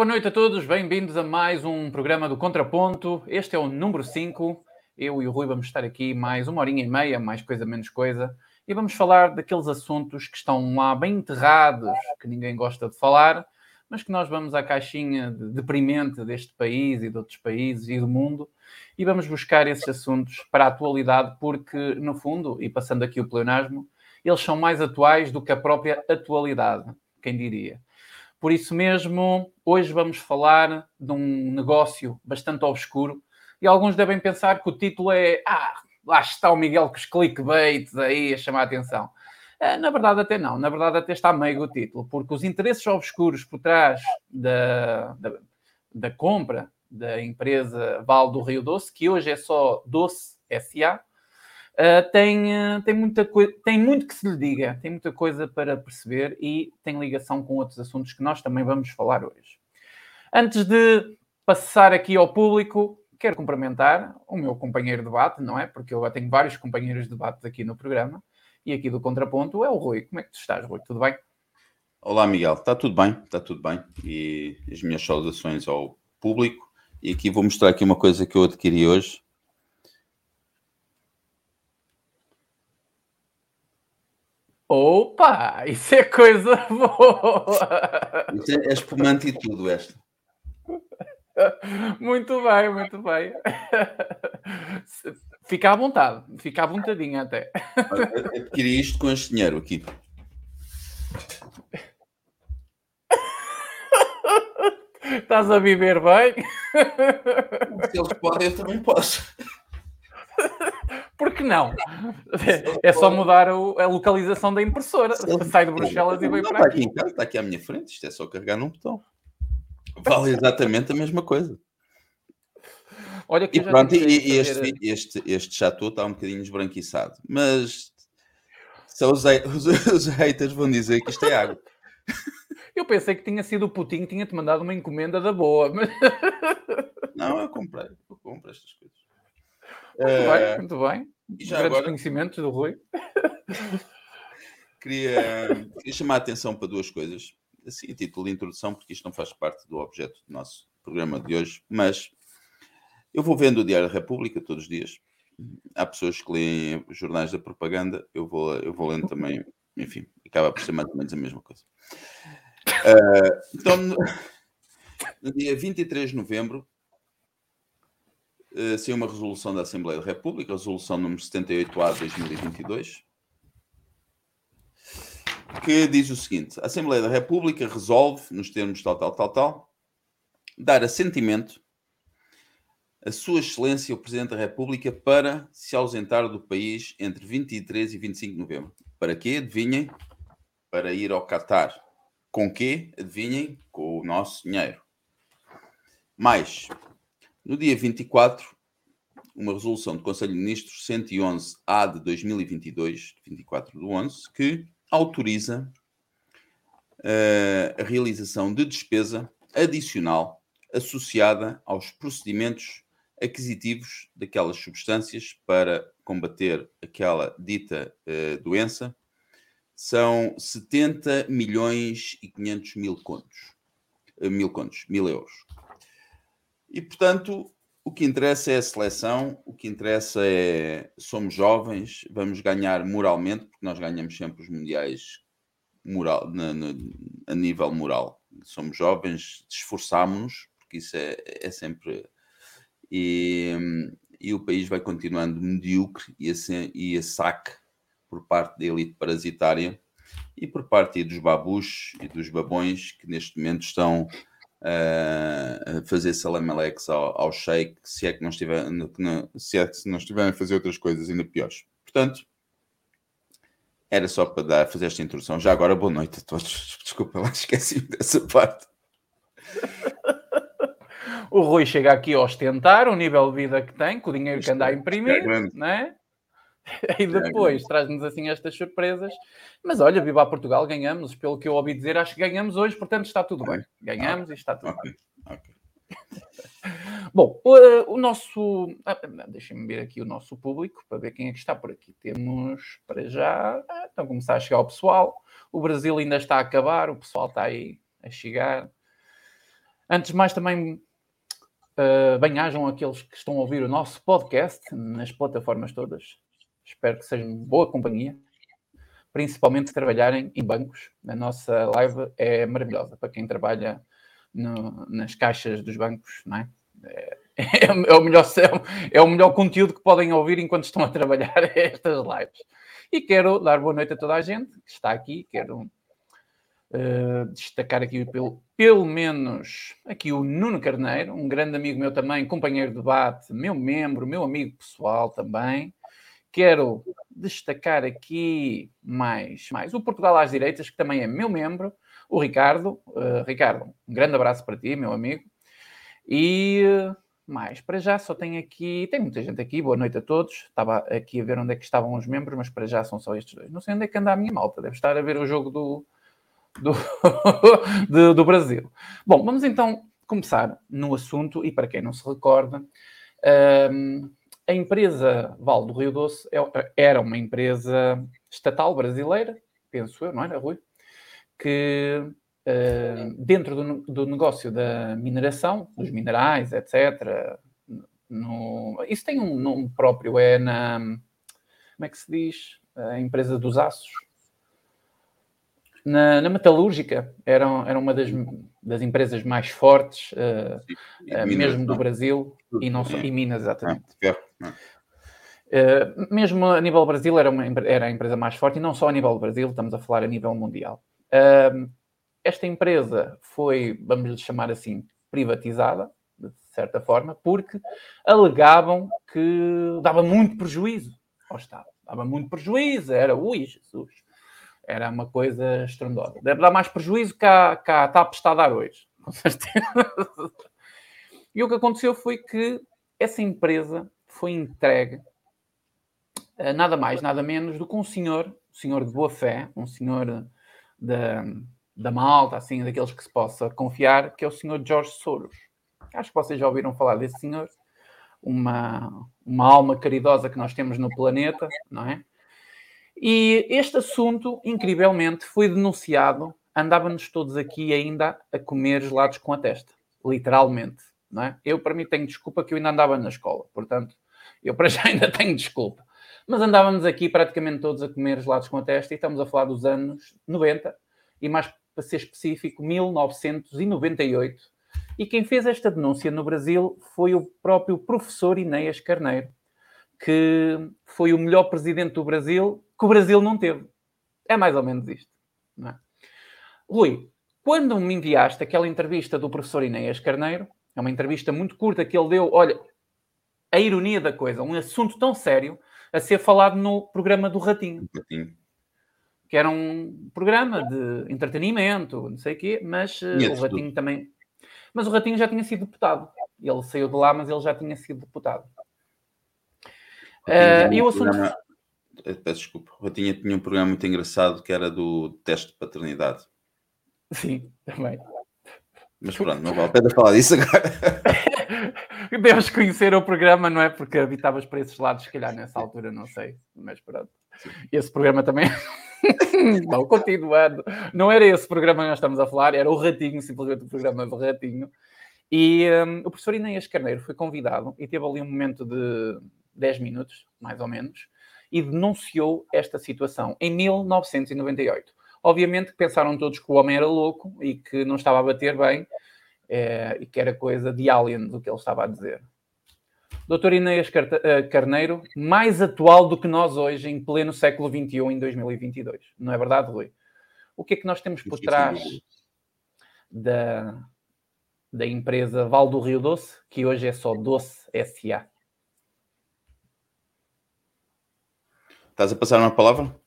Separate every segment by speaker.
Speaker 1: Boa noite a todos, bem-vindos a mais um programa do Contraponto. Este é o número 5. Eu e o Rui vamos estar aqui mais uma horinha e meia, mais coisa, menos coisa, e vamos falar daqueles assuntos que estão lá bem enterrados, que ninguém gosta de falar, mas que nós vamos à caixinha de deprimente deste país e de outros países e do mundo e vamos buscar esses assuntos para a atualidade, porque, no fundo, e passando aqui o pleonasmo, eles são mais atuais do que a própria atualidade, quem diria. Por isso mesmo, hoje vamos falar de um negócio bastante obscuro e alguns devem pensar que o título é Ah, lá está o Miguel com os clickbaits aí a chamar a atenção. Ah, na verdade, até não. Na verdade, até está meio o título, porque os interesses obscuros por trás da, da, da compra da empresa Val do Rio Doce, que hoje é só Doce SA, Uh, tem, uh, tem, muita tem muito que se lhe diga, tem muita coisa para perceber e tem ligação com outros assuntos que nós também vamos falar hoje. Antes de passar aqui ao público, quero cumprimentar o meu companheiro de debate, não é? Porque eu já tenho vários companheiros de debate aqui no programa e aqui do Contraponto é o Rui. Como é que tu estás, Rui? Tudo bem?
Speaker 2: Olá, Miguel. Está tudo bem? Está tudo bem. E as minhas saudações ao público. E aqui vou mostrar aqui uma coisa que eu adquiri hoje
Speaker 1: Opa, isso é coisa boa!
Speaker 2: Isso é, é espumante e tudo, esta.
Speaker 1: Muito bem, muito bem. Fica à vontade, fica à vontadinha até.
Speaker 2: Adquiri isto com este dinheiro aqui.
Speaker 1: Estás a viver bem?
Speaker 2: Se eles podem, eu também posso.
Speaker 1: Por que não? É só mudar a localização da impressora. Sai de Bruxelas e vem para
Speaker 2: aqui. Está aqui, está aqui à minha frente. Isto é só carregar num botão. Vale exatamente a mesma coisa. Olha que e pronto, e, este, este, este chateau está um bocadinho esbranquiçado. Mas só os, os, os haters vão dizer que isto é água.
Speaker 1: Eu pensei que tinha sido o Putin que tinha-te mandado uma encomenda da boa. Mas...
Speaker 2: Não, eu comprei. Eu compro estas coisas.
Speaker 1: Muito bem, muito bem. E já Grandes agora... conhecimentos do Rui.
Speaker 2: queria, queria chamar a atenção para duas coisas. Assim, a título de introdução, porque isto não faz parte do objeto do nosso programa de hoje, mas eu vou vendo o Diário da República todos os dias. Há pessoas que leem jornais da propaganda, eu vou, eu vou lendo também, enfim, acaba por ser mais ou menos a mesma coisa. Uh, então, no, no dia 23 de novembro, uh, saiu uma resolução da Assembleia da República, resolução número 78A de 2022, que diz o seguinte: a Assembleia da República resolve, nos termos tal, tal, tal, tal, dar assentimento a Sua Excelência o Presidente da República para se ausentar do país entre 23 e 25 de novembro. Para quê? Adivinhem? Para ir ao Catar. Com quê? Adivinhem? Com o nosso dinheiro. Mais, no dia 24, uma resolução do Conselho de Ministros 111-A de 2022, 24 de 11, que autoriza uh, a realização de despesa adicional associada aos procedimentos aquisitivos daquelas substâncias para combater aquela dita uh, doença. São 70 milhões e 500 mil contos. Uh, mil contos, mil euros. E, portanto, o que interessa é a seleção, o que interessa é somos jovens, vamos ganhar moralmente, porque nós ganhamos sempre os mundiais moral, na, na, a nível moral. Somos jovens, esforçámonos, porque isso é, é sempre. E, e, o país vai continuando medíocre e a, e a saque por parte da elite parasitária e por parte dos babus e dos babões que neste momento estão uh, fazer salamalex ao, ao shake, se é que não estiver, se é que não estiverem a fazer outras coisas ainda piores. Portanto, era só para dar, fazer esta introdução. Já agora, boa noite a todos. Desculpa, lá esqueci dessa parte.
Speaker 1: o Rui chega aqui a ostentar o nível de vida que tem, com o dinheiro que anda a imprimir, é não é? e depois traz-nos assim estas surpresas. Mas olha, viva a Portugal, ganhamos. Pelo que eu ouvi dizer, acho que ganhamos hoje, portanto está tudo bem. Ganhamos okay. e está tudo okay. bem. Okay. Bom, o, o nosso. Ah, Deixem-me ver aqui o nosso público para ver quem é que está por aqui. Temos para já. Ah, então começar a chegar o pessoal. O Brasil ainda está a acabar, o pessoal está aí a chegar. Antes de mais, também uh, bem-ajam aqueles que estão a ouvir o nosso podcast nas plataformas todas. Espero que sejam boa companhia, principalmente se trabalharem em bancos. A nossa live é maravilhosa para quem trabalha no, nas caixas dos bancos, não é? É, é, o melhor, é o melhor conteúdo que podem ouvir enquanto estão a trabalhar estas lives. E quero dar boa noite a toda a gente que está aqui. Quero uh, destacar aqui pelo, pelo menos aqui o Nuno Carneiro, um grande amigo meu também, companheiro de debate, meu membro, meu amigo pessoal também. Quero destacar aqui mais, mais o Portugal às Direitas, que também é meu membro, o Ricardo. Uh, Ricardo, um grande abraço para ti, meu amigo. E mais, para já só tem aqui, tem muita gente aqui, boa noite a todos. Estava aqui a ver onde é que estavam os membros, mas para já são só estes dois. Não sei onde é que anda a minha malta, deve estar a ver o jogo do, do, do, do Brasil. Bom, vamos então começar no assunto, e para quem não se recorda, um, a empresa Val do Rio Doce é, era uma empresa estatal brasileira, penso eu, não era, Rui? Que uh, dentro do, do, negócio da mineração, dos minerais, etc. No, isso tem um nome próprio, é na. Como é que se diz? A empresa dos aços. Na, na metalúrgica, era, era uma das, das empresas mais fortes, uh, uh, mesmo do Brasil, e, não só, e Minas, exatamente. Uh, mesmo a nível Brasil era, uma, era a empresa mais forte, e não só a nível Brasil, estamos a falar a nível mundial. Uh, esta empresa foi, vamos lhe chamar assim, privatizada, de certa forma, porque alegavam que dava muito prejuízo ao Estado. Dava muito prejuízo, era, ui, Jesus, era uma coisa estrondosa. Deve dar mais prejuízo que a, que a TAP está a dar hoje, com certeza. E o que aconteceu foi que essa empresa foi entregue a nada mais, nada menos do que um senhor, um senhor de boa fé, um senhor da, da malta, assim, daqueles que se possa confiar, que é o senhor George Soros. Acho que vocês já ouviram falar desse senhor, uma, uma alma caridosa que nós temos no planeta, não é? E este assunto, incrivelmente, foi denunciado. Andávamos todos aqui ainda a comer gelados com a testa, literalmente, não é? Eu, para mim, tenho desculpa que eu ainda andava na escola, portanto, eu para já ainda tenho desculpa. Mas andávamos aqui praticamente todos a comer gelados com a testa e estamos a falar dos anos 90 e mais para ser específico, 1998. E quem fez esta denúncia no Brasil foi o próprio professor Inês Carneiro, que foi o melhor presidente do Brasil que o Brasil não teve. É mais ou menos isto. É? Rui, quando me enviaste aquela entrevista do professor Inês Carneiro, é uma entrevista muito curta que ele deu, olha, a ironia da coisa, um assunto tão sério a ser falado no programa do Ratinho. Ratinho que era um programa de entretenimento, não sei o quê, mas uh, o Ratinho tudo. também. Mas o Ratinho já tinha sido deputado. Ele saiu de lá, mas ele já tinha sido deputado.
Speaker 2: Uh, e o assunto. Programa... Eh, peço desculpa. O Ratinho tinha um programa muito engraçado que era do teste de paternidade.
Speaker 1: Sim, também.
Speaker 2: Mas pronto, não vale a pena falar disso agora.
Speaker 1: Deves conhecer o programa, não é? Porque habitavas para esses lados, se calhar nessa altura, não sei. Mas pronto. Esse programa também não, continuando. Não era esse programa que nós estamos a falar, era o Ratinho, simplesmente o programa do Ratinho. E um, o professor Inês Carneiro foi convidado e teve ali um momento de 10 minutos, mais ou menos, e denunciou esta situação em 1998. Obviamente que pensaram todos que o homem era louco e que não estava a bater bem é, e que era coisa de alien do que ele estava a dizer. Doutor Inês eh, Carneiro, mais atual do que nós hoje, em pleno século XXI, em 2022. Não é verdade, Rui? O que é que nós temos por trás da, da empresa Val do Rio Doce, que hoje é só Doce SA?
Speaker 2: Estás a passar uma palavra?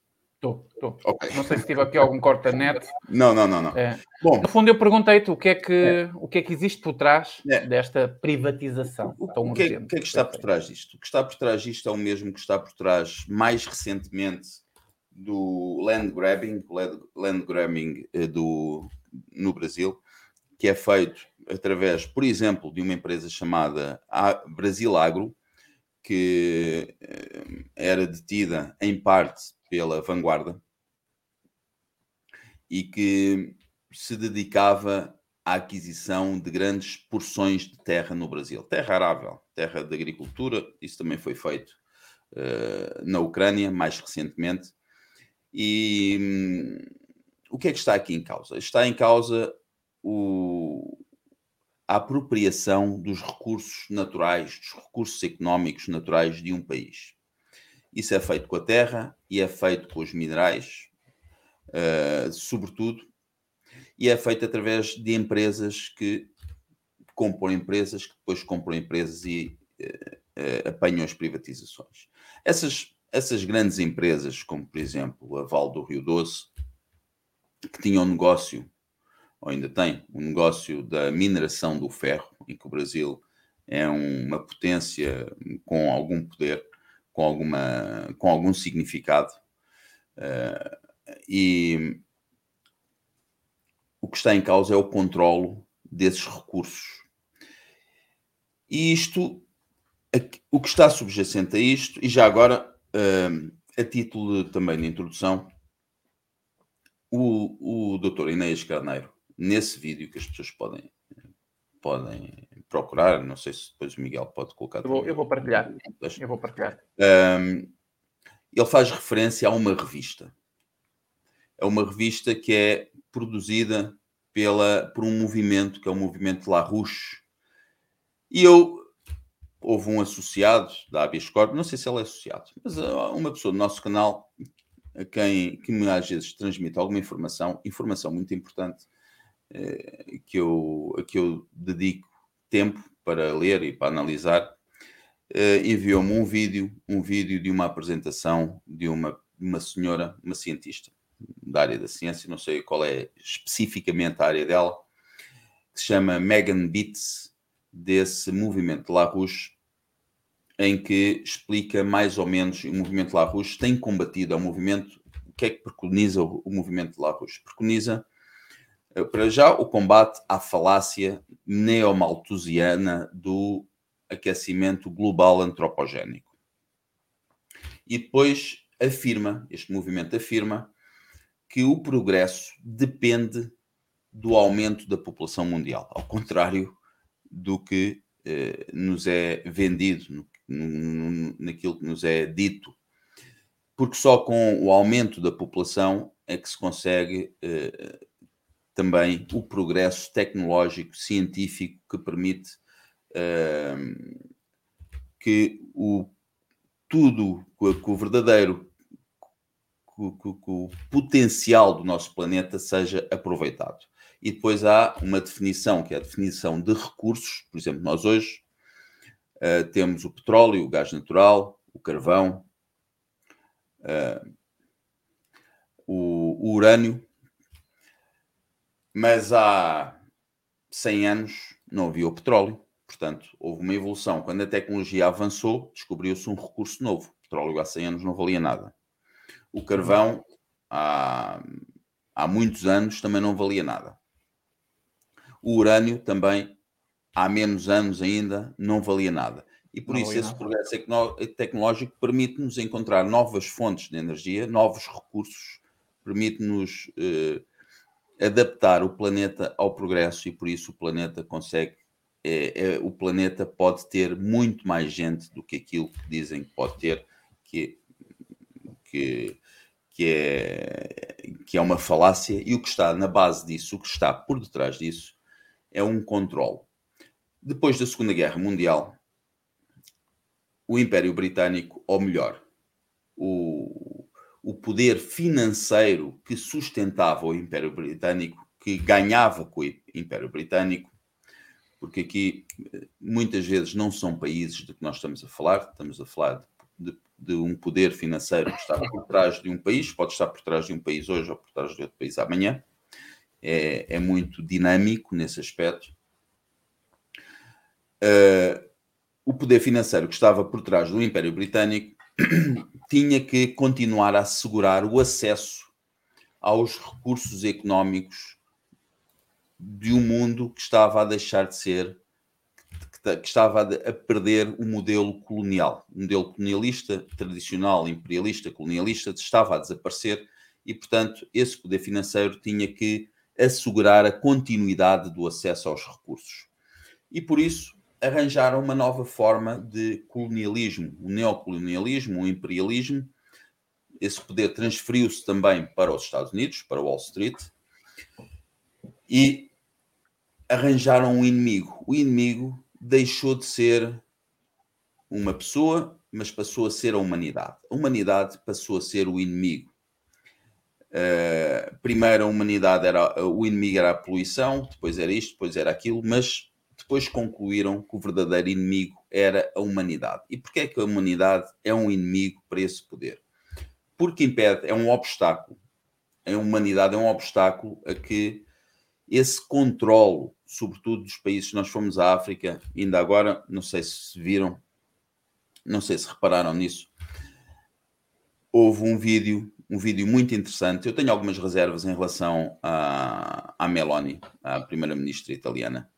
Speaker 1: Estou, estou. Okay. Não sei se tive aqui algum corte da net.
Speaker 2: Não, não, não. não.
Speaker 1: É. Bom, no fundo, eu perguntei-te o que é que, é. o que, é que existe por trás é. desta privatização
Speaker 2: o, tão o que, é, o que é que está por trás disto? O que está por trás disto é o mesmo que está por trás, mais recentemente, do land grabbing, land grabbing eh, do, no Brasil, que é feito através, por exemplo, de uma empresa chamada Brasil Agro, que eh, era detida em parte pela vanguarda e que se dedicava a aquisição de grandes porções de terra no Brasil. Terra arável, terra de agricultura, isso também foi feito uh, na Ucrânia, mais recentemente. E hum, o que é que está aqui em causa? Está em causa o, a apropriação dos recursos naturais, dos recursos económicos naturais de um país. Isso é feito com a terra e é feito com os minerais, uh, sobretudo, e é feito através de empresas que compram empresas, que depois compram empresas e uh, uh, apanham as privatizações. Essas, essas grandes empresas, como por exemplo a Val do Rio Doce, que tinham um negócio, ou ainda tem, um negócio da mineração do ferro, em que o Brasil é uma potência com algum poder, com, alguma, com algum significado. Uh, e o que está em causa é o controlo desses recursos. E isto, o que está subjacente a isto, e já agora, uh, a título também de introdução, o, o doutor Inês Carneiro, nesse vídeo que as pessoas podem, podem procurar, não sei se depois o Miguel pode colocar.
Speaker 1: Eu vou, eu vou partilhar. Eu vou partilhar.
Speaker 2: Um, ele faz referência a uma revista. É uma revista que é produzida pela, por um movimento que é o movimento La Rouche. E eu houve um associado da Habeas Corpus, não sei se ele é associado, mas ah, uma pessoa do nosso canal a quem que me às vezes transmite alguma informação, informação muito importante, eh, que, eu, a que eu dedico tempo para ler e para analisar, eh, enviou-me um vídeo, um vídeo de uma apresentação de uma, uma senhora, uma cientista da área da ciência, não sei qual é especificamente a área dela, que se chama Megan Beats, desse movimento de La Rouche, em que explica mais ou menos o movimento La Rouche tem combatido ao movimento. O que é que preconiza o, movimento La Rouche? Preconiza, para já, o combate à falácia neomalthusiana do aquecimento global antropogénico. E depois afirma, este movimento afirma, que o progresso depende do aumento da população mundial, ao contrário do que eh, nos é vendido, naquilo que nos é dito, porque só com o aumento da população é que se consegue eh, também o progresso tecnológico, científico, que permite eh, que o tudo, que o verdadeiro que, que, que o potencial do nosso planeta seja aproveitado. E depois há uma definição, que é a definição de recursos. Por exemplo, nós hoje Uh, temos o petróleo, o gás natural, o carvão, uh, o, o, urânio, mas há 100 anos não havia o petróleo. Portanto, houve uma evolução. Quando a tecnologia avançou, descobriu-se um recurso novo. O petróleo há 100 anos não valia nada. O carvão, há, há muitos anos, também não valia nada. O urânio também há menos anos ainda não valia nada. E por não isso esse nada. progresso tecnológico permite-nos encontrar novas fontes de energia, novos recursos, permite-nos eh, adaptar o planeta ao progresso e por isso o planeta consegue, é, é, o planeta pode ter muito mais gente do que aquilo que dizem que pode ter, que, que, que, é, que é uma falácia, e o que está na base disso, o que está por detrás disso, é um controle. Depois da Segunda Guerra Mundial, o Império Britânico, ou melhor, o, o poder financeiro que sustentava o Império Britânico, que ganhava com o Império Britânico, porque aqui muitas vezes não são países de que nós estamos a falar, estamos a falar de, de, de, um poder financeiro que está por trás de um país, pode estar por trás de um país hoje ou por trás de outro país amanhã. É, é muito dinâmico nesse aspecto uh, o poder financeiro que estava por trás do Império Britânico tinha que continuar a assegurar o acesso aos recursos económicos de um mundo que estava a deixar de ser, que estava a perder o modelo colonial. O modelo colonialista, tradicional, imperialista, colonialista, estava a desaparecer e, portanto, esse poder financeiro tinha que assegurar a continuidade do acesso aos recursos. E por isso arranjaram uma nova forma de colonialismo, o neocolonialismo, o imperialismo. Esse poder transferiu-se também para os Estados Unidos, para Wall Street, e arranjaram um inimigo. O inimigo deixou de ser uma pessoa, mas passou a ser a humanidade. A humanidade passou a ser o inimigo. Uh, primeiro a humanidade era o inimigo era a poluição, depois era isto, depois era aquilo, mas depois concluíram que o verdadeiro inimigo era a humanidade. E porquê é que a humanidade é um inimigo para esse poder? Porque impede, é um obstáculo. A humanidade é um obstáculo a que esse controle, sobretudo dos países nós fomos à África, ainda agora, não sei se viram, não sei se repararam nisso, houve um vídeo, um vídeo muito interessante. Eu tenho algumas reservas em relação à, à Meloni, a primeira-ministra italiana,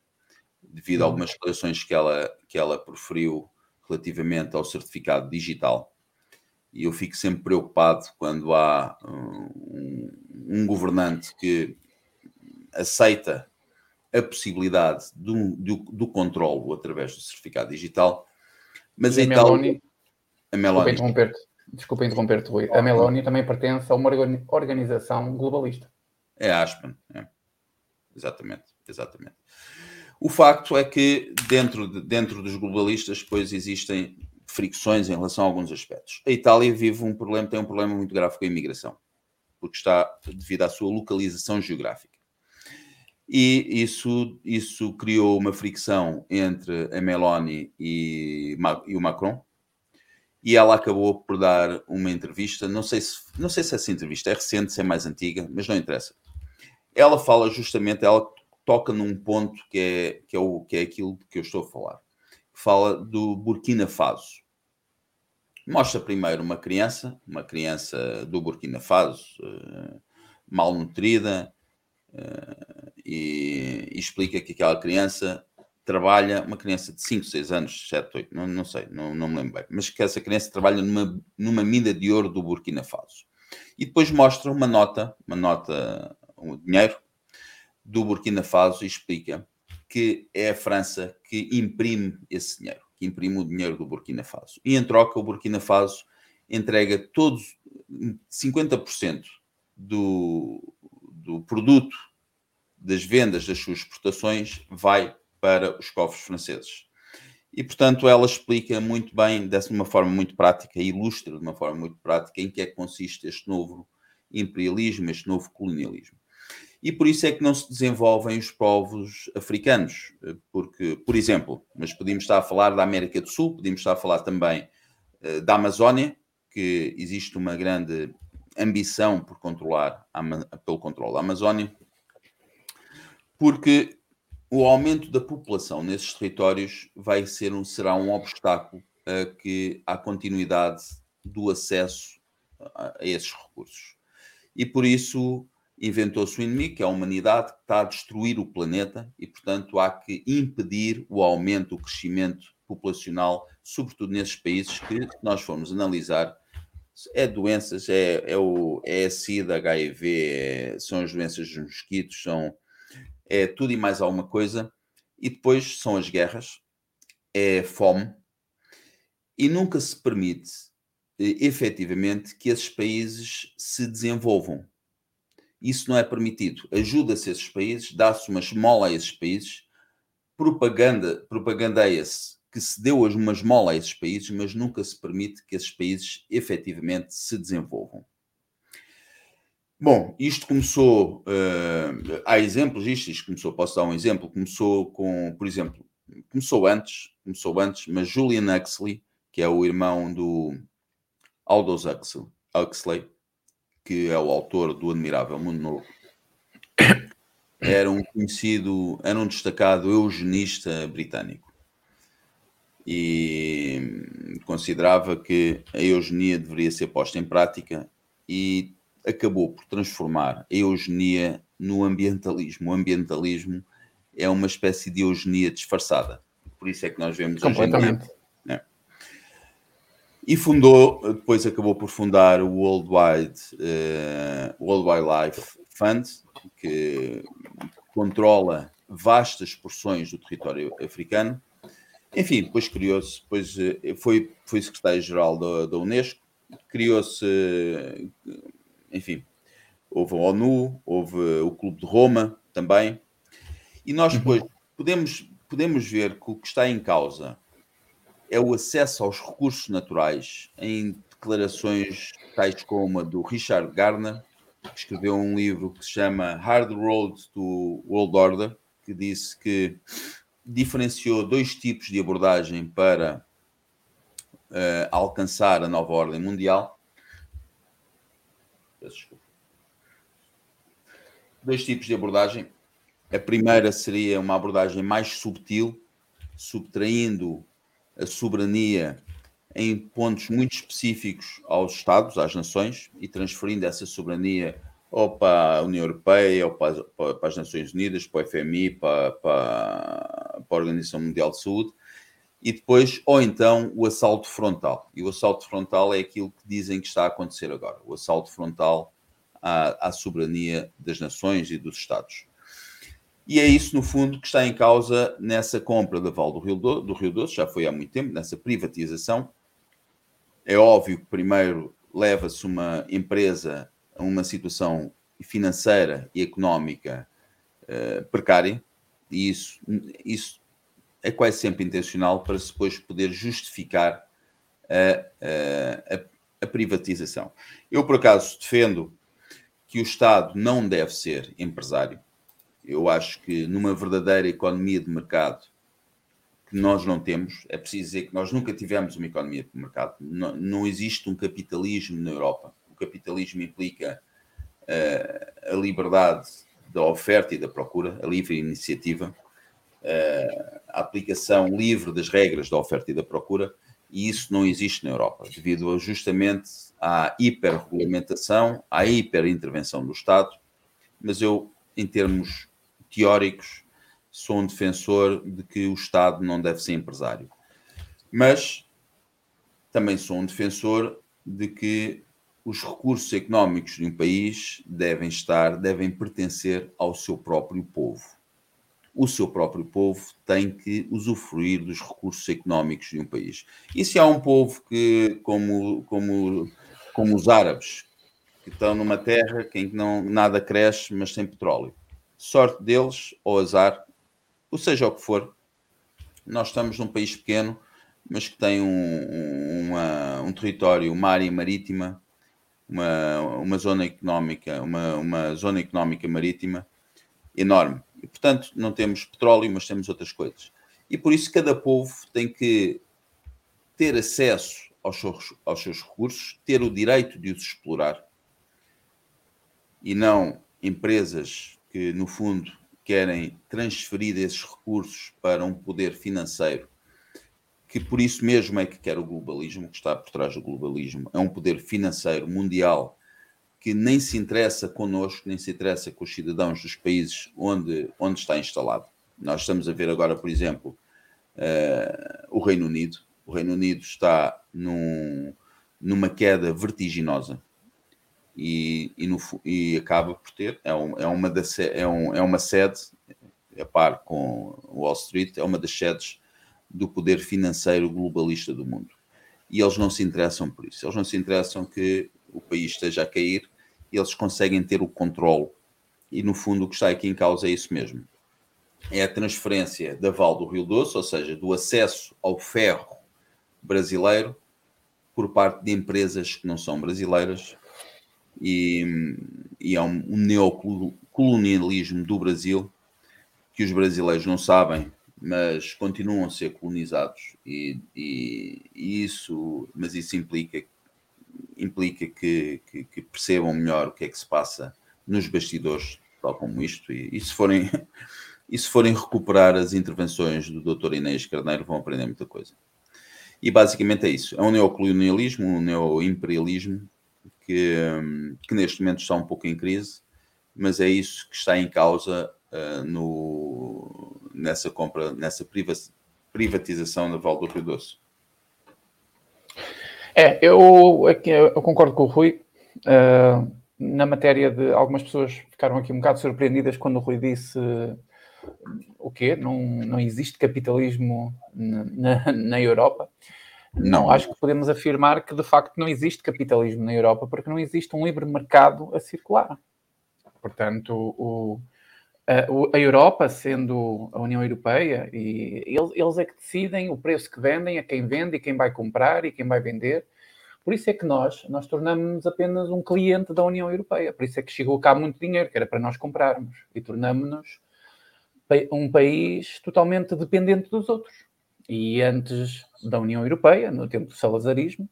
Speaker 2: devido a algumas declarações que ela, que ela proferiu relativamente ao certificado digital. E eu fico sempre preocupado quando há um, um governante que aceita a possibilidade do, do, do controlo através do certificado digital, mas
Speaker 1: e
Speaker 2: a Itália...
Speaker 1: A Meloni... Desculpa interromper-te, Rui. A Meloni também pertence a uma organização globalista.
Speaker 2: É Aspen, é. exatamente, exatamente. O facto é que dentro, de, dentro dos globalistas depois existem fricções em relação a alguns aspectos. A Itália vive um problema, tem um problema muito grave com a imigração, porque está devido à sua localização geográfica. E isso, isso criou uma fricção entre a Meloni e, e o Macron, e ela acabou por dar uma entrevista, não sei, se, não sei se essa entrevista é recente, se é mais antiga, mas não interessa. Ela fala justamente, ela toca num ponto que é, que é, o, que é aquilo que eu estou a falar. Fala do Burkina Faso. Mostra primeiro uma criança, uma criança do Burkina Faso, uh, malnutrida, uh, e, e, explica que aquela criança trabalha, uma criança de 5, 6 anos, 7, 8, não, não sei, não, não me lembro bem, mas que essa criança trabalha numa, numa mina de ouro do Burkina Faso. E depois mostra uma nota, uma nota, um dinheiro, do Burkina Faso e explica que é a França que imprime esse dinheiro, que imprime o dinheiro do Burkina Faso. E em troca, o Burkina Faso entrega todos 50% do, do produto das vendas das suas exportações vai para os cofres franceses. E, portanto, ela explica muito bem, de uma forma muito prática, ilustra de uma forma muito prática, em que é que consiste este novo imperialismo, este novo colonialismo. E por isso é que não se desenvolvem os povos africanos, porque, por exemplo, mas podíamos estar a falar da América do Sul, podíamos estar a falar também uh, da Amazónia, que existe uma grande ambição por controlar, pelo controle da Amazónia, porque o aumento da população nesses territórios vai ser um, será um obstáculo a que à continuidade do acesso a, a esses recursos. E por isso inventou-se o inimigo, que é a humanidade, que está a destruir o planeta e, portanto, há que impedir o aumento, o crescimento populacional, sobretudo nesses países que, nós formos analisar, é doenças, é, é, o, é a SIDA, HIV, é, são as doenças dos mosquitos, são é tudo e mais alguma coisa, e depois são as guerras, é fome, e nunca se permite eh, efetivamente que esses países se desenvolvam. Isso não é permitido. Ajuda-se esses países, dá-se uma esmola a esses países, propaganda, propagandeia-se que se deu uma esmola a esses países, mas nunca se permite que esses países efetivamente se desenvolvam. Bom, isto começou. Uh, há exemplos disto, isto começou, posso dar um exemplo. Começou com, por exemplo, começou antes, começou antes, mas Julian Huxley, que é o irmão do Aldous Huxley, Huxley que é o autor do Admirável Mundo Novo, era um conhecido, era um destacado eugenista britânico e considerava que a eugenia deveria ser posta em prática e acabou por transformar a eugenia no ambientalismo. O ambientalismo é uma espécie de eugenia disfarçada. Por isso é que nós vemos hoje em dia. E fundou, depois acabou por fundar o Worldwide, uh, World Wildlife Fund, que controla vastas porções do território africano. Enfim, depois criou-se, depois foi, foi secretário-geral da, da Unesco, criou-se, enfim, houve a ONU, houve o Clube de Roma também, e nós uhum. depois podemos, podemos ver que o que está em causa é o acesso aos recursos naturais em declarações tais como a do Richard Gardner, que escreveu um livro que se chama Hard Road to World Order, que disse que diferenciou dois tipos de abordagem para uh, alcançar a nova ordem mundial. Dois tipos de abordagem. A primeira seria uma abordagem mais subtil, subtraindo a soberania em pontos muito específicos aos Estados, às nações, e transferindo essa soberania ou para a União Europeia, ou para, para as Nações Unidas, para o FMI, para, para, para, a Organização Mundial de Saúde, e depois, ou então, o assalto frontal. E o assalto frontal é aquilo que dizem que está a acontecer agora, o assalto frontal à, à soberania das nações e dos Estados. E é isso, no fundo, que está em causa nessa compra da Val do Rio, do, do Rio Doce, já foi há muito tempo, nessa privatização. É óbvio que primeiro leva-se uma empresa a uma situação financeira e económica uh, precária, e isso, isso é quase sempre intencional para se depois poder justificar a, a, a privatização. Eu, por acaso, defendo que o Estado não deve ser empresário eu acho que numa verdadeira economia de mercado, que nós não temos, é preciso dizer que nós nunca tivemos uma economia de mercado, não, não existe um capitalismo na Europa. O capitalismo implica uh, a liberdade da oferta e da procura, a livre iniciativa, uh, a aplicação livre das regras da oferta e da procura, e isso não existe na Europa, devido justamente à hiperregulamentação, à hiperintervenção do Estado. Mas eu, em termos teóricos, sou um defensor de que o Estado não deve ser empresário. Mas também sou um defensor de que os recursos económicos de um país devem estar, devem pertencer ao seu próprio povo. O seu próprio povo tem que usufruir dos recursos económicos de um país. E se há um povo que, como, como, como os árabes, que estão numa terra em que não, nada cresce, mas sem petróleo, sorte deles ou azar, ou seja o que for, nós estamos num país pequeno, mas que tem um, uma, um território, uma área marítima, uma, uma zona económica, uma, uma zona económica marítima enorme. E, portanto, não temos petróleo, mas temos outras coisas. E por isso cada povo tem que ter acesso aos seus, aos seus recursos, ter o direito de os explorar e não empresas que, no fundo, querem transferir esses recursos para um poder financeiro, que por isso mesmo é que quer o globalismo, que está por trás do globalismo, é um poder financeiro mundial que nem se interessa connosco, nem se interessa com os cidadãos dos países onde, onde está instalado. Nós estamos a ver agora, por exemplo, uh, o Reino Unido. O Reino Unido está num, numa queda vertiginosa e, e, no, e acaba por ter, é, um, é, uma da, é, um, é uma sede, a par com Wall Street, é uma das sedes do poder financeiro globalista do mundo. E eles não se interessam por isso. Eles não se interessam que o país esteja a cair eles conseguem ter o controle. E no fundo o que está aqui em causa é isso mesmo. É a transferência da Val do Rio Doce, ou seja, do acesso ao ferro brasileiro por parte de empresas que não são brasileiras e, e é um, um neocolonialismo do Brasil que os brasileiros não sabem, mas continuam a ser colonizados e, e, e isso, mas isso implica implica que, que, que, percebam melhor o que é que se passa nos bastidores, tal como isto, e, e se forem e se forem recuperar as intervenções do Dr. Inês Carneiro, vão aprender muita coisa. E basicamente é isso. É um neocolonialismo, um neoimperialismo que, que neste momento está um pouco em crise, mas é isso que está em causa uh, no, nessa compra, nessa privatização da Val do Rio Doce.
Speaker 1: É, eu, eu concordo com o Rui. Uh, na matéria de algumas pessoas ficaram aqui um bocado surpreendidas quando o Rui disse uh, o quê? Não, não existe capitalismo na, na, na Europa. Não, acho que podemos afirmar que de facto não existe capitalismo na Europa porque não existe um livre mercado a circular. Portanto, o, a, a Europa, sendo a União Europeia, e eles, eles é que decidem o preço que vendem, a quem vende e quem vai comprar e quem vai vender. Por isso é que nós, nós tornamos-nos apenas um cliente da União Europeia. Por isso é que chegou cá muito dinheiro, que era para nós comprarmos. E tornamos-nos um país totalmente dependente dos outros. E antes da União Europeia, no tempo do salazarismo,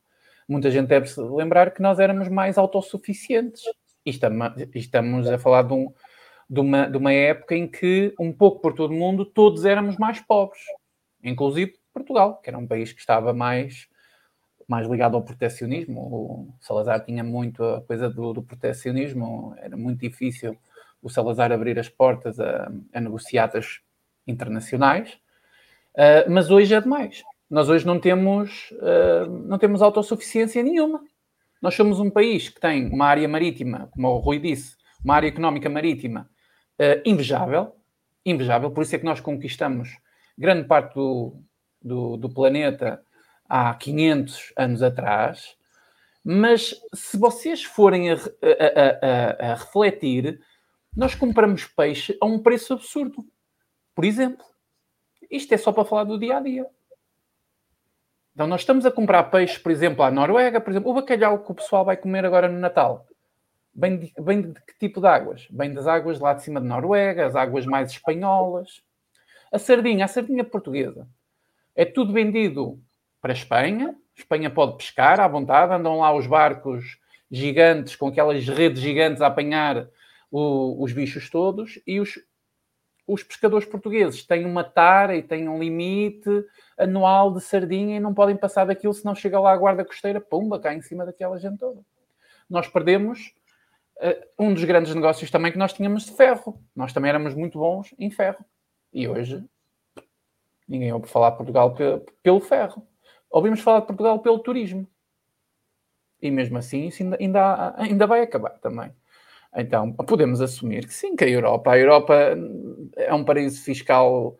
Speaker 1: muita gente deve se lembrar que nós éramos mais autossuficientes. E estamos a falar de, um, de, uma, de uma época em que, um pouco por todo o mundo, todos éramos mais pobres, inclusive Portugal, que era um país que estava mais, mais ligado ao protecionismo. O Salazar tinha muito a coisa do, do protecionismo, era muito difícil o Salazar abrir as portas a, a negociatas internacionais, uh, mas hoje é demais. Nós hoje não temos, uh, não temos autossuficiência nenhuma. Nós somos um país que tem uma área marítima, como o Rui disse, uma área económica marítima uh, invejável, invejável, por isso é que nós conquistamos grande parte do, do, do planeta há 500 anos atrás, mas se vocês forem a, a, a, a refletir, nós compramos peixe a um preço absurdo. Por exemplo, isto é só para falar do dia a dia. Então, nós estamos a comprar peixe, por exemplo, à Noruega, por exemplo, o bacalhau que o pessoal vai comer agora no Natal. Vem de, vem de que tipo de águas? Vem das águas lá de cima de Noruega, as águas mais espanholas. A sardinha, a sardinha portuguesa, é tudo vendido para a Espanha. A Espanha pode pescar à vontade, andam lá os barcos gigantes, com aquelas redes gigantes a apanhar o, os bichos todos e os, os pescadores portugueses têm uma tara e têm um limite anual de sardinha e não podem passar daquilo, se não chega lá a guarda costeira, pumba, cá em cima daquela gente toda. Nós perdemos uh, um dos grandes negócios também que nós tínhamos de ferro. Nós também éramos muito bons em ferro. E hoje ninguém ouve falar de Portugal pelo ferro. Ouvimos falar de Portugal pelo turismo. E mesmo assim, isso ainda, ainda, ainda vai acabar também. Então, podemos assumir que sim, que a Europa, a Europa é um paraíso fiscal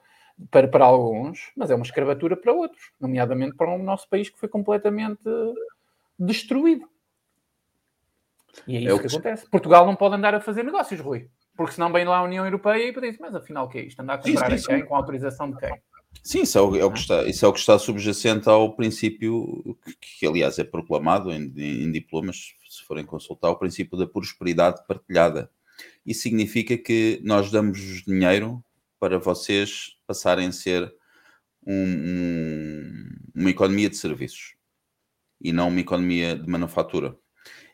Speaker 1: para, para alguns, mas é uma escravatura para outros, nomeadamente para o nosso país que foi completamente destruído. E é isso é que, que acontece. Portugal não pode andar a fazer negócios, Rui, porque senão vem lá a União Europeia e diz, mas afinal o que é isto? Andar a comprar sim, sim, a quem? Com autorização de quem?
Speaker 2: Sim, isso é, o, é o que está, isso é o que está subjacente ao princípio, que, que aliás é proclamado em, em, diplomas, se forem consultar, o princípio da prosperidade partilhada. Isso significa que nós damos dinheiro para vocês passarem a ser um, um, uma economia de serviços e não uma economia de manufatura.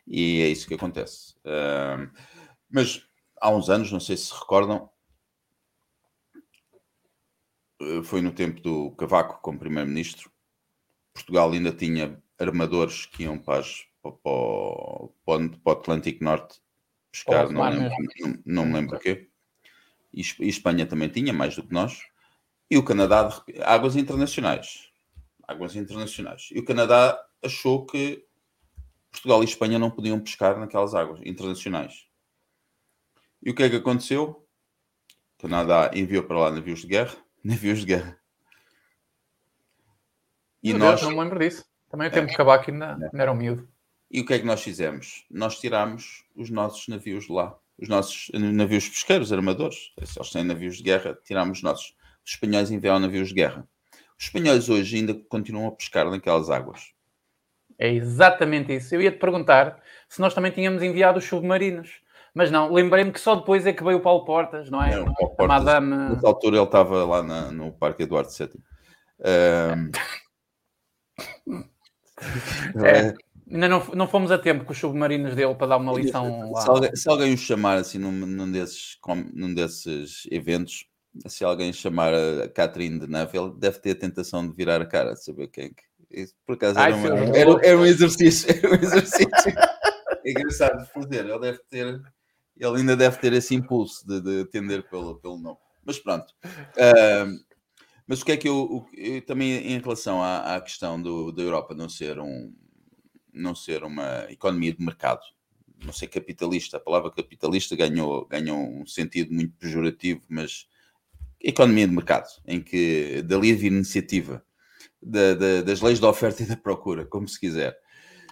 Speaker 2: E é isso que acontece. Uh, mas há uns anos, não sei se se recordam, foi no tempo do Cavaco como primeiro-ministro. Portugal ainda tinha armadores que iam para, as, para, para, para o Atlântico Norte pescar, não, lembro, não, não me lembro o quê. E, e Espanha também tinha, mais do que nós. E o Canadá, águas internacionais. Águas internacionais. E o Canadá achou que Portugal e Espanha não podiam pescar naquelas águas internacionais. E o que é que aconteceu? O Canadá enviou para lá navios de guerra navios de guerra.
Speaker 1: E Meu nós. Deus, não me lembro disso. Também o tempo é. de Cavaco ainda, é. ainda era um miúdo.
Speaker 2: E o que é que nós fizemos? Nós tirámos os nossos navios de lá. Os nossos navios pesqueiros, armadores. Se eles têm navios de guerra, tirámos os nossos. Os espanhóis enviaram navios de guerra. Os espanhóis hoje ainda continuam a pescar naquelas águas.
Speaker 1: É exatamente isso. Eu ia te perguntar se nós também tínhamos enviado os submarinos. Mas não, lembrei-me que só depois é que veio o Paulo Portas, não é? Não, Paulo Portas,
Speaker 2: Madame... Nessa altura ele estava lá na, no Parque Eduardo VII. Um...
Speaker 1: é, ainda não, não fomos a tempo com os submarinos dele para dar uma lição
Speaker 2: lá. Se alguém, se alguém o chamar assim num, num, desses, num desses eventos, se alguém chamar a Catherine de Neville, deve ter a tentação de virar a cara, de saber quem que. Isso, por acaso Ai, era, uma, era, era, um exercício. Era um exercício. engraçado de fazer. Ele deve ter ele ainda deve ter esse impulso de, de atender pelo, pelo nome. Mas pronto. Uh, mas o que é que eu, eu, também em relação à, à questão do, da Europa não ser um, não ser uma economia de mercado, não ser capitalista. A palavra capitalista ganhou, ganhou um sentido muito pejorativo, mas economia de mercado, em que da livre iniciativa, da, da, das leis da oferta e da procura, como se quiser.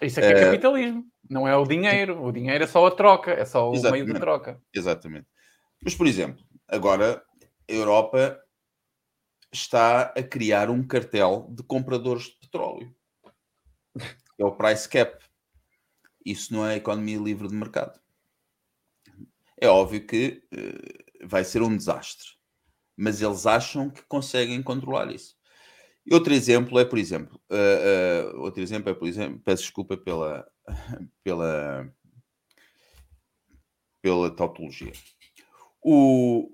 Speaker 1: Isso aqui é, é capitalismo, não é o dinheiro. O dinheiro é só a troca, é só o Exatamente. meio de troca.
Speaker 2: Exatamente. Mas, por exemplo, agora a Europa está a criar um cartel de compradores de petróleo. É o price cap. Isso não é economia livre de mercado. É óbvio que uh, vai ser um desastre, mas eles acham que conseguem controlar isso. E outro exemplo é, por exemplo, uh, uh, outro exemplo é, por exemplo, peço desculpa pela pela pela tautologia. O,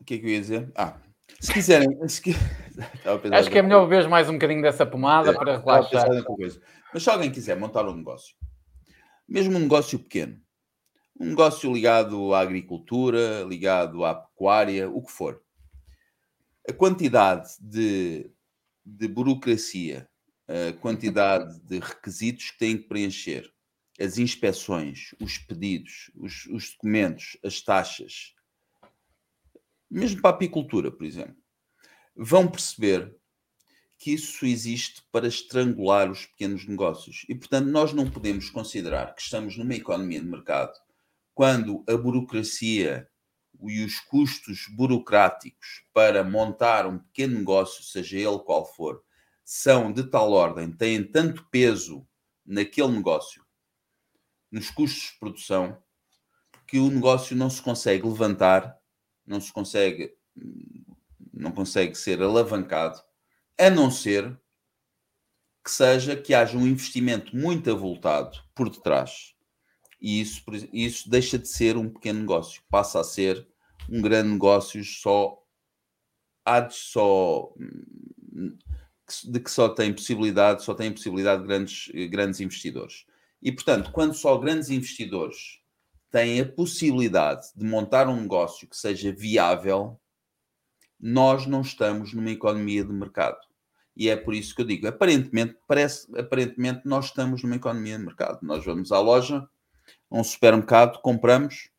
Speaker 2: o que é que eu ia dizer? Ah, se quiserem. Se...
Speaker 1: Acho que é melhor beber mais um bocadinho dessa pomada é, para relaxar.
Speaker 2: Mas se alguém quiser montar um negócio, mesmo um negócio pequeno, um negócio ligado à agricultura, ligado à pecuária, o que for, a quantidade de, de burocracia, a quantidade de requisitos que têm que preencher, as inspeções, os pedidos, os, os documentos, as taxas, mesmo para a apicultura, por exemplo, vão perceber que isso existe para estrangular os pequenos negócios. E, portanto, nós não podemos considerar que estamos numa economia de mercado quando a burocracia e os custos burocráticos para montar um pequeno negócio, seja ele qual for, são de tal ordem, têm tanto peso naquele negócio, nos custos de produção, que o negócio não se consegue levantar não se consegue, não consegue ser alavancado, a não ser que seja que haja um investimento muito avultado por detrás. E isso, isso deixa de ser um pequeno negócio, passa a ser um grande negócio só há de só de que só tem possibilidade, só tem possibilidade de grandes, grandes investidores. E portanto, quando só grandes investidores têm a possibilidade de montar um negócio que seja viável, nós não estamos numa economia de mercado. E é por isso que eu digo, aparentemente, parece, aparentemente nós estamos numa economia de mercado. Nós vamos à loja, a um supermercado, compramos,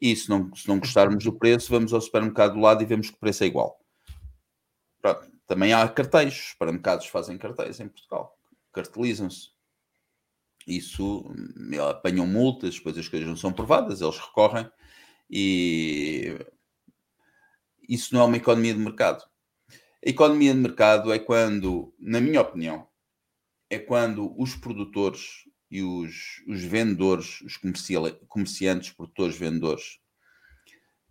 Speaker 2: e se não, se não gostarmos do preço, vamos ao supermercado do lado e vemos que o preço é igual. Pronto. Também há cartéis, os supermercados fazem cartéis em Portugal, cartelizam-se isso apanham multas, depois as coisas não são provadas, eles recorrem e isso não é uma economia de mercado. A economia de mercado é quando, na minha opinião, é quando os produtores e os, os vendedores, os comerciantes, produtores, vendedores,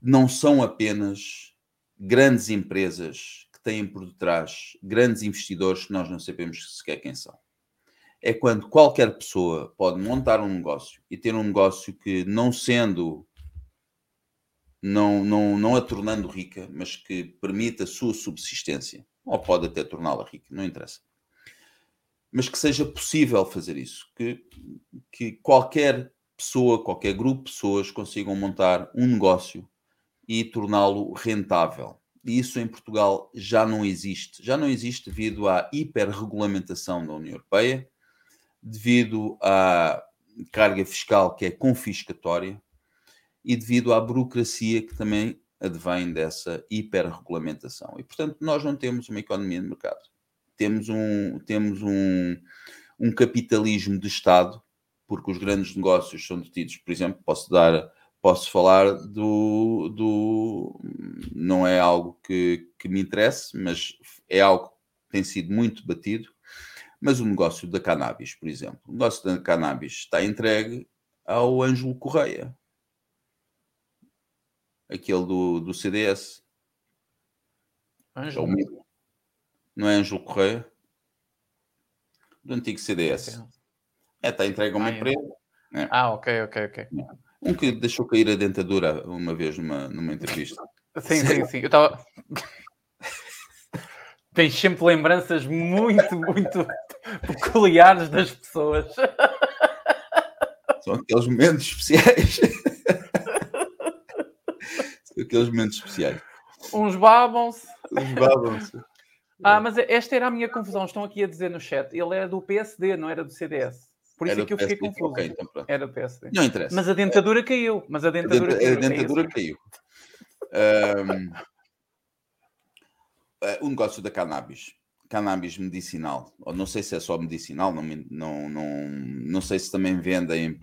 Speaker 2: não são apenas grandes empresas que têm por detrás grandes investidores que nós não sabemos sequer quem são é quando qualquer pessoa pode montar um negócio e ter um negócio que, não sendo, não, não, não a tornando rica, mas que permita a sua subsistência, ou pode até torná-la rica, não interessa. Mas que seja possível fazer isso, que, que qualquer pessoa, qualquer grupo de pessoas consigam montar um negócio e torná-lo rentável. E isso em Portugal já não existe. Já não existe devido à hiperregulamentação da União Europeia, devido à carga fiscal que é confiscatória e devido à burocracia que também advém dessa hiperregulamentação. E, portanto, nós não temos uma economia de mercado. Temos um, temos um, um capitalismo de Estado, porque os grandes negócios são detidos, por exemplo, posso dar, posso falar do, do não é algo que, que me interesse, mas é algo que tem sido muito batido, mas o negócio da cannabis, por exemplo, o negócio da cannabis está entregue ao Ângelo Correia, aquele do, do CDS. Ângelo? Não é Ângelo Correia? Do antigo CDS. É, está entregue a uma ah, empresa.
Speaker 1: É. Ah, ok, ok, ok.
Speaker 2: Um que deixou cair a dentadura uma vez numa, numa entrevista.
Speaker 1: Sim, sim, sim. Eu estava. Tens sempre lembranças muito, muito peculiares das pessoas.
Speaker 2: São aqueles momentos especiais. São aqueles momentos especiais.
Speaker 1: Uns babam-se.
Speaker 2: Uns babam-se.
Speaker 1: Ah, mas esta era a minha confusão. Estão aqui a dizer no chat. Ele era do PSD, não era do CDS. Por isso é que eu fiquei confuso. Okay, então era do PSD.
Speaker 2: Não interessa.
Speaker 1: Mas a dentadura caiu. Mas a dentadura a
Speaker 2: caiu. A dentadura é caiu. um, eh, o negócio da cannabis. Cannabis medicinal. Ou não sei se é só medicinal, não, não, não, não sei se também vendem.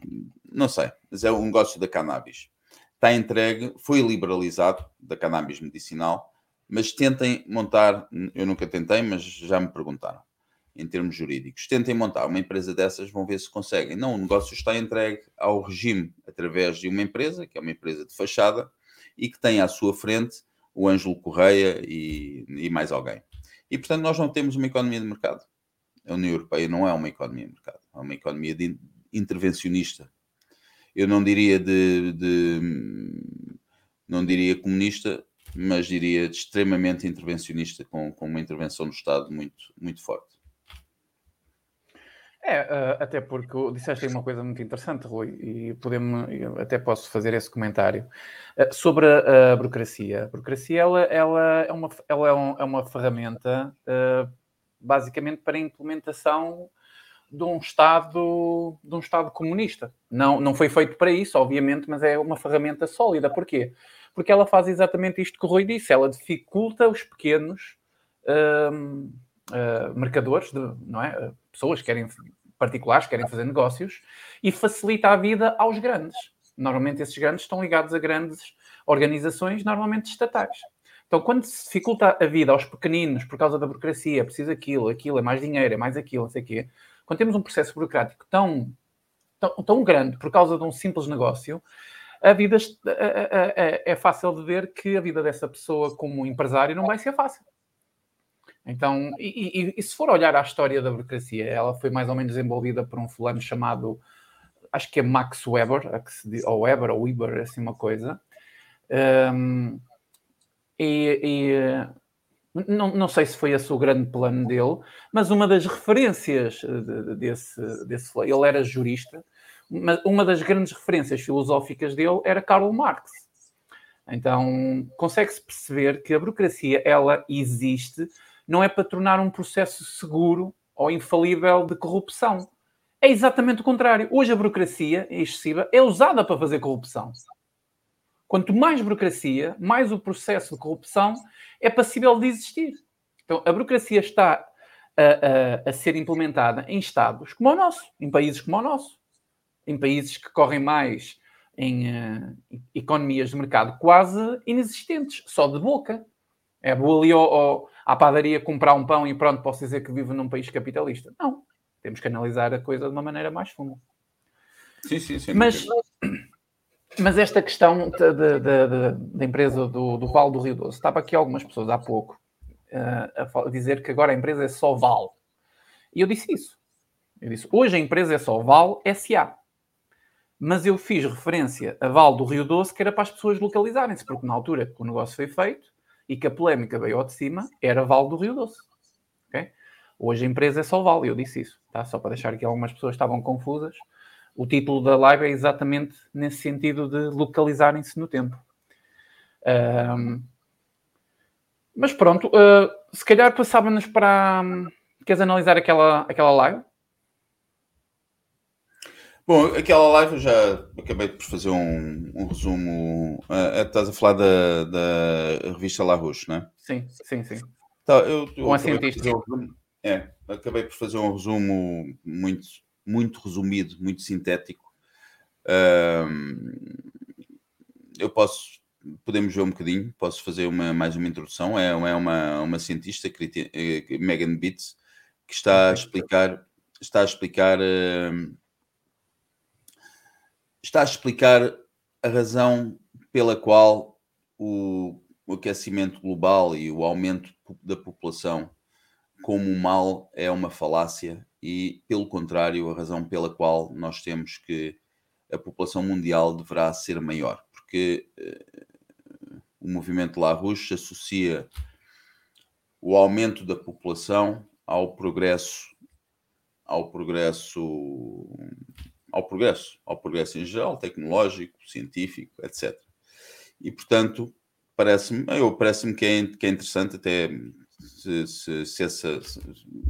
Speaker 2: Não sei. Mas é o negócio da cannabis. Está entregue, foi liberalizado da cannabis medicinal mas tentem montar, eu nunca tentei, mas já me perguntaram, em termos jurídicos, tentem montar uma empresa dessas, vão ver se conseguem. Não, o negócio está entregue ao regime através de uma empresa, que é uma empresa de fachada, e que tem à sua frente o Ângelo Correia e, e mais alguém. E, portanto, nós não temos uma economia de mercado. A União Europeia não é uma economia de mercado, é uma economia de intervencionista. Eu não diria de, de não diria comunista, mas diria extremamente intervencionista, com, com uma intervenção do Estado muito, muito forte.
Speaker 1: É, uh, até porque disseste aí uma coisa muito interessante, Rui, e podemos, até posso fazer esse comentário. Uh, sobre a, burocracia. A burocracia ela, ela, é, uma, ela é, um, é uma ferramenta uh, basicamente para a implementação de um Estado, de um Estado comunista. Não, não foi feito para isso, obviamente, mas é uma ferramenta sólida. Porquê? Ela faz exatamente isto que o Rui disse, ela dificulta os pequenos uh, uh, mercadores, de, não é? pessoas que querem, particulares, que querem fazer negócios, e facilita a vida aos grandes. Normalmente esses grandes estão ligados a grandes organizações, normalmente estatais. Então, quando se dificulta a vida aos pequeninos por causa da burocracia, preciso aquilo, aquilo, é mais dinheiro, é mais aquilo, não sei o quê, quando temos um processo burocrático tão, tão, tão grande por causa de um simples negócio, a vida é, fácil de ver que a vida dessa pessoa como empresário não vai ser fácil. Então, e, e, e, se for olhar a história da burocracia, ela foi mais ou menos desenvolvida por um fulano chamado, acho que é Max Weber, ou Weber, ou Weber, assim uma coisa. Um, e, e não, não, sei se foi esse o grande plano dele, mas uma das referências desse, desse ele era jurista, uma das grandes referências filosóficas dele era Karl Marx. Então, consegue-se perceber que a burocracia, ela existe, não é para tornar um processo seguro ou infalível de corrupção. É exatamente o contrário. Hoje a burocracia excessiva é usada para fazer corrupção. Quanto mais burocracia, mais o processo de corrupção é passível de existir. Então, a burocracia está a, a, a ser implementada em Estados como o nosso, em países como o nosso em países que correm mais em uh, economias de mercado quase inexistentes, só de boca. É vou ali ao, ao, à padaria comprar um pão e pronto, posso dizer que vivo num país capitalista. Não. Temos que analisar a coisa de uma maneira mais funda.
Speaker 2: Sim, sim, sim.
Speaker 1: Mas, mas esta questão da empresa do, do Val do Rio Doce, estava aqui algumas pessoas há pouco uh, a dizer que agora a empresa é só Val. E eu disse isso. Eu disse, hoje a empresa é só Val SA mas eu fiz referência a Val do Rio Doce, que era para as pessoas localizarem-se, porque na altura que o negócio foi feito e que a polémica veio ao de cima, era Val do Rio Doce. Okay? Hoje a empresa é só Val, eu disse isso, tá? só para deixar que algumas pessoas estavam confusas. O título da live é exatamente nesse sentido de localizarem-se no tempo. Um, mas pronto, uh, se calhar passávamos para. Um, queres analisar aquela, aquela live?
Speaker 2: Bom, aquela live eu já acabei por fazer um, um resumo. Uh, estás a falar da, da revista La Rouche, não é?
Speaker 1: Sim, sim, sim.
Speaker 2: Tá, eu, eu um cientista. Um, é, acabei por fazer um resumo muito, muito resumido, muito sintético. Uh, eu posso, podemos ver um bocadinho, posso fazer uma, mais uma introdução. É, é uma, uma cientista, eh, Megan Bitts, que está a explicar, está a explicar. Uh, está a explicar a razão pela qual o, o aquecimento global e o aumento da população como um mal é uma falácia e, pelo contrário, a razão pela qual nós temos que a população mundial deverá ser maior, porque uh, o movimento La Rouche associa o aumento da população ao progresso ao progresso ao progresso, ao progresso em geral, tecnológico, científico, etc. E, portanto, parece-me, eu parece-me que é, que é interessante, até se, se, se, essa, se,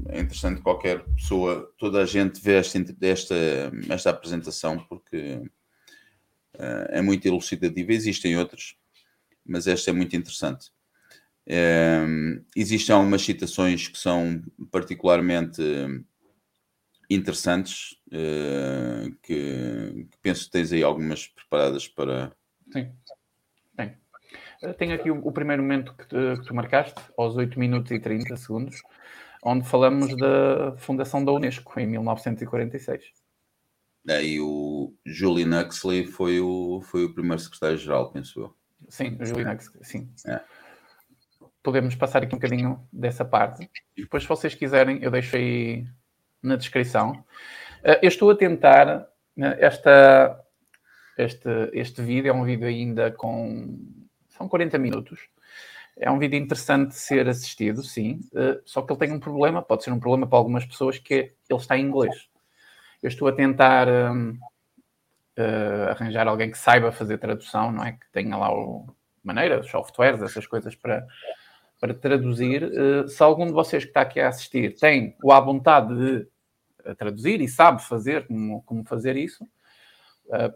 Speaker 2: é interessante qualquer pessoa, toda a gente vê esta, esta, esta apresentação porque uh, é muito elucidativa. Existem outras, mas esta é muito interessante. Um, existem algumas citações que são particularmente interessantes, uh, que, que, penso que tens aí algumas preparadas para.
Speaker 1: Sim, tem. Tenho aqui o, o primeiro momento que, te, que, tu marcaste, aos 8 minutos e 30 segundos, onde falamos da fundação da Unesco, em 1946.
Speaker 2: É, o Julian Huxley foi o, foi o primeiro secretário-geral, penso eu.
Speaker 1: Sim, Julian Huxley, sim. É podemos passar aqui um bocadinho dessa parte. Depois, se vocês quiserem, eu deixo aí na descrição. Eh, eu estou a tentar né, esta, este, este vídeo, é um vídeo ainda com. São 40 minutos. É um vídeo interessante de ser assistido, sim. Eh, só que ele tem um problema, pode ser um problema para algumas pessoas, que é, ele está em inglês. Eu estou a tentar uh, arranjar alguém que saiba fazer tradução, não é? Que tenha lá o maneira, softwares, essas coisas para, para traduzir. Uh, se algum de vocês que está aqui a assistir tem a vontade de eh, traduzir e sabe fazer como, como fazer isso, uh,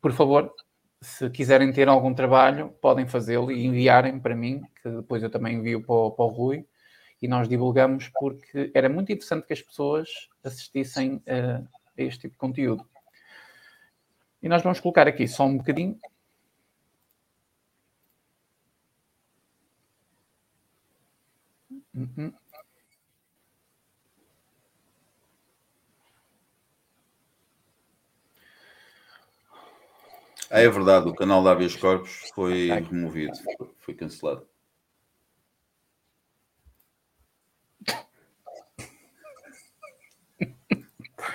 Speaker 1: por favor, se quiserem ter algum trabalho, podem fazê-lo e enviarem para mim, que depois eu também envio para o, para o Rui e nós divulgamos porque era muito interessante que as pessoas assistissem uh, a este tipo de conteúdo. E nós vamos colocar aqui só um bocadinho Uhum.
Speaker 2: Ah, é verdade, o canal da Habeas Corpus foi removido, foi cancelado.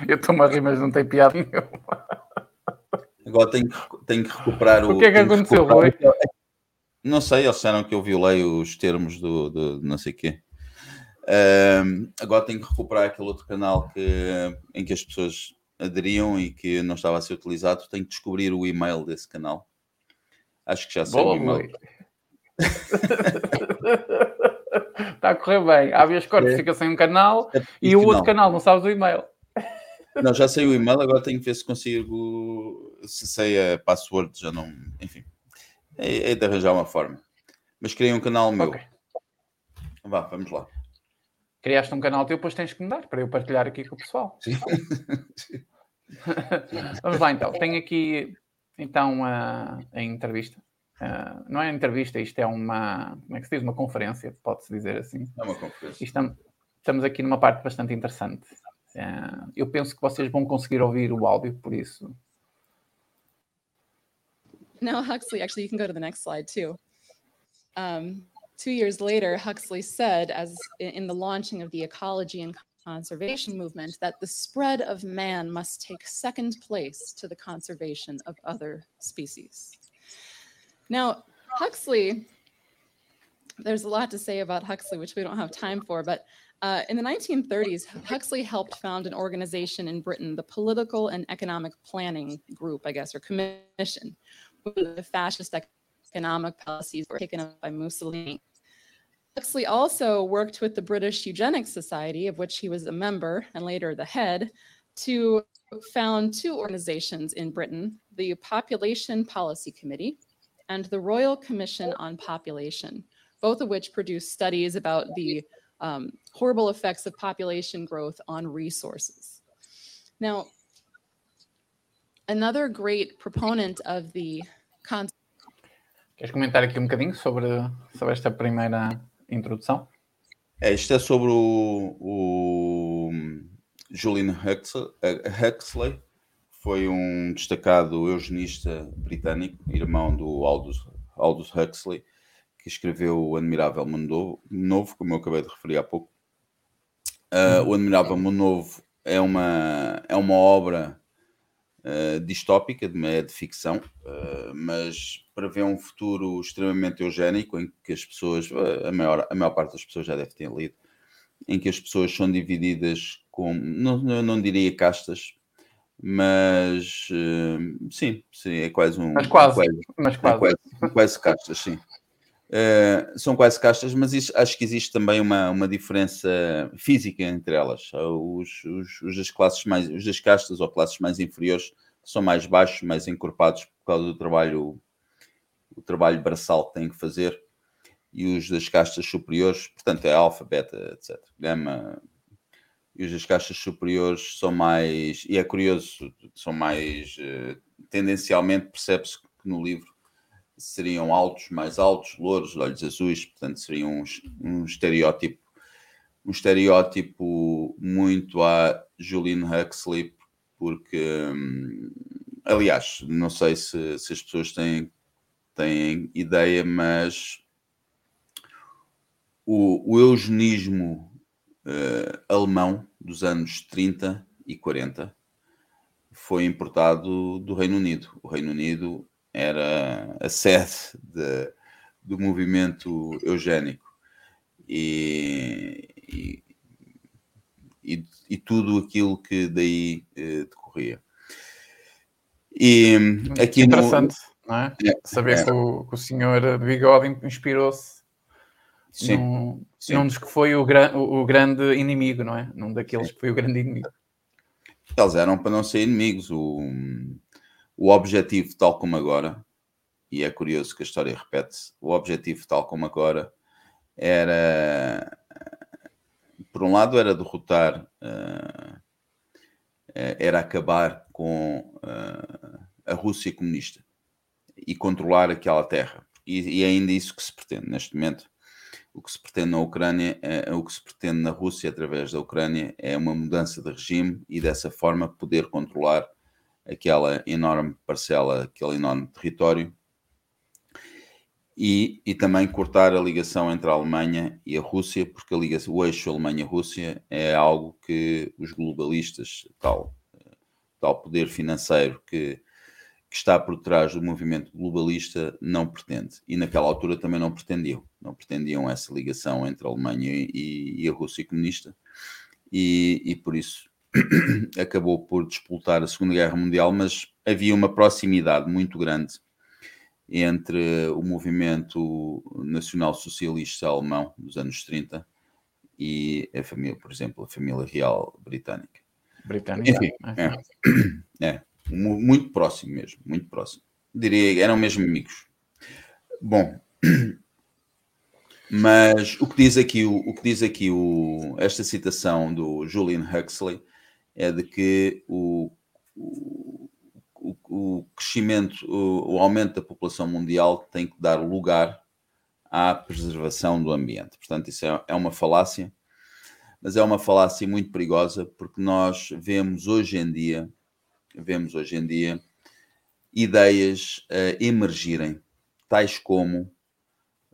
Speaker 1: Eu estou-me a rir, mas não tem piada nenhuma.
Speaker 2: Agora tenho, tenho que recuperar o.
Speaker 1: O que é que aconteceu, Rui?
Speaker 2: Não sei, eles disseram que eu violei os termos do, do não sei quê. Uh, agora tenho que recuperar aquele outro canal que, em que as pessoas aderiam e que não estava a ser utilizado. Tenho que descobrir o e-mail desse canal. Acho que já sei o e-mail.
Speaker 1: Está a correr bem. Há vezes cortes, é. fica sem um canal é e o outro canal não sabes o e-mail.
Speaker 2: Não, já sei o e-mail, agora tenho que ver se consigo, se sei a password, já não, enfim. É, é de arranjar uma forma. Mas criei um canal meu. Okay. Vá, vamos lá
Speaker 1: criaste um canal teu, depois tens que mudar para eu partilhar aqui com o pessoal. Sim. Vamos lá então. Tenho aqui então a, a entrevista. Uh, não é entrevista, isto é uma, como é que se diz? Uma conferência, pode-se dizer assim.
Speaker 2: É uma conferência.
Speaker 1: Estamos, estamos aqui numa parte bastante interessante. Uh, eu penso que vocês vão conseguir ouvir o áudio, por isso.
Speaker 3: Now, Huxley, actually, you can go to the next slide too. Um, two years later, Huxley said, as in the launching of the ecology and conservation movement, that the spread of man must take second place to the conservation of other species. Now, Huxley, there's a lot to say about Huxley, which we don't have time for, but uh, in the 1930s, Huxley helped found an organization in Britain, the Political and Economic Planning Group, I guess, or Commission. The fascist economic policies were taken up by Mussolini. Huxley also worked with the British Eugenics Society, of which he was a member and later the head, to found two organizations in Britain the Population Policy Committee and the Royal Commission on Population, both of which produced studies about the um, horrible effects of population growth on resources. Now, another great proponent of the concept.
Speaker 1: Queres comentar aqui um bocadinho sobre, sobre esta primeira introdução?
Speaker 2: É, isto é sobre o, o Julian Huxley, foi um destacado eugenista britânico, irmão do Aldous, Aldous Huxley, que escreveu O Admirável Mundo Novo, como eu acabei de referir há pouco. Uh, o Admirável Mundo Novo é uma, é uma obra uh, distópica, de, de ficção, uh, mas prevê um futuro extremamente eugénico em que as pessoas, a maior, a maior parte das pessoas já deve ter lido, em que as pessoas são divididas com, não, não diria castas, mas uh, sim, sim, é quase um.
Speaker 1: Mas quase,
Speaker 2: quase
Speaker 1: mas quase.
Speaker 2: É quase, quase castas, sim. Uh, são quase castas, mas isso, acho que existe também uma, uma diferença física entre elas. Os, os, os, das classes mais, os das castas ou classes mais inferiores são mais baixos, mais encorpados por causa do trabalho, o trabalho braçal que têm que fazer, e os das castas superiores, portanto, é alfa, beta, etc. Gama, e os das castas superiores são mais, e é curioso, são mais, uh, tendencialmente percebe-se que no livro seriam altos, mais altos, louros, olhos azuis, portanto seriam um, um estereótipo um estereótipo muito a Julian Huxley, porque hum, aliás, não sei se, se as pessoas têm, têm ideia, mas o, o eugenismo uh, alemão dos anos 30 e 40 foi importado do Reino Unido. O Reino Unido era a sede de, do movimento eugénico e, e, e, e tudo aquilo que daí eh, decorria.
Speaker 1: E aqui Interessante, no... não é? é Saber é. Que, o, que o senhor de bigode inspirou-se num, num dos que foi o, gran, o, o, grande inimigo, não é? Num daqueles Sim. que foi o grande inimigo.
Speaker 2: Eles eram para não ser inimigos. O, o objetivo, tal como agora, e é curioso que a história repete-se, o objetivo, tal como agora, era, por um lado, era derrotar, uh, era acabar com uh, a Rússia comunista e controlar aquela terra. E, e, é ainda isso que se pretende neste momento. O que se pretende na Ucrânia, o que se pretende na Rússia através da Ucrânia é uma mudança de regime e dessa forma poder controlar aquela enorme parcela, aquele enorme território, e, e também cortar a ligação entre a Alemanha e a Rússia, porque a ligação, o eixo Alemanha-Rússia é algo que os globalistas, tal, tal poder financeiro que, que está por trás do movimento globalista, não pretende. E naquela altura também não pretendiam. Não pretendiam essa ligação entre a Alemanha e, e a Rússia comunista. E, e por isso acabou por disputar a Segunda Guerra Mundial, mas havia uma proximidade muito grande entre o movimento nacional socialista alemão dos anos 30 e a família, por exemplo, a família real britânica.
Speaker 1: Britânica. Enfim,
Speaker 2: é, é, muito próximo mesmo, muito próximo. Diria, eram mesmo amigos. Bom, mas o que diz aqui, o, o que diz aqui o, esta citação do Julian Huxley é de que o, o, o crescimento, o, o, aumento da população mundial tem que dar lugar à preservação do ambiente. Portanto, isso é, é uma falácia, mas é uma falácia muito perigosa porque nós vemos hoje em dia, vemos hoje em dia ideias uh, emergirem, tais como,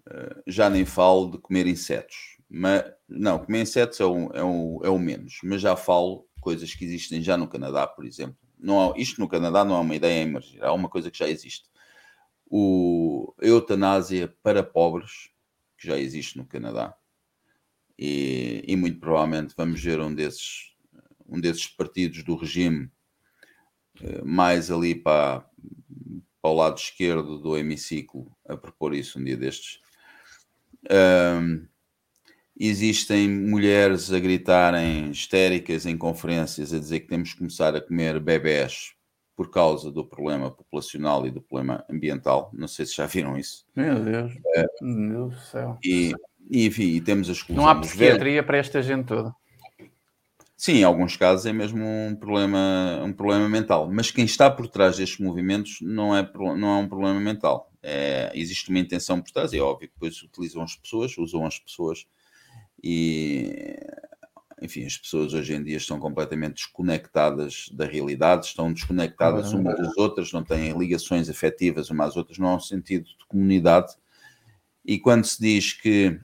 Speaker 2: uh, já nem falo de comer insetos, mas não, comer insetos é o, é o, é o menos, mas já falo coisas que existem já no Canadá, por exemplo. Não há, isto no Canadá não é uma ideia emergir, há uma coisa que já existe. O, a eutanásia para pobres, que já existe no Canadá. E, e, muito provavelmente vamos ver um desses, um desses partidos do regime eh, mais ali para, para o lado esquerdo do hemiciclo a propor isso um dia destes. Um, existem mulheres a gritarem histéricas em conferências a dizer que temos que começar a comer bebés por causa do problema populacional e do problema ambiental. Não sei se já viram isso.
Speaker 1: Meu Deus, é, meu Deus do céu.
Speaker 2: E, e, enfim, e temos as
Speaker 1: Não há psiquiatria para esta gente toda.
Speaker 2: Sim, em alguns casos é mesmo um problema, um problema mental. Mas quem está por trás destes movimentos não é, não é um problema mental. É, existe uma intenção por trás, é óbvio que depois utilizam as pessoas, usam as pessoas e enfim, as pessoas hoje em dia estão completamente desconectadas da realidade, estão desconectadas umas das outras, não têm ligações afetivas umas às outras, não há um sentido de comunidade. E quando se diz que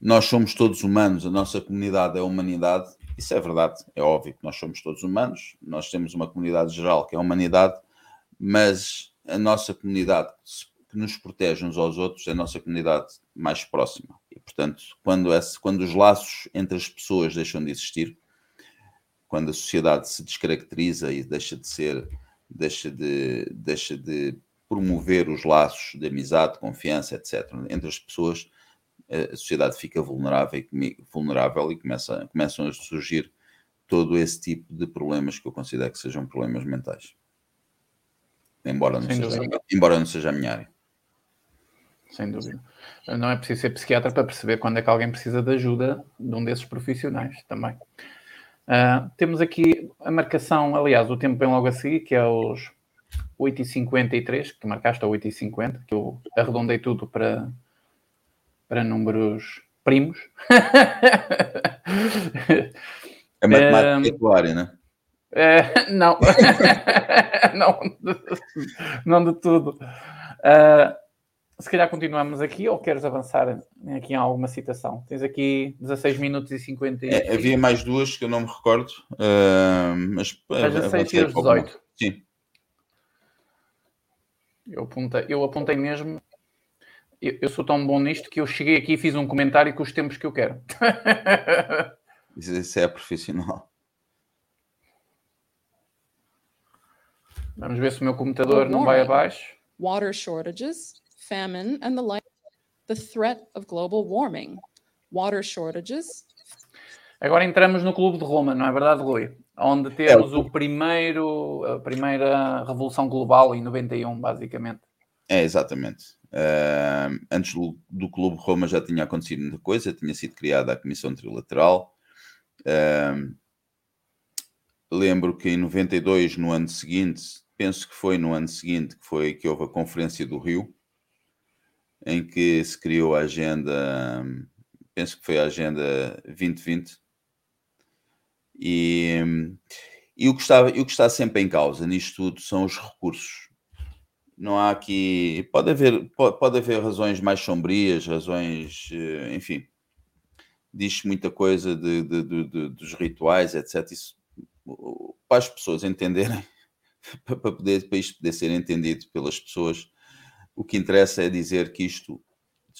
Speaker 2: nós somos todos humanos, a nossa comunidade é a humanidade, isso é verdade, é óbvio que nós somos todos humanos, nós temos uma comunidade geral que é a humanidade, mas a nossa comunidade que nos protege uns aos outros é a nossa comunidade mais próxima. Portanto, quando, esse, quando os laços entre as pessoas deixam de existir, quando a sociedade se descaracteriza e deixa de ser, deixa de, deixa de promover os laços de amizade, de confiança, etc. Entre as pessoas, a sociedade fica vulnerável e, vulnerável e começa, começam a surgir todo esse tipo de problemas que eu considero que sejam problemas mentais. Embora não, seja, embora não seja a minha área.
Speaker 1: Sem dúvida. Não é preciso ser psiquiatra para perceber quando é que alguém precisa de ajuda de um desses profissionais também. Uh, temos aqui a marcação, aliás, o tempo bem logo a seguir, que é os 8h53, que marcaste a 8h50, que eu arredondei tudo para, para números primos.
Speaker 2: É matemática um, área, né?
Speaker 1: É, não. não, de, não de tudo. Uh, se calhar continuamos aqui ou queres avançar aqui em alguma citação? Tens aqui 16 minutos e 50.
Speaker 2: É, havia mais duas que eu não me recordo, uh, mas.
Speaker 1: As 16 e as 18.
Speaker 2: Sim.
Speaker 1: Eu apontei, eu apontei mesmo. Eu, eu, sou tão bom nisto que eu cheguei aqui e fiz um comentário com os tempos que eu quero.
Speaker 2: Isso é profissional.
Speaker 1: Vamos ver se o meu computador não vai abaixo.
Speaker 3: Water shortages, famine and the like. The threat of global warming. Water shortages.
Speaker 1: Agora entramos no Clube de Roma, não é verdade, Rui? Onde temos é, o... primeiro, a primeira revolução global em 91, basicamente.
Speaker 2: É, exatamente. Uh, antes do, do Clube de Roma já tinha acontecido muita coisa, tinha sido criada a Comissão Trilateral, lembro que em 92, no ano seguinte, penso que foi no ano seguinte que foi que houve a Conferência do Rio, em que se criou a agenda, penso que foi a Agenda 2020. E, e o, que está, o que está sempre em causa nisto tudo são os recursos. Não há aqui. Pode haver, pode, pode haver razões mais sombrias, razões, eh, enfim, diz muita coisa de, de, de, dos rituais, etc. Isso, para as pessoas entenderem, para, poder, para isto poder ser entendido pelas pessoas, o que interessa é dizer que isto,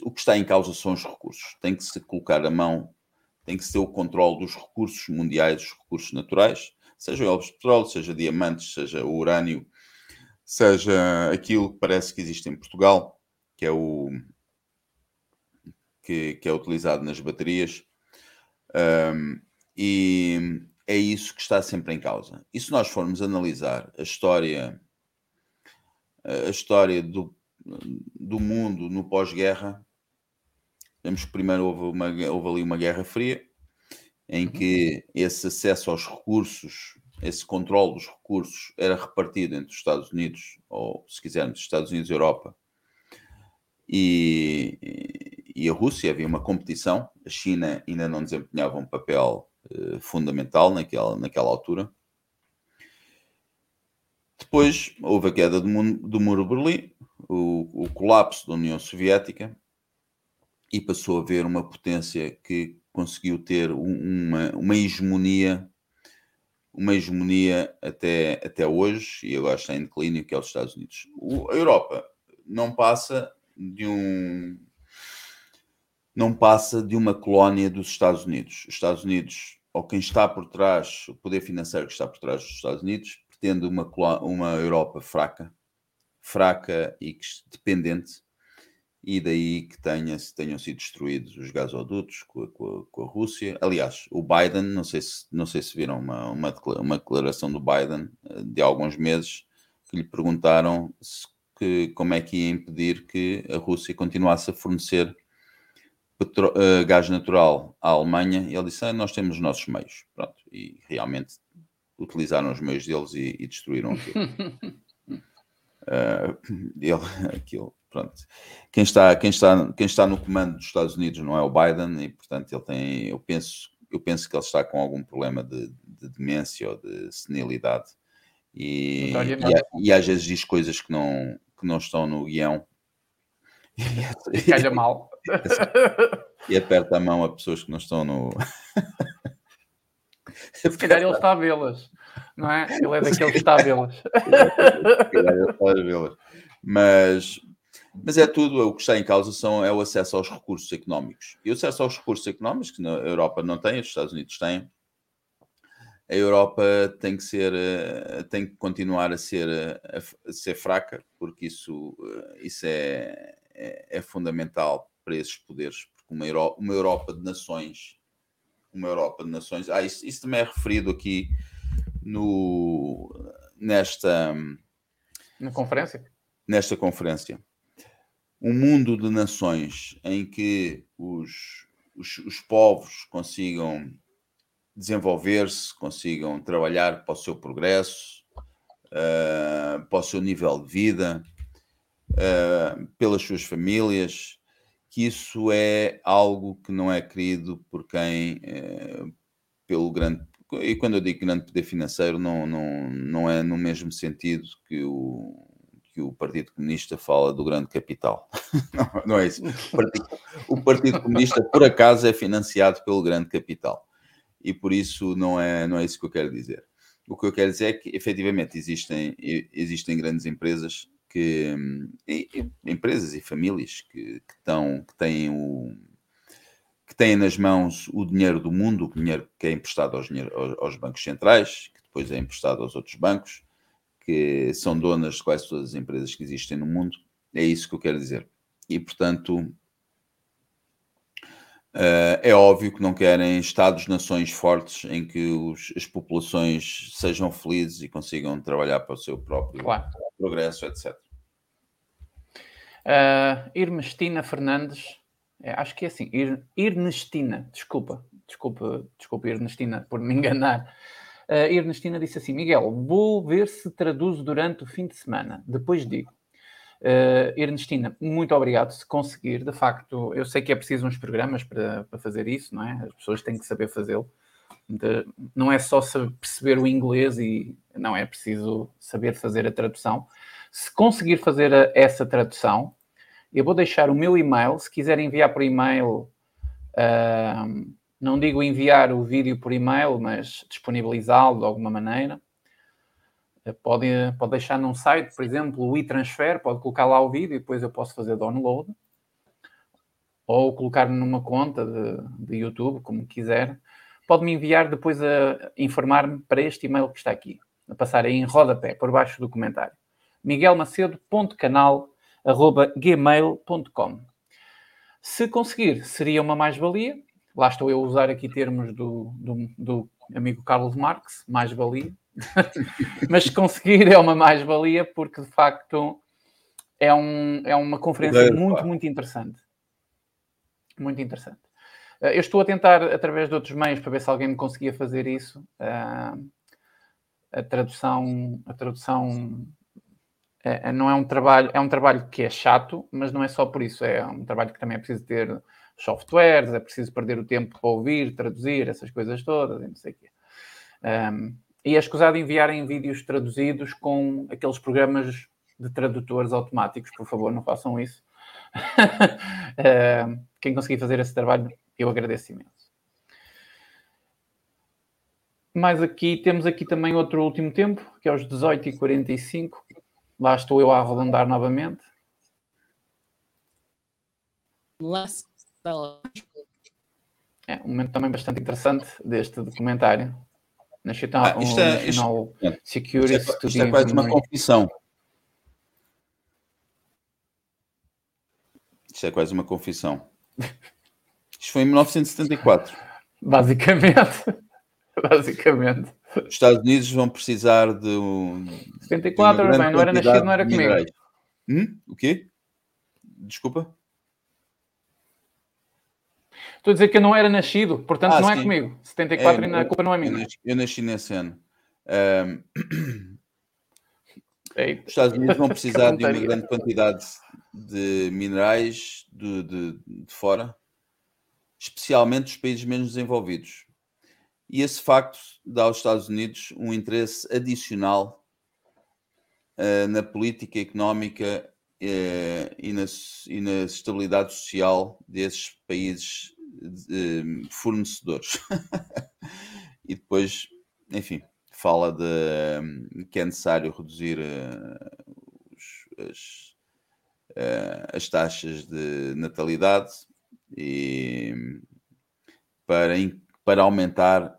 Speaker 2: o que está em causa são os recursos. Tem que se colocar a mão, tem que se ter o controle dos recursos mundiais, dos recursos naturais, seja o de petróleo, seja diamantes, seja o urânio, seja aquilo que parece que existe em Portugal, que é o, que, que é utilizado nas baterias. Um, e é isso que está sempre em causa. E se nós formos analisar a história, a história do, do mundo no pós-guerra, vemos que primeiro houve, uma, houve ali uma guerra fria, em uhum. que esse acesso aos recursos, esse controle dos recursos era repartido entre os Estados Unidos, ou se quisermos, Estados Unidos e Europa, e, e a Rússia, havia uma competição, a China ainda não desempenhava um papel uh, fundamental naquela, naquela altura. Depois houve a queda do, do muro de Berlim, o, o, colapso da União Soviética e passou a haver uma potência que conseguiu ter uma, uma hegemonia uma hegemonia até, até hoje e agora está em declínio, que é os Estados Unidos. O, a Europa não passa de um não passa de uma colónia dos Estados Unidos. Os Estados Unidos, ou quem está por trás, o poder financeiro que está por trás dos Estados Unidos, pretende uma, uma Europa fraca, fraca e dependente, e daí que tenha, tenham sido destruídos os gasodutos com a, com, a, com a, Rússia. Aliás, o Biden, não sei se, não sei se viram uma, uma, uma declaração do Biden eh, de alguns meses, que lhe perguntaram se que, como é que ia impedir que a Rússia continuasse a fornecer petro, uh, gás natural à Alemanha. E ele disse: ah, Nós temos os nossos meios. Pronto, e realmente utilizaram os meios deles e, e destruíram aquilo. uh, ele, aquilo. Pronto. Quem está, quem, está, quem está no comando dos Estados Unidos não é o Biden, e portanto ele tem, eu penso, eu penso que ele está com algum problema de, de demência ou de senilidade. E, e, e, às vezes diz coisas que não, que não estão no guião.
Speaker 1: E calha mal.
Speaker 2: E aperta a mão a pessoas que não estão no.
Speaker 1: Se calhar ele está a vê-las, não é? Ele é daquele que está a vê-las.
Speaker 2: Mas, mas é tudo, o que está em causa são, é o acesso aos recursos económicos. E o acesso aos recursos económicos, que na Europa não tem, os Estados Unidos têm, a Europa tem que ser, uh, tem que continuar a ser, uh, a ser fraca, porque isso, isso é, é, é, fundamental para esses poderes, porque uma, Euro, uma Europa de nações, uma Europa de nações, ah, isso, isso também é referido aqui no, nesta
Speaker 1: na conferência.
Speaker 2: Nesta conferência. Um mundo de nações em que os, os, os povos consigam desenvolver-se, consigam trabalhar para o seu progresso, uh, para o seu nível de vida, uh, pelas suas famílias, que isso é algo que não é querido por quem, uh, pelo grande. E quando eu digo grande poder financeiro, não, não, não é no mesmo sentido que o, que o Partido Comunista fala do grande capital. não, não, é isso. O Partido, o Partido Comunista, por acaso, é financiado pelo grande capital. E por isso não é, não é isso que eu quero dizer. O que eu quero dizer é que, efetivamente, existem, existem grandes empresas que e, e, empresas e famílias que, que, estão, que têm o que têm nas mãos o dinheiro do mundo, o dinheiro que é emprestado aos, aos bancos centrais, que depois é emprestado aos outros bancos, que são donas de quase todas as empresas que existem no mundo. É isso que eu quero dizer. E, portanto, uh, é óbvio que não querem Estados-nações fortes em que os, as populações sejam felizes e consigam trabalhar para o seu próprio claro. progresso, etc.
Speaker 1: Uh, eh, Irmestina Fernandes, é, acho que é assim, Ir, Irnestina, desculpa, desculpa, desculpa, Irnestina, por me enganar. A Ernestina disse assim: Miguel, vou ver se traduzo durante o fim de semana. Depois digo. Uh, Ernestina, muito obrigado. Se conseguir, de facto, eu sei que é preciso uns programas para, para fazer isso, não é? As pessoas têm que saber fazê-lo. Não é só perceber o inglês e não é preciso saber fazer a tradução. Se conseguir fazer a, essa tradução, eu vou deixar o meu e-mail. Se quiser enviar por e-mail, uh, não digo enviar o vídeo por e-mail, mas disponibilizá-lo de alguma maneira. Eh, pode, pode deixar num site, por exemplo, o e-transfer, pode colocar lá o vídeo e depois eu posso fazer download. Ou colocar numa conta de, de YouTube, como quiser. Pode-me enviar depois a informar-me para este e-mail que está aqui. A passar aí em rodapé, por baixo do comentário. miguelmacedo.canal.gmail.com Se conseguir, seria uma mais-valia lá estou eu a usar aqui termos do, do, do amigo Carlos Marx, mais-valia. Mas se conseguir é uma mais-valia porque de facto é, um, é uma conferência muito, muito interessante. Muito interessante. Eh, eu estou a tentar, através de outros meios, para ver se alguém me conseguia fazer isso. Uh, a tradução, a tradução é, não é um trabalho, é um trabalho que é chato, mas não é só por isso. É um trabalho que também é preciso ter softwares, é preciso perder o tempo para ouvir, traduzir, essas coisas todas, e não sei o quê. Um, e é escusado enviarem vídeos traduzidos com aqueles programas de tradutores automáticos, por favor, não façam isso. uh, quem conseguir fazer esse trabalho, eu agradeço imenso. Mas aqui temos aqui também outro último tempo, que é os 18h45. Lá estou eu a arredondar novamente. É um momento também bastante interessante deste documentário. National,
Speaker 2: ah, isto é, National isto, Security isto é, isto é quase uma confissão. Isto é quase uma confissão. Isto foi em 1974.
Speaker 1: Basicamente. Basicamente.
Speaker 2: Os Estados Unidos vão precisar de um.
Speaker 1: 74, de bem, não era nascido, não era comigo.
Speaker 2: Hum? O quê? Desculpa?
Speaker 1: Estou a dizer que eu não era nascido, portanto ah, não é sim. comigo. 74 é, a culpa não é minha.
Speaker 2: Eu nasci, eu nasci nesse ano. Um, os Estados Unidos vão precisar de uma grande quantidade de minerais de, de, de, fora, especialmente dos países menos desenvolvidos. E esse facto dá aos Estados Unidos um interesse adicional uh, na política económica uh, e, na, e na estabilidade social desses países fornecedores. e depois, enfim, fala de que é necessário reduzir uh, os, as, uh, as taxas de natalidade e para, para aumentar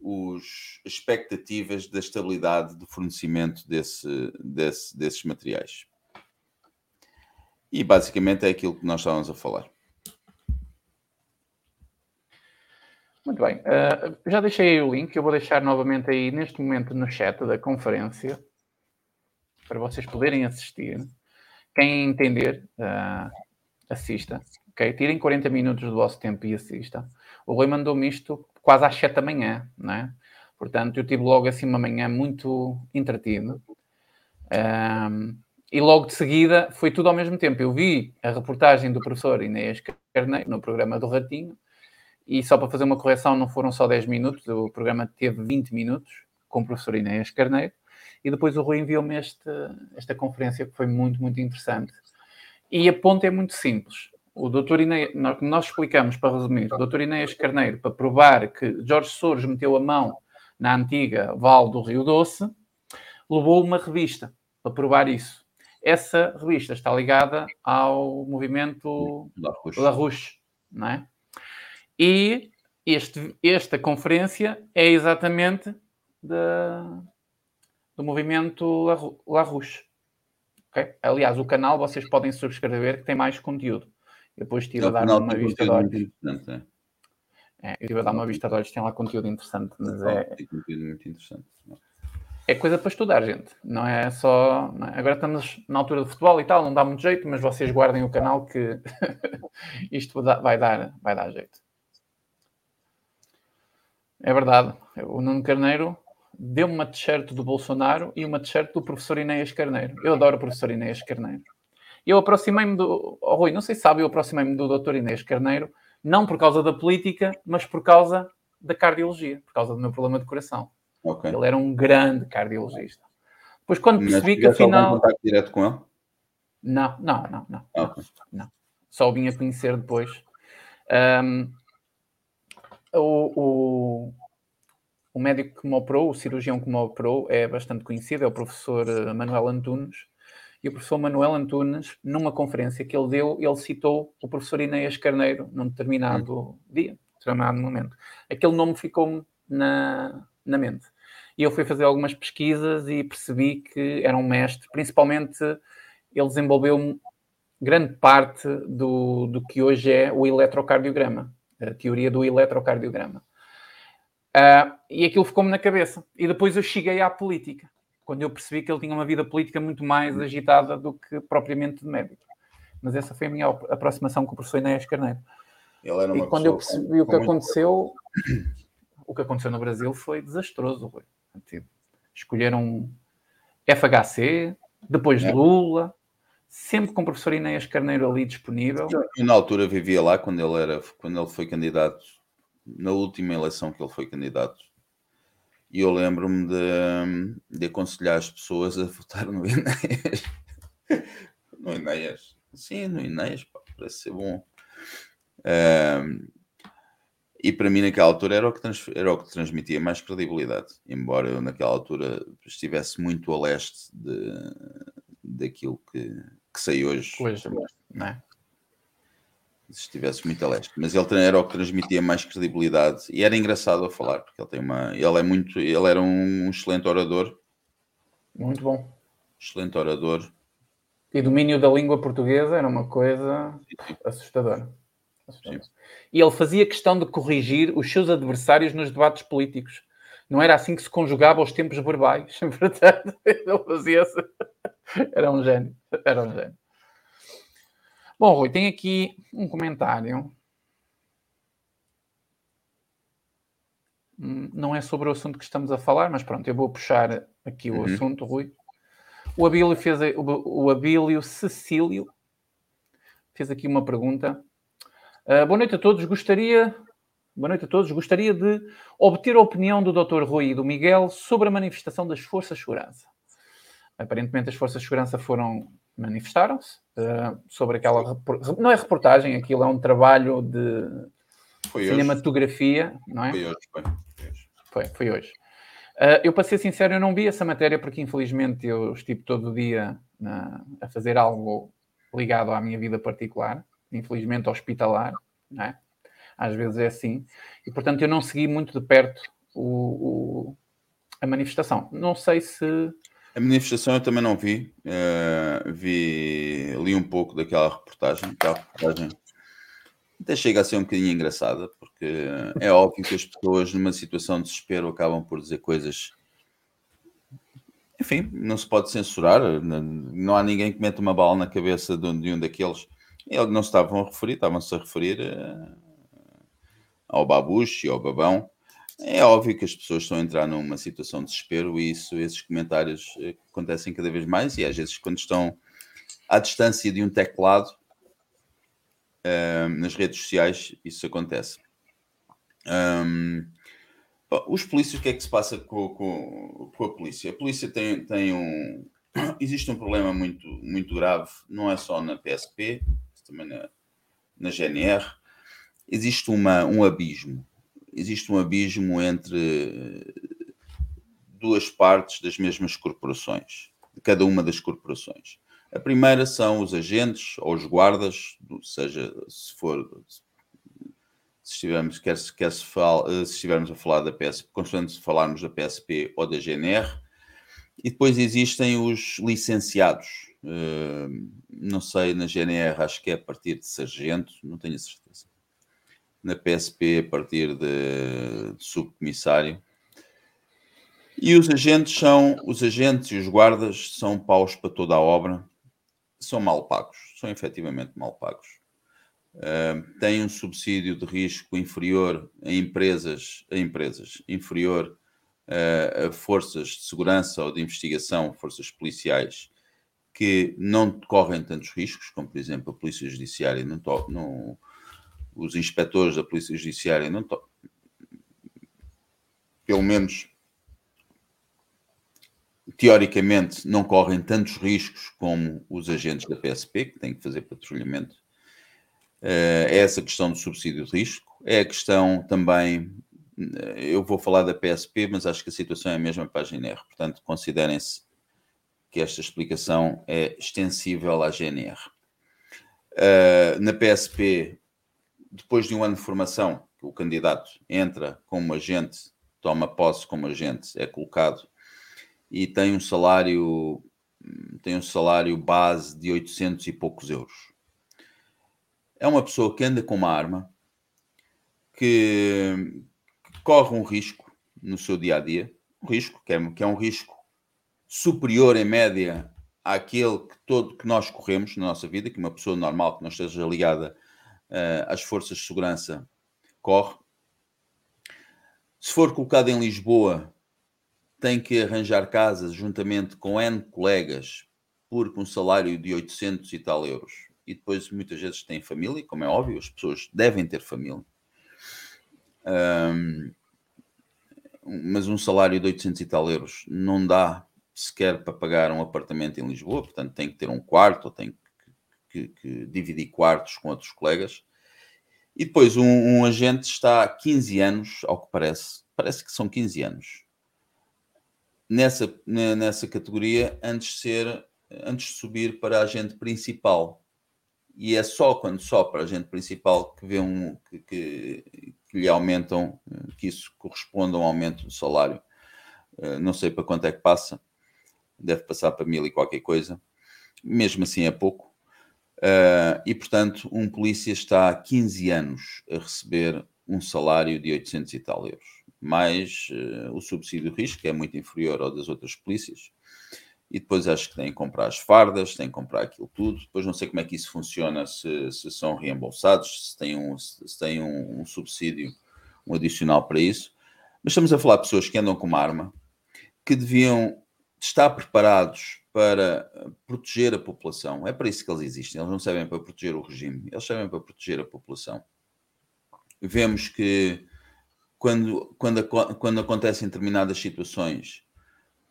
Speaker 2: os expectativas da estabilidade do fornecimento desse, desse, desses materiais. E basicamente é aquilo que nós estávamos a falar.
Speaker 1: Muito bem. Uh, já deixei o link, eu vou deixar novamente aí neste momento no chat da conferência para vocês poderem assistir. Quem entender, uh, assista. Okay? Tirem 40 minutos do vosso tempo e assista. O Rui mandou-me isto quase às 7 da manhã, não é? Portanto, eu tive logo assim uma manhã muito entretido. Um, e logo de seguida foi tudo ao mesmo tempo. Eu vi a reportagem do professor Inês Carneiro no programa do Ratinho, e só para fazer uma correção, não foram só 10 minutos, o programa teve 20 minutos com o professor Inês Carneiro, e depois o Rui enviou-me esta conferência que foi muito, muito interessante. E a ponta é muito simples. O doutor Inês, nós, explicamos, para resumir, o doutor Inês Carneiro, para provar que Jorge Soros meteu a mão na antiga Val do Rio Doce, levou uma revista para provar isso. Essa revista está ligada ao movimento La Rouche, não é? E este, esta conferência é exatamente da, do movimento La Rouche. Okay? Aliás, o canal vocês podem subscrever que tem mais conteúdo. Eu depois estive a dar uma vista de olhos. É. É, eu estive a dar uma vista de olhos, tem lá conteúdo interessante, mas é. Tem conteúdo muito interessante. É coisa para estudar, gente. Não é só. É? Agora estamos na altura do futebol e tal, não dá muito jeito, mas vocês guardem o canal que isto vai dar, vai dar jeito. É verdade. O Nuno Carneiro deu-me uma t-shirt do Bolsonaro e uma t-shirt do professor Inês Carneiro. Eu adoro o professor Inês Carneiro. Eu aproximei-me do. Oh, Rui, não sei se sabe, eu aproximei-me do doutor Inês Carneiro, não por causa da política, mas por causa da cardiologia, por causa do meu problema de coração. Okay. Ele era um grande cardiologista. Depois, quando percebi que afinal.
Speaker 2: contato direto com ele?
Speaker 1: Não, não, não, não. Okay. não. Só vim a conhecer depois. Um, o, o, o, médico que me operou, o cirurgião que me operou, é bastante conhecido, é o professor eh, Manuel Antunes. E o professor Manuel Antunes, numa conferência que ele deu, ele citou o professor Inês Carneiro num determinado hum. dia, determinado momento. Aquele nome ficou-me na, na mente. E eu fui fazer algumas pesquisas e percebi que era um mestre, principalmente ele desenvolveu grande parte do, do que hoje é o eletrocardiograma, a teoria do eletrocardiograma. Uh, e aquilo ficou-me na cabeça. E depois eu cheguei à política quando eu percebi que ele tinha uma vida política muito mais agitada do que propriamente de médico. Mas essa foi a minha aproximação com o professor Inês Carneiro. e quando eu percebi com, o que aconteceu, o que aconteceu no Brasil foi desastroso. Rui. Escolheram FHC, depois é. Lula, sempre com o professor Inês Carneiro ali disponível.
Speaker 2: Eu, na altura vivia lá quando ele era, quando ele foi candidato, na última eleição que ele foi candidato e eu lembro-me de, de, aconselhar as pessoas a votar no Inês. no Inês. Sim, no Inês, pá, parece ser bom. Um, e para mim, naquela altura, era o, que trans, era o que transmitia mais credibilidade. Embora eu, naquela altura, estivesse muito a leste de, daquilo que, que sei hoje.
Speaker 1: Hoje, não é?
Speaker 2: se estivesse muito a leste. Mas ele era o que transmitia mais credibilidade e era engraçado a falar, porque ele tem uma. Ele é muito. Ele era um excelente orador.
Speaker 1: Muito bom.
Speaker 2: Excelente orador.
Speaker 1: E domínio da língua portuguesa era uma coisa assustadora. assustadora. E ele fazia questão de corrigir os seus adversários nos debates políticos. Não era assim que se conjugava os tempos verbais. Portanto, ele fazia-se. Era um gênio. Era um gênio. Bom, Rui, tem aqui um comentário. Hum, não é sobre o assunto que estamos a falar, mas pronto, eu vou puxar aqui o uhum. assunto, Rui. O Abílio fez o, o Abílio Cecílio fez aqui uma pergunta. Uh, boa noite a todos. Gostaria Boa noite a todos. Gostaria de obter a opinião do Dr. Rui e do Miguel sobre a manifestação das Forças de Segurança. Aparentemente, as Forças de Segurança foram manifestaram-se uh, sobre aquela. Não é reportagem, aquilo é um trabalho de foi cinematografia, hoje. não é?
Speaker 2: Foi hoje, foi.
Speaker 1: Foi, foi hoje. Uh, eu, para ser sincero, eu não vi essa matéria porque, infelizmente, eu estive todo o dia na, a fazer algo ligado à minha vida particular, infelizmente hospitalar, não é? Às vezes é assim. E, portanto, eu não segui muito de perto o, o, a manifestação. Não sei se.
Speaker 2: A manifestação eu também não vi. Uh, vi li um pouco daquela reportagem. Aquela reportagem até chega a ser um bocadinho engraçada, porque é óbvio que as pessoas, numa situação de desespero, acabam por dizer coisas. Enfim, não se pode censurar, não há ninguém que meta uma bala na cabeça de um, de um daqueles. Eles não se estavam a referir, estavam-se a referir uh, ao babucho e ao babão. É óbvio que as pessoas estão a entrar numa situação de desespero e isso, esses comentários eh, acontecem cada vez mais e às vezes quando estão à distância de um teclado uh, nas redes sociais isso acontece. Um, os polícias, o que é que se passa com, com, com, a polícia? A polícia tem, tem um. Existe um problema muito, muito grave, não é só na PSP, também na, na GNR. Existe uma, um abismo existe um abismo entre duas partes das mesmas corporações, cada uma das corporações. A primeira são os agentes ou os guardas, seja se for se estivermos, quer, quer se, fala, se estivermos a falar da PSP, constante falarmos da PSP ou da GNR, e depois existem os licenciados. Uh, não sei, na GNR acho que é a partir de sargento, não tenho certeza na PSP a partir de, de subcomissário. E os agentes são, os agentes e os guardas são paus para toda a obra, são mal pagos, são efetivamente mal pagos. Uh, têm um subsídio de risco inferior a empresas, a empresas inferior uh, a forças de segurança ou de investigação, forças policiais, que não correm tantos riscos, como por exemplo a Polícia Judiciária não, não, os inspectores da Polícia Judiciária não pelo menos teoricamente não correm tantos riscos como os agentes da PSP, que têm que fazer patrulhamento. Eh, é essa questão do subsídio de risco. É a questão também, eh, eu vou falar da PSP, mas acho que a situação é a mesma para a GNR. Portanto, considerem-se que esta explicação é extensível à GNR. Eh, na PSP, depois de um ano de formação, o candidato entra como agente, toma posse como agente, é colocado e tem um salário tem um salário base de 800 e poucos euros. É uma pessoa que anda com uma arma, que, que corre um risco no seu dia a dia, um risco que é, que é um risco superior em média àquele que todo que nós corremos na nossa vida, que uma pessoa normal que não esteja ligada uh, às forças de segurança corre. Se for colocado em Lisboa, tem que arranjar casas juntamente com N colegas por um salário de 800 e tal euros. E depois muitas vezes tem família, como é óbvio, as pessoas devem ter família. Um, mas um salário de 800 e tal euros não dá sequer para pagar um apartamento em Lisboa, portanto tem que ter um quarto, ou tem que, que dividir quartos com outros colegas. E depois um, um, agente está há 15 anos, ao que parece, parece que são 15 anos, nessa, nessa categoria antes de ser, antes de subir para agente principal. E é só quando só para agente principal que vê um que, que, que lhe aumentam, que isso corresponde a um aumento do salário. Eh, não sei para quanto é que passa, deve passar para mil e qualquer coisa. Mesmo assim é pouco Uh, e, portanto, um polícia está há 15 anos a receber um salário de 800 e tal euros, mais uh, o subsídio de risco, que é muito inferior ao das outras polícias. E depois acho que têm que comprar as fardas, têm que comprar aquilo tudo. Depois não sei como é que isso funciona, se, se são reembolsados, se têm, um, se têm um, um subsídio, um adicional para isso. Mas estamos a falar de pessoas que andam com uma arma, que deviam estar preparados para proteger a população. É para isso que eles existem. Eles não servem para proteger o regime, eles servem para proteger a população. Vemos que quando, quando, quando acontecem determinadas situações,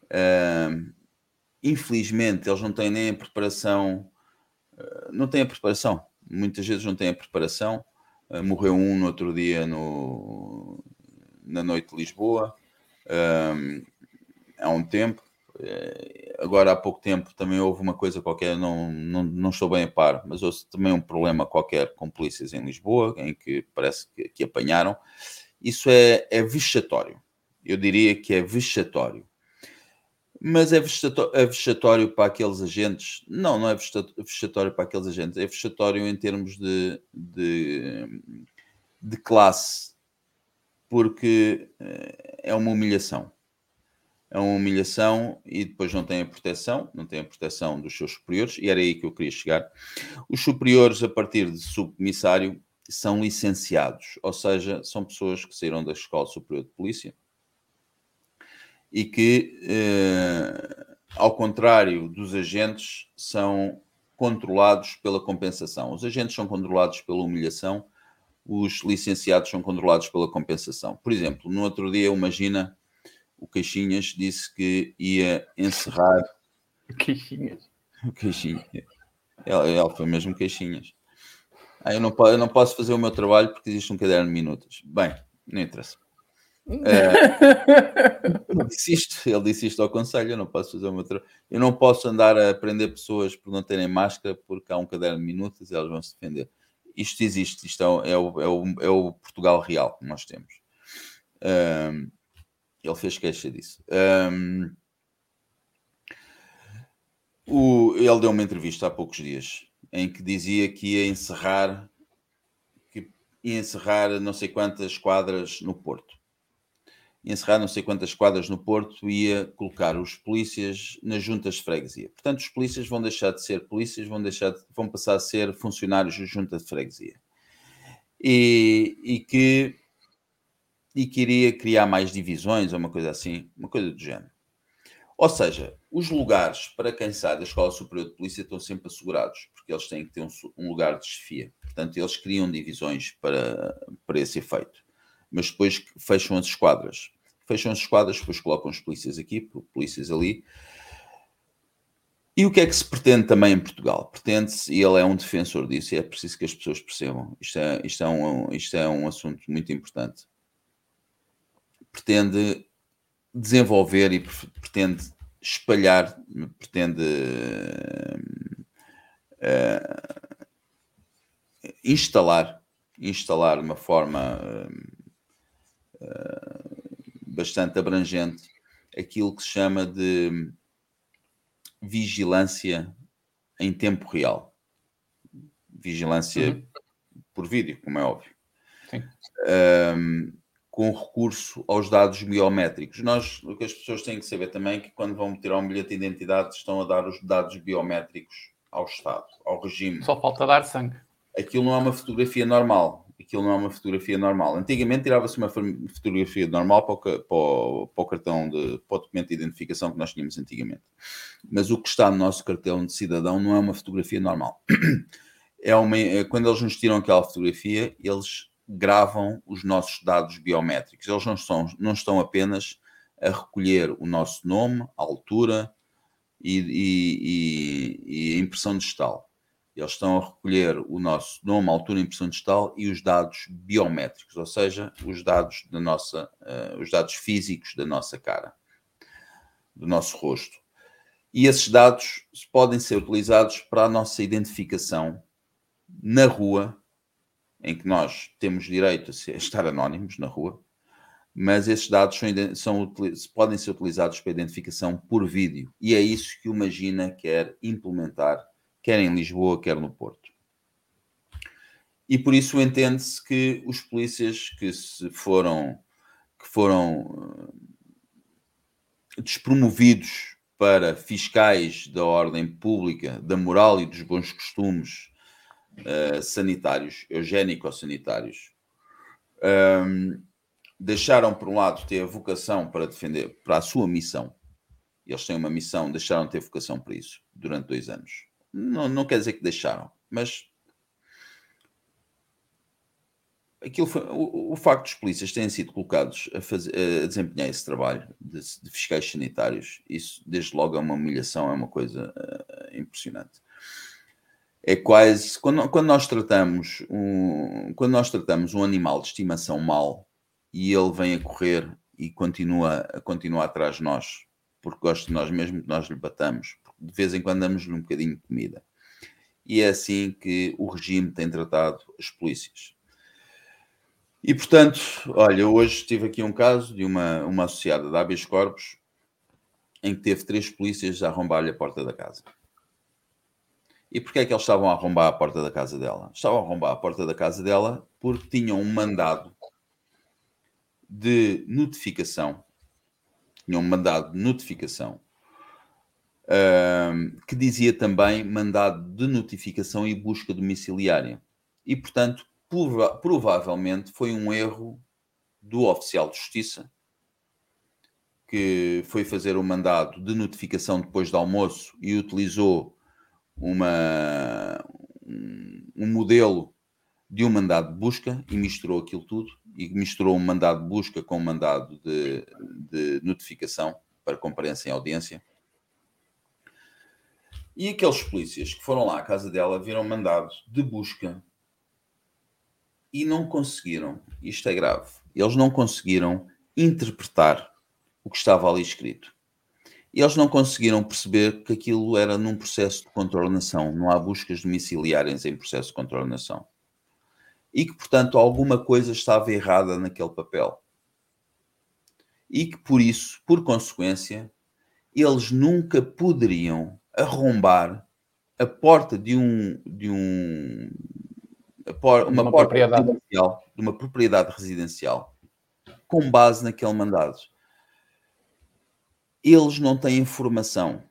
Speaker 2: uh, infelizmente eles não têm nem a preparação, uh, não têm a preparação. Muitas vezes não têm a preparação. Uh, morreu um no outro dia no, na noite de Lisboa, há um tempo eh, agora há pouco tempo também houve uma coisa qualquer, não, não, não estou bem a par, mas houve também um problema qualquer com polícias em Lisboa, em que parece que, que apanharam. Isso é, é vexatório. Eu diria que é vexatório. Mas é vexatório, é vexatório para aqueles agentes? Não, não é vexatório para aqueles agentes. É vexatório em termos de, de, de classe, porque eh, é uma humilhação. É uma humilhação e depois não tem a proteção, não tem a proteção dos seus superiores, e era aí que eu queria chegar. Os superiores, a partir de subcomissário, são licenciados, ou seja, são pessoas que saíram da Escola Superior de Polícia e que, eh, ao contrário dos agentes, são controlados pela compensação. Os agentes são controlados pela humilhação, os licenciados são controlados pela compensação. Por exemplo, no outro dia, imagina, o Caixinhas disse que ia encerrar.
Speaker 1: Caixinhas.
Speaker 2: O Caixinhas. Ele, ele foi mesmo Caixinhas. Ah, eu, não, eu não posso fazer o meu trabalho porque existe um caderno de minutos. Bem, não interessa. É, ele, disse isto, ele disse isto ao conselho, eu não posso fazer o meu trabalho. Eu não posso andar a prender pessoas por não terem máscara porque há um caderno de minutos e elas vão se defender. Isto existe, isto é o, é o, é o, é o Portugal real que nós temos. Um, ele fez queixa disso. Um, o, ele deu uma entrevista há poucos dias em que dizia que ia encerrar que ia encerrar não sei quantas quadras no Porto encerrar não sei quantas quadras no Porto, ia colocar os polícias nas juntas de freguesia. Portanto, os polícias vão deixar de ser polícias, vão, deixar de, vão passar a ser funcionários da junta de freguesia. E, e, que, e queria criar mais divisões ou uma coisa assim, uma coisa do género. Ou seja, os lugares para quem sai da Escola Superior de Polícia estão sempre assegurados, porque eles têm que ter um, um lugar de chefia. Portanto, eles criam divisões para, para esse efeito mas depois fecham as esquadras. Fecham as esquadras, depois colocam os polícias aqui, polícias ali. E o que é que se pretende também em Portugal? Pretende-se, e ele é um defensor disso, e é preciso que as pessoas percebam, isto é, isto é, um, isto é um assunto muito importante. Pretende desenvolver e pretende espalhar, pretende uh, instalar, instalar de uma forma uh, bastante abrangente aquilo que se chama de vigilância em tempo real. Vigilância uhum. por vídeo, como é óbvio. Um, com recurso aos dados biométricos. Nós, o que as pessoas têm que saber também é que quando vão meter um bilhete de identidade estão a dar os dados biométricos ao Estado, ao regime.
Speaker 1: Só falta dar sangue.
Speaker 2: Aquilo não é uma fotografia normal aquilo não é uma fotografia normal. Antigamente tirava-se uma fotografia normal para o, para, o, para o, cartão de para o documento de identificação que nós tínhamos antigamente. Mas o que está no nosso cartão de cidadão não é uma fotografia normal. É uma, é, quando eles nos tiram aquela fotografia, eles gravam os nossos dados biométricos. Eles não estão, não estão apenas a recolher o nosso nome, a altura e, e, e, e a impressão digital eles estão a recolher o nosso nome, altura, impressão digital e os dados biométricos, ou seja, os dados da nossa, uh, os dados físicos da nossa cara, do nosso rosto. E esses dados podem ser utilizados para a nossa identificação na rua, em que nós temos direito a, estar anónimos na rua, mas esses dados são, são, podem ser utilizados para identificação por vídeo. E é isso que o Magina quer implementar quer em Lisboa, quer no Porto. E por isso entende-se que os polícias que se foram que foram eh, despromovidos para fiscais da ordem pública, da moral e dos bons costumes uh, sanitários, eugénico-sanitários, um, deixaram, por um lado, ter a vocação para defender, para a sua missão. Eles têm uma missão, deixaram de ter vocação para isso durante dois anos. Não, não quer dizer que deixaram, mas aquilo foi, o, o, facto dos polícias terem sido colocados a, fazer, a desempenhar esse trabalho de, de, fiscais sanitários, isso desde logo é uma humilhação, é uma coisa uh, impressionante. É quase quando, quando nós tratamos um, quando nós tratamos um animal de estimação mal e ele vem a correr e continua a continuar atrás de nós porque gosta de nós mesmo, nós lhe batamos, de vez em quando damos-lhe um bocadinho de comida. E é assim que o regime tem tratado as polícias. E portanto, olha, hoje tive aqui um caso de uma, uma associada da habeas corpus em que teve três polícias a arrombar-lhe a porta da casa. E porquê é que eles estavam a arrombar a porta da casa dela? Estavam a arrombar a porta da casa dela porque tinham um mandado de notificação, tinham um mandado de notificação, que dizia também mandado de notificação e busca domiciliária. E, portanto, prova provavelmente foi um erro do oficial de justiça que foi fazer o mandado de notificação depois do almoço e utilizou uma, um modelo de um mandado de busca e misturou aquilo tudo e misturou um mandado de busca com um mandado de, de notificação para comparência em audiência. E aqueles polícias que foram lá à casa dela viram mandado de busca e não conseguiram, isto é grave, eles não conseguiram interpretar o que estava ali escrito. E eles não conseguiram perceber que aquilo era num processo de contornação, não há buscas domiciliárias em processo de contornação. E que, portanto, alguma coisa estava errada naquele papel. E que, por isso, por consequência, eles nunca poderiam arrombar a porta de um, de um uma, uma porta residencial, de uma propriedade residencial com base naquele mandado eles não têm formação.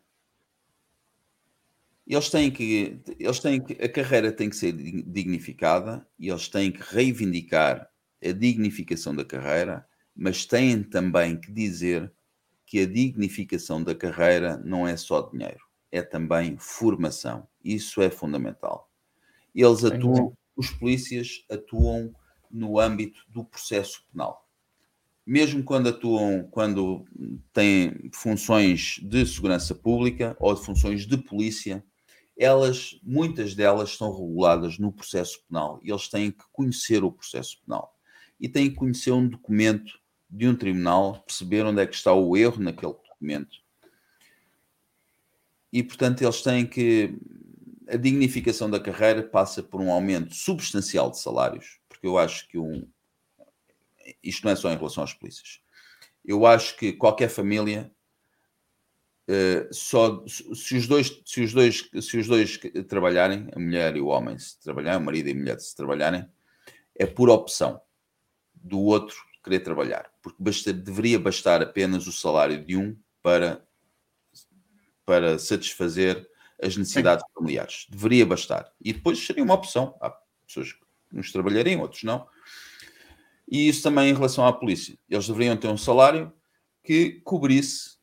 Speaker 2: Eles têm que, eles têm que, a carreira tem que ser dignificada e eles têm que reivindicar a dignificação da carreira, mas têm também que dizer que a dignificação da carreira não é só dinheiro, é também formação. Isso é fundamental. Eles atuam, os polícias atuam no âmbito do processo penal mesmo quando atuam, quando têm funções de segurança pública ou de funções de polícia, elas, muitas delas são reguladas no processo penal e eles têm que conhecer o processo penal e têm que conhecer um documento de um tribunal, perceber onde é que está o erro naquele documento. E, portanto, eles têm que. A dignificação da carreira passa por um aumento substancial de salários, porque eu acho que um, isto não é só em relação às polícias. Eu acho que qualquer família Uh, só se os dois se os dois se os dois trabalharem a mulher e o homem se trabalharem o marido e a mulher se trabalharem é por opção do outro querer trabalhar porque basta, deveria bastar apenas o salário de um para para satisfazer as necessidades Sim. familiares deveria bastar e depois seria uma opção há pessoas que nos trabalhariam outros não e isso também em relação à polícia. Eles deveriam ter um salário que cobrisse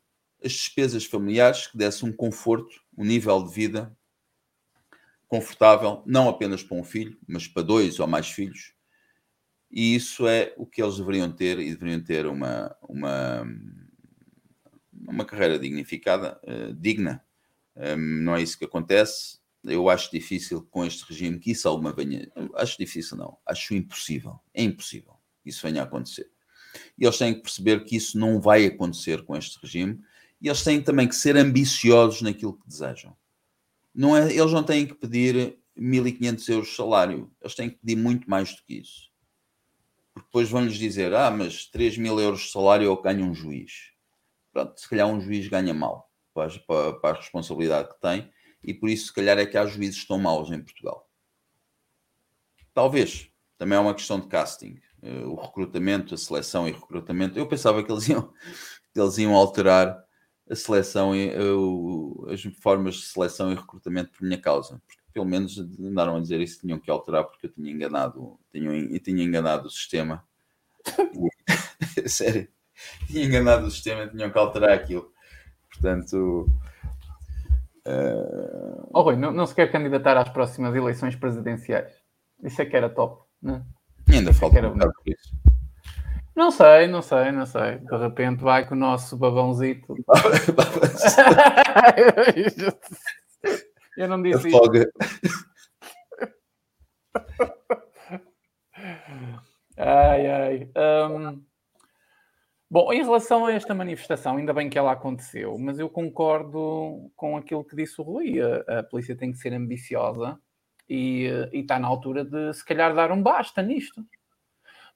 Speaker 2: as despesas familiares, que desse um conforto, um nível de vida confortável, não apenas para um filho, mas para dois ou mais filhos. E isso é o que eles deveriam ter e deveriam ter uma, uma, uma carreira dignificada, uh, digna. Um, não é isso que acontece. Eu acho difícil com este regime que isso alguma venha. Acho difícil, não. Acho impossível. É impossível isso venha a acontecer. E eles têm que perceber que isso não vai acontecer com este regime e eles têm também que ser ambiciosos naquilo que desejam. Não é, eles não têm que pedir 1.500 euros de salário, eles têm que pedir muito mais do que isso. Porque depois vão-lhes dizer: ah, mas 3 mil euros de salário eu ganho um juiz. Pronto, se calhar um juiz ganha mal para, para, para a responsabilidade que tem e por isso, se calhar, é que há juízes tão maus em Portugal. Talvez. Também é uma questão de casting. Uh, o recrutamento, a seleção e recrutamento. Eu pensava que eles iam, que eles iam alterar a seleção e uh, as formas de seleção e recrutamento por minha causa, porque pelo menos andaram a dizer isso, tinham que alterar porque eu tinha enganado, tinha, tinha enganado o sistema. Sério, tinha enganado o sistema, tinham que alterar aquilo. Portanto.
Speaker 1: Uh... Oh, Rui, não, não se quer candidatar às próximas eleições presidenciais. Isso é que era top, não é?
Speaker 2: Ainda falta um bocado por isso.
Speaker 1: Não sei, não sei, não sei. De repente vai com o nosso babãozito. Eu não disse isso. ai, ai. Um, bom, em relação a esta manifestação, ainda bem que ela aconteceu, mas eu concordo com aquilo que disse o Rui. A, a polícia tem que ser ambiciosa e, está na altura de se calhar dar um basta nisto.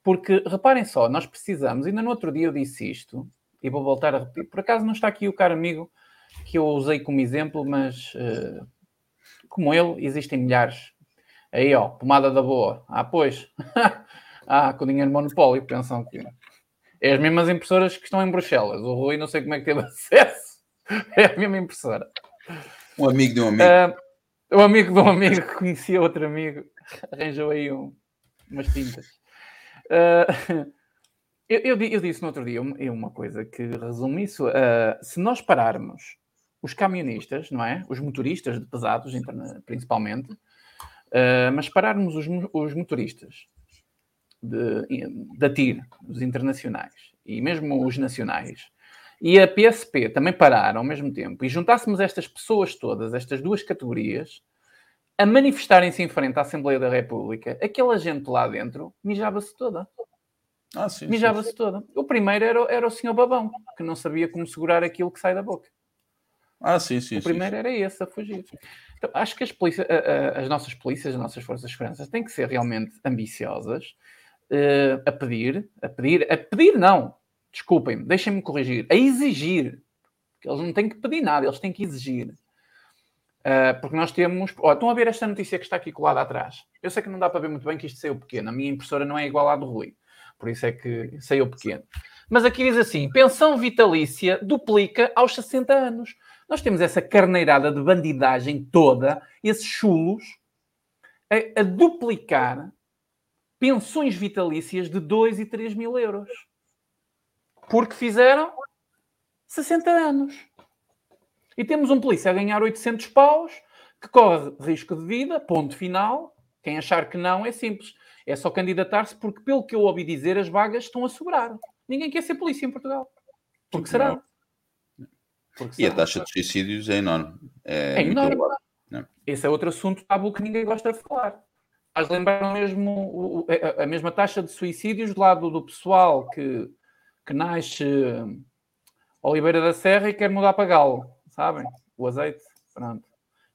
Speaker 1: Porque, reparem só, nós precisamos, ainda no outro dia eu disse isto, e vou voltar a repetir, por acaso não está aqui o caro amigo que eu usei como exemplo, mas uh, como ele, existem milhares. Aí, ó, pomada da boa. Ah, pois. ah, com dinheiro monopólio, pensam que é as mesmas impressoras que estão em Bruxelas. O Rui não sei como é que teve acesso. É a mesma impressora.
Speaker 2: Um amigo de um amigo. Uh,
Speaker 1: um amigo um amigo que conhecia outro amigo. Arranjou aí um, umas tintas. Uh, eu, eu, eu, disse no outro dia uma coisa que resume isso. Uh, se nós pararmos os camionistas, não é? Os motoristas de pesados, principalmente, uh, mas pararmos os, os motoristas da TIR, os internacionais, e mesmo os nacionais, e a PSP também parar ao mesmo tempo, e juntássemos estas pessoas todas, estas duas categorias, a manifestarem-se em frente à Assembleia da República, aquela gente lá dentro mijava-se toda.
Speaker 2: Ah, sim,
Speaker 1: mijava-se toda. O primeiro era, era o senhor Babão, que não sabia como segurar aquilo que sai da boca.
Speaker 2: Ah, sim, sim.
Speaker 1: O primeiro
Speaker 2: sim,
Speaker 1: era esse, a fugir. Então, acho que as, polícia, as nossas polícias, as nossas forças de segurança têm que ser realmente ambiciosas uh, a pedir, a pedir, a pedir não, desculpem-me, deixem-me corrigir, a exigir. Eles não têm que pedir nada, eles têm que exigir. Uh, porque nós temos. Oh, estão a ver esta notícia que está aqui colada atrás. Eu sei que não dá para ver muito bem que isto saiu pequeno. A minha impressora não é igual à do Rui. Por isso é que saiu pequeno. Mas aqui diz assim: pensão vitalícia duplica aos 60 anos. Nós temos essa carneirada de bandidagem toda, esses chulos, a, a duplicar pensões vitalícias de 2 e 3 mil euros. Porque fizeram 60 anos. E temos um polícia a ganhar 800 paus, que corre risco de vida, ponto final. Quem achar que não é simples. É só candidatar-se porque, pelo que eu ouvi dizer, as vagas estão a sobrar. Ninguém quer ser polícia em Portugal. Porque será?
Speaker 2: Porque e será? a taxa de suicídios é enorme.
Speaker 1: É, é enorme. Esse é outro assunto tabu que ninguém gosta de falar faz lembrar mesmo a, mesma taxa de suicídios do lado do pessoal que, que nasce Oliveira da Serra e quer mudar para Galo, sabem? O azeite, pronto.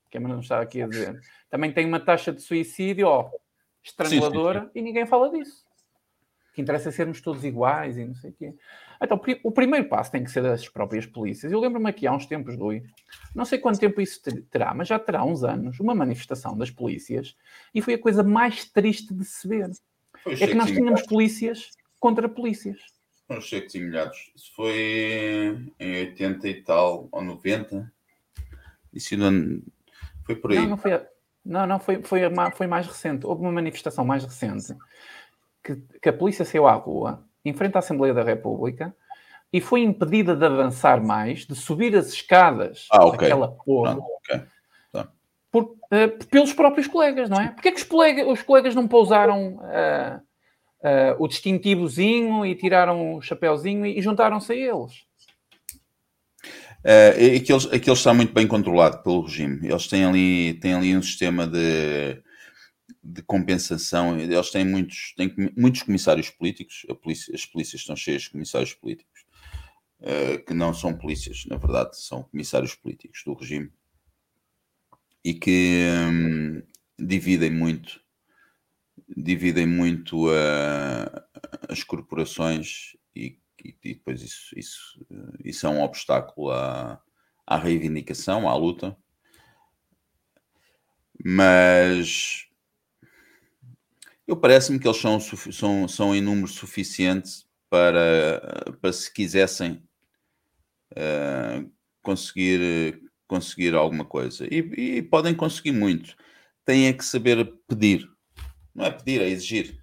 Speaker 1: Que é não está aqui a dizer. Também tem uma taxa de suicídio ó, estranguladora sim, sim, sim. e ninguém fala disso. O que interessa é sermos todos iguais e não sei o quê. Então, o primeiro passo tem que ser das próprias polícias. Eu lembro-me aqui há uns tempos, Rui, não sei quanto tempo isso terá, mas já terá uns anos, uma manifestação das polícias e foi a coisa mais triste de se ver. Foi é que nós tínhamos polícias contra polícias.
Speaker 2: Foram checos e milhares. Isso foi em 80 e tal, ou 90. Isso não... foi por aí.
Speaker 1: Não, não foi, não, não foi, foi, foi mais recente. Houve uma manifestação mais recente que, que a polícia saiu à rua em frente à Assembleia da República e foi impedida de avançar mais, de subir as escadas
Speaker 2: ah, okay.
Speaker 1: daquela porra. okay. tá. por, uh, pelos próprios colegas, não é? Porquê é que os colegas, os colegas não pousaram uh, uh, o distintivozinho e tiraram o chapéuzinho e, e juntaram-se a eles?
Speaker 2: Uh, aqueles, aqueles está muito bem controlado pelo regime. Eles têm ali, têm ali um sistema de de compensação. Eles têm muitos, têm muitos comissários políticos, polícia, as polícias estão cheias de comissários políticos, uh, que não são polícias, na verdade, são comissários políticos do regime e que um, dividem muito dividem muito uh, as corporações e, e, e, depois isso, isso, isso é um obstáculo à, à reivindicação, à luta. Mas eu parece-me que eles são, são, são em número suficiente para, para se quisessem uh, conseguir, conseguir alguma coisa. E, e, podem conseguir muito. Têm é que saber pedir. Não é pedir, é exigir.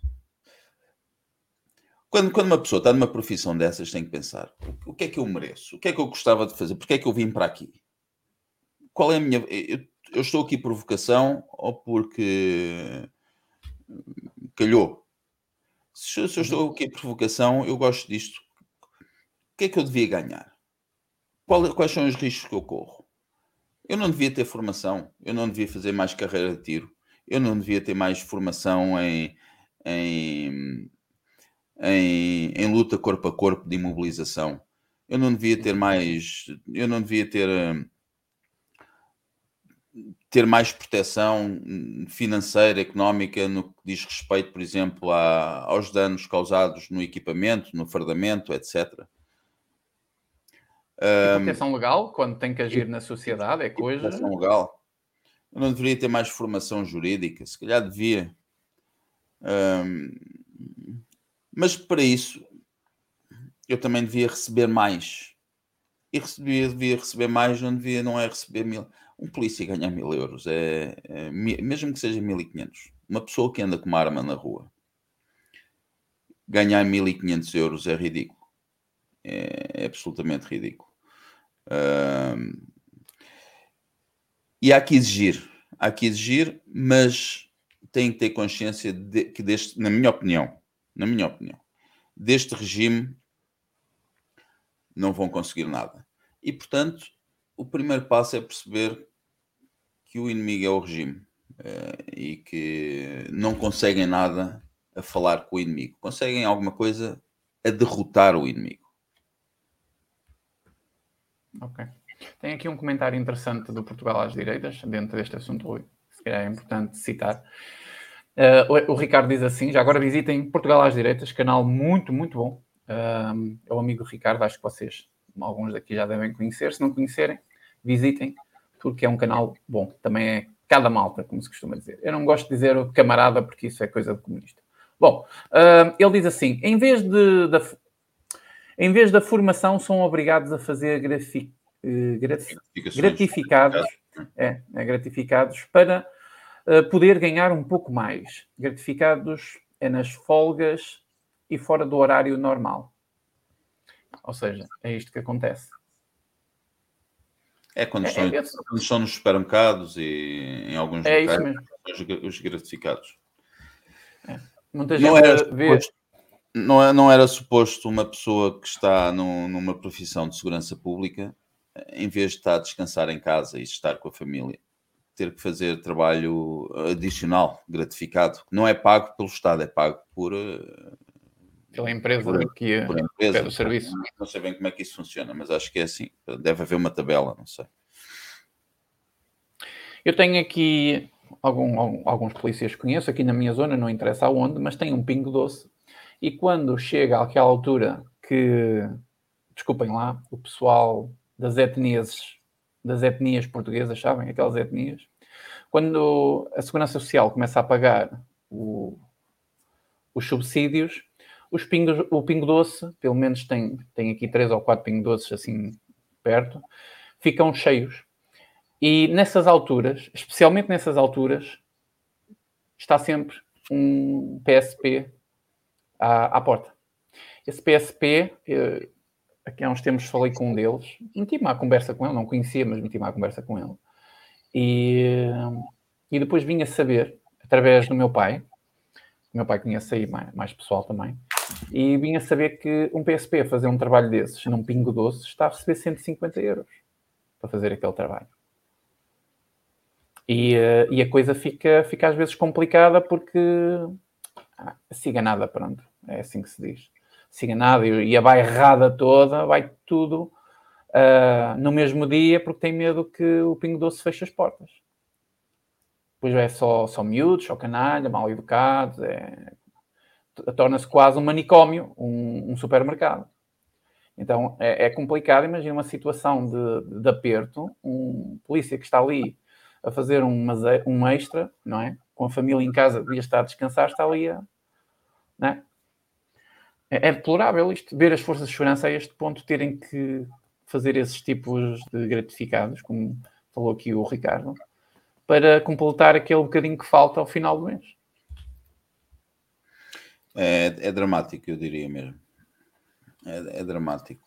Speaker 2: Quando, quando uma pessoa está numa profissão dessas, tem que pensar: o, o que é que eu mereço? O que é que eu gostava de fazer? Porquê é que eu vim para aqui? Qual é a minha. Eu, eu estou aqui por vocação ou porque calhou. Se, se eu estou uhum. aqui em provocação, eu gosto disto. O que é que eu devia ganhar? Qual, quais são os riscos que eu corro? Eu não devia ter formação, eu não devia fazer mais carreira de tiro, eu não devia ter mais formação em, em, em, em luta corpo a corpo de imobilização. Eu não devia ter mais, eu não devia ter ter mais proteção financeira, económica, no que diz respeito, por exemplo, a, aos danos causados no equipamento, no fardamento, etc.
Speaker 1: E proteção legal, quando tem que agir na sociedade, é coisa.
Speaker 2: Proteção legal. Eu não deveria ter mais formação jurídica, se calhar devia. Um, mas para isso eu também devia receber mais. E recebia, devia receber mais, não devia, não é receber mil. Um polícia ganhar mil euros, é, é mesmo que seja mil e quinhentos. Uma pessoa que anda com uma arma na rua ganhar mil e quinhentos euros é ridículo. É, é absolutamente ridículo. Um, e há que exigir, há que exigir, mas tem que ter consciência de, que deste, na minha opinião, na minha opinião, deste regime não vão conseguir nada. E portanto, o primeiro passo é perceber que o inimigo é o regime uh, e que não conseguem nada a falar com o inimigo, conseguem alguma coisa a derrotar o inimigo.
Speaker 1: Ok. Tem aqui um comentário interessante do Portugal às direitas, dentro deste assunto, Rui. Se calhar é importante citar. Uh, o, Ricardo diz assim: já agora visitem Portugal às direitas, canal muito, muito bom. Uh, é o amigo Ricardo, acho que vocês, alguns daqui já devem conhecer. Se não conhecerem, visitem, porque é um canal bom. Também é cada malta, como se costuma dizer. Eu não gosto de dizer camarada, porque isso é coisa de comunista. Bom, uh, ele diz assim: em vez de, de em vez da formação, são obrigados a fazer grafi, uh, gratificados, é, é, gratificados para uh, poder ganhar um pouco mais. Gratificados é nas folgas e fora do horário normal. Ou seja, é isto que acontece.
Speaker 2: É quando, é, estão, é, quando estão nos supermercados e em alguns é locais, os, os gratificados.
Speaker 1: É. Muita gente não era, vê,
Speaker 2: não, é, não era suposto uma pessoa que está no, numa profissão de segurança pública, em vez de estar a descansar em casa e estar com a família, ter que fazer trabalho adicional, gratificado. Não é pago pelo Estado, é pago por. Eh,
Speaker 1: pela empresa por, que é, por empresa. o serviço.
Speaker 2: Não sei bem como é que isso funciona, mas acho que é assim. Deve haver uma tabela, não sei.
Speaker 1: Eu tenho aqui algum, alguns polícias que conheço aqui na minha zona, não interessa aonde, mas tem um pingo doce e quando chega àquela altura que, desculpem lá, o pessoal das etnias, das etnias portuguesas, sabem? Aquelas etnias. Quando a Segurança Social começa a pagar o, os subsídios, os pingos, o pingo doce, pelo menos tem, tem aqui três ou quatro pingo doces assim perto, ficam cheios. E nessas alturas, especialmente nessas alturas, está sempre um PSP à, à porta. Esse PSP, aqui há uns tempos falei com um deles, meti-me à conversa com ele, não conhecia, mas meti-me à conversa com ele. E, e depois vinha saber, através do meu pai, o meu pai conhece aí mais, mais pessoal também, e vinha saber que um PSP a fazer um trabalho desses num pingo doce está a receber 150 euros para fazer aquele trabalho. E, e a coisa fica, fica às vezes complicada porque ah, a ciganada, pronto, é assim que se diz. Ciganada e a bairrada toda, vai tudo uh, no mesmo dia porque tem medo que o Pingo Doce feche as portas. Depois é só, só miúdos, só canalha, mal educados, é... torna-se quase um manicômio, um, um supermercado. Então é, é, complicado. Imagina uma situação de, de, aperto, um polícia que está ali a fazer um, um extra, não é? Com a família em casa, devia estar a descansar, está ali a, né? É deplorável isto, ver as forças de segurança a este ponto terem que fazer esses tipos de gratificados, como falou aqui o Ricardo, para completar aquele bocadinho que falta ao final do mês.
Speaker 2: É, é dramático, eu diria mesmo. É, é dramático.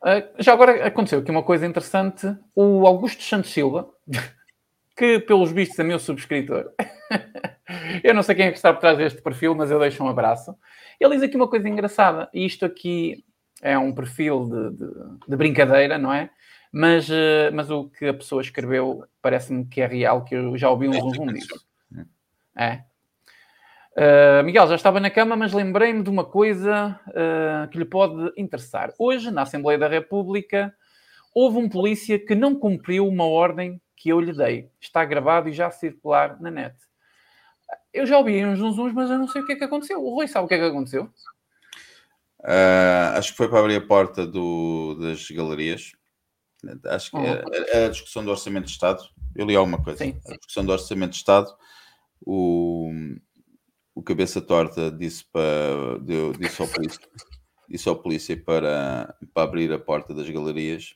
Speaker 1: Uh, já agora aconteceu aqui uma coisa interessante. O Augusto Santos Silva, que pelos vistos é meu subscritor, eu não sei quem é que está por trás deste perfil, mas eu deixo um abraço. Ele diz aqui uma coisa engraçada, e isto aqui é um perfil de, de, de brincadeira, não é? Mas, uh, mas o que a pessoa escreveu parece-me que é real, que eu já ouvi um zoom disso. É. Uh, Miguel, já estava na cama, mas lembrei-me de uma coisa uh, que lhe pode interessar. Hoje, na Assembleia da República, houve um polícia que não cumpriu uma ordem que eu lhe dei. Está gravado e já a circular na net. Eu já ouvi uns zunzuns, mas eu não sei o que é que aconteceu. O Rui sabe o que é que aconteceu?
Speaker 2: Uh, acho que foi para abrir a porta do, das galerias. Acho que uhum. é, a discussão do Orçamento de Estado. Eu li alguma coisa. Sim. A discussão do Orçamento de Estado. O, o cabeça torta disse, para, deu, disse, ao polícia, disse ao polícia para, para abrir a porta das galerias.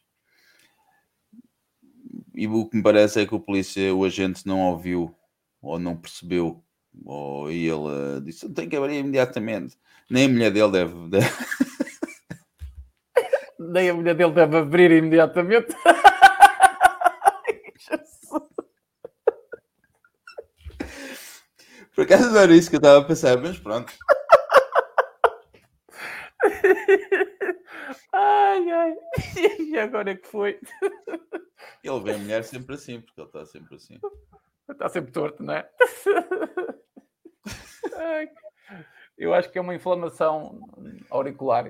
Speaker 2: E o que me parece é que o polícia, o agente, não ouviu ou não percebeu, ou ele disse: tem que abrir imediatamente. Nem a mulher dele deve. deve...
Speaker 1: Nem a mulher dele deve abrir imediatamente.
Speaker 2: Por acaso não era isso que eu estava a pensar, mas pronto.
Speaker 1: ai, ai. E agora é que foi?
Speaker 2: Ele vê a mulher sempre assim, porque ele está sempre assim.
Speaker 1: Está sempre torto, não é? Eu acho que é uma inflamação auricular,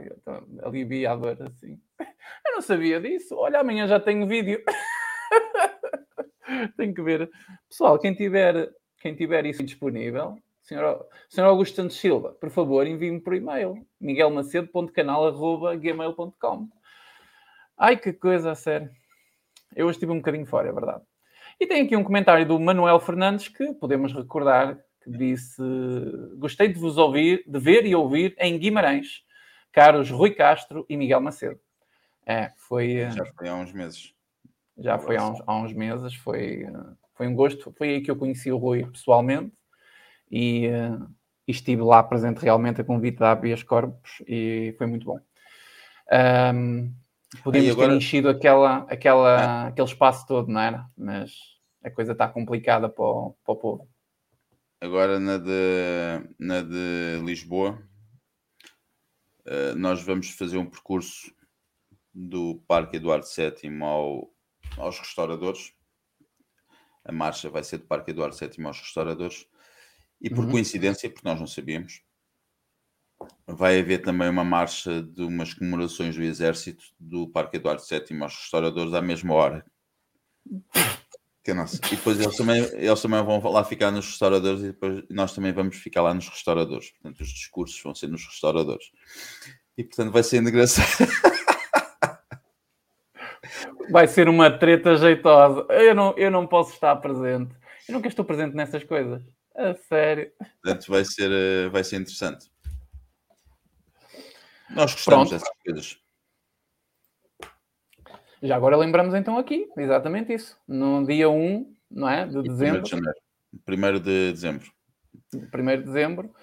Speaker 1: alivia a dor assim. Eu não sabia disso. Olha, amanhã já tenho vídeo. tenho que ver. Pessoal, quem tiver, quem tiver isso disponível, senhor, senhor Augusto Santos Silva, por favor, envie-me por e-mail. miguelmacedo.canal.gmail.com Ai, que coisa, a sério. Eu hoje estive um bocadinho fora, é verdade. E tem aqui um comentário do Manuel Fernandes que podemos recordar que disse: Gostei de vos ouvir, de ver e ouvir em Guimarães, caros Rui Castro e Miguel Macedo. É, foi.
Speaker 2: Eh, Já foi há uns meses.
Speaker 1: Já foi há uns, há uns meses, foi, foi um gosto. Foi aí que eu conheci o Rui pessoalmente e, eh, e estive lá presente realmente a convite da Abias Corpus e foi muito bom. Um, podíamos agora... ter enchido aquela, aquela, ah. aquele espaço todo, não era? Mas a coisa está complicada para o, para o povo.
Speaker 2: Agora na de, na de Lisboa, uh, nós vamos fazer um percurso do Parque Eduardo VII ao, aos restauradores. A marcha vai ser do Parque Eduardo VII aos restauradores. E por uhum. coincidência, porque nós não sabíamos, vai haver também uma marcha de umas comemorações do Exército do Parque Eduardo VII aos restauradores à mesma hora. Que é nossa. E depois eles também, eles também vão lá ficar nos restauradores e depois nós também vamos ficar lá nos restauradores. Portanto, os discursos vão ser nos restauradores. E portanto vai ser engraçado.
Speaker 1: Vai ser uma treta jeitosa. Eu não, eu não posso estar presente. Eu nunca estou presente nessas coisas. A sério.
Speaker 2: Portanto, vai ser, eh, vai ser interessante. Nós gostamos Pronto. dessas coisas.
Speaker 1: Já agora lembramos então aqui, exatamente isso. No dia 1, não é? De dezembro.
Speaker 2: 1 de dezembro.
Speaker 1: 1 de dezembro.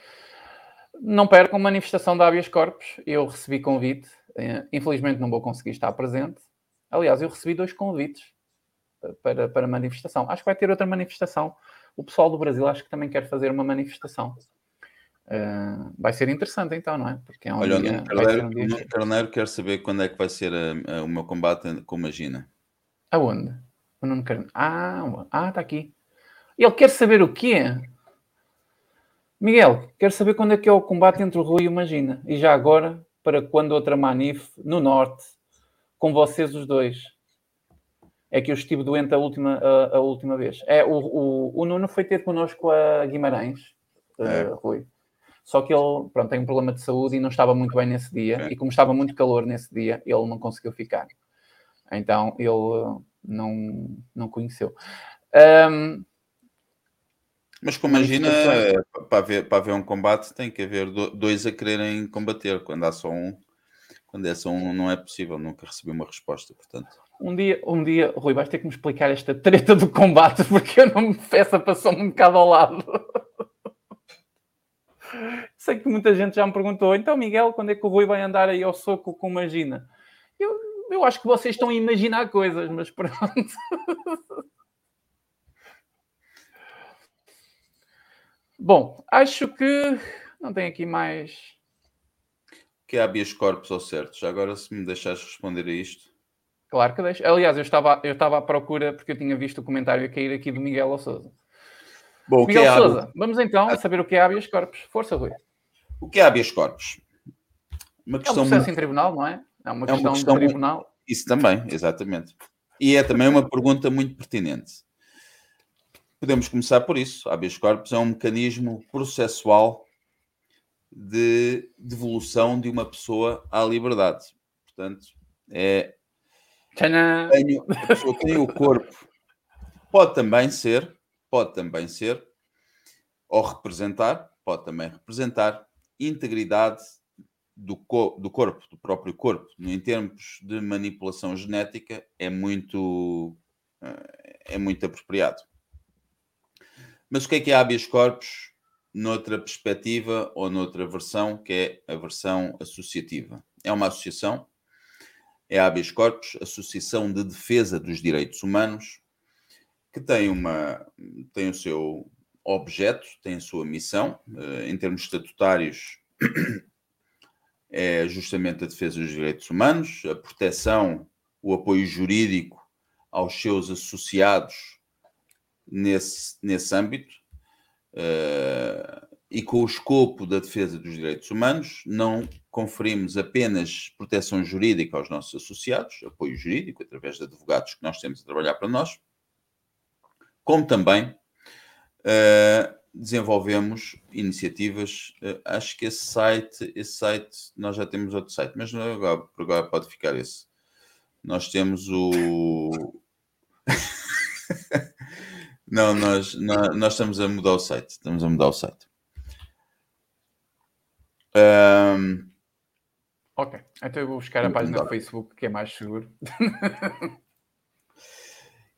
Speaker 1: Não percam manifestação da habeas corpus. Eu recebi convite. Eh, infelizmente não vou conseguir estar presente. Aliás, eu recebi dois convites para, para manifestação. Acho que vai ter outra manifestação. O pessoal do Brasil acho que também quer fazer uma manifestação. Uh, vai ser interessante então, não é?
Speaker 2: Porque é um Olha, dia, Carneiro, um dia... Carneiro quer saber quando é que vai ser a, a, o meu combate com Magina.
Speaker 1: Aonde? O Nuno Carneiro. Ah, ah, está aqui. Ele quer saber o quê? Miguel, quero saber quando é que é o combate entre o Rui e o Magina. E já agora, para quando outra manif no Norte, com vocês os dois. É que eu estive doente a última, a, a última vez. É, o, o, o Nuno foi ter connosco a Guimarães, é. uh, Rui. Só que ele pronto, tem um problema de saúde e não estava muito bem nesse dia. É. E como estava muito calor nesse dia, ele não conseguiu ficar. Então ele uh, não, não conheceu. Um,
Speaker 2: mas como imagina, para haver, para haver um combate, tem que haver dois a quererem combater. Quando há só um, quando é só um, não é possível. Nunca recebi uma resposta, portanto.
Speaker 1: Um dia, um dia, Rui, vais ter que me explicar esta treta do combate, porque eu não me essa passou-me um bocado ao lado. Sei que muita gente já me perguntou, então Miguel, quando é que o Rui vai andar aí ao soco com Imagina? Eu, eu acho que vocês estão a imaginar coisas, mas pronto. Bom, acho que não tem aqui mais.
Speaker 2: Que é habeas corpus ao certo? Já agora, se me deixares responder a isto.
Speaker 1: Claro que deixo. Aliás, eu estava, eu estava à procura porque eu tinha visto o comentário a cair aqui do Miguel Souza. Bom, Miguel é Souza, vamos então saber o que é habeas corpus. Força, Rui.
Speaker 2: O que é habeas corpus?
Speaker 1: Uma questão é um processo muito... em tribunal, não é? É uma questão, é uma questão de tribunal.
Speaker 2: Isso também, exatamente. E é também uma pergunta muito pertinente. Podemos começar por isso. Habeas corpus é um mecanismo processual de devolução de uma pessoa à liberdade. Portanto, é. Tenho, a pessoa tem o corpo. Pode também ser, pode também ser, ou representar, pode também representar integridade do, co do corpo, do próprio corpo. Em termos de manipulação genética, é muito, eh, é muito apropriado. Mas o que é que é habeas corpus noutra perspectiva ou noutra versão, que é a versão associativa? É uma associação, é habeas corpus, Associação de Defesa dos Direitos Humanos, que tem, uma, tem o seu objeto, tem a sua missão, eh, em termos estatutários, é justamente a defesa dos direitos humanos, a proteção, o apoio jurídico aos seus associados nesse, nesse âmbito, uh, e com o escopo da defesa dos direitos humanos, não conferimos apenas proteção jurídica aos nossos associados, apoio jurídico através de advogados que nós temos a trabalhar para nós, como também uh, desenvolvemos iniciativas. Uh, acho que esse site, esse site, nós já temos outro site, mas não, agora, agora pode ficar esse. Nós temos o. não, nós, nós, nós, estamos a mudar o site. Estamos a mudar o site. Um...
Speaker 1: Ok, então eu vou buscar a página do Facebook que é mais seguro.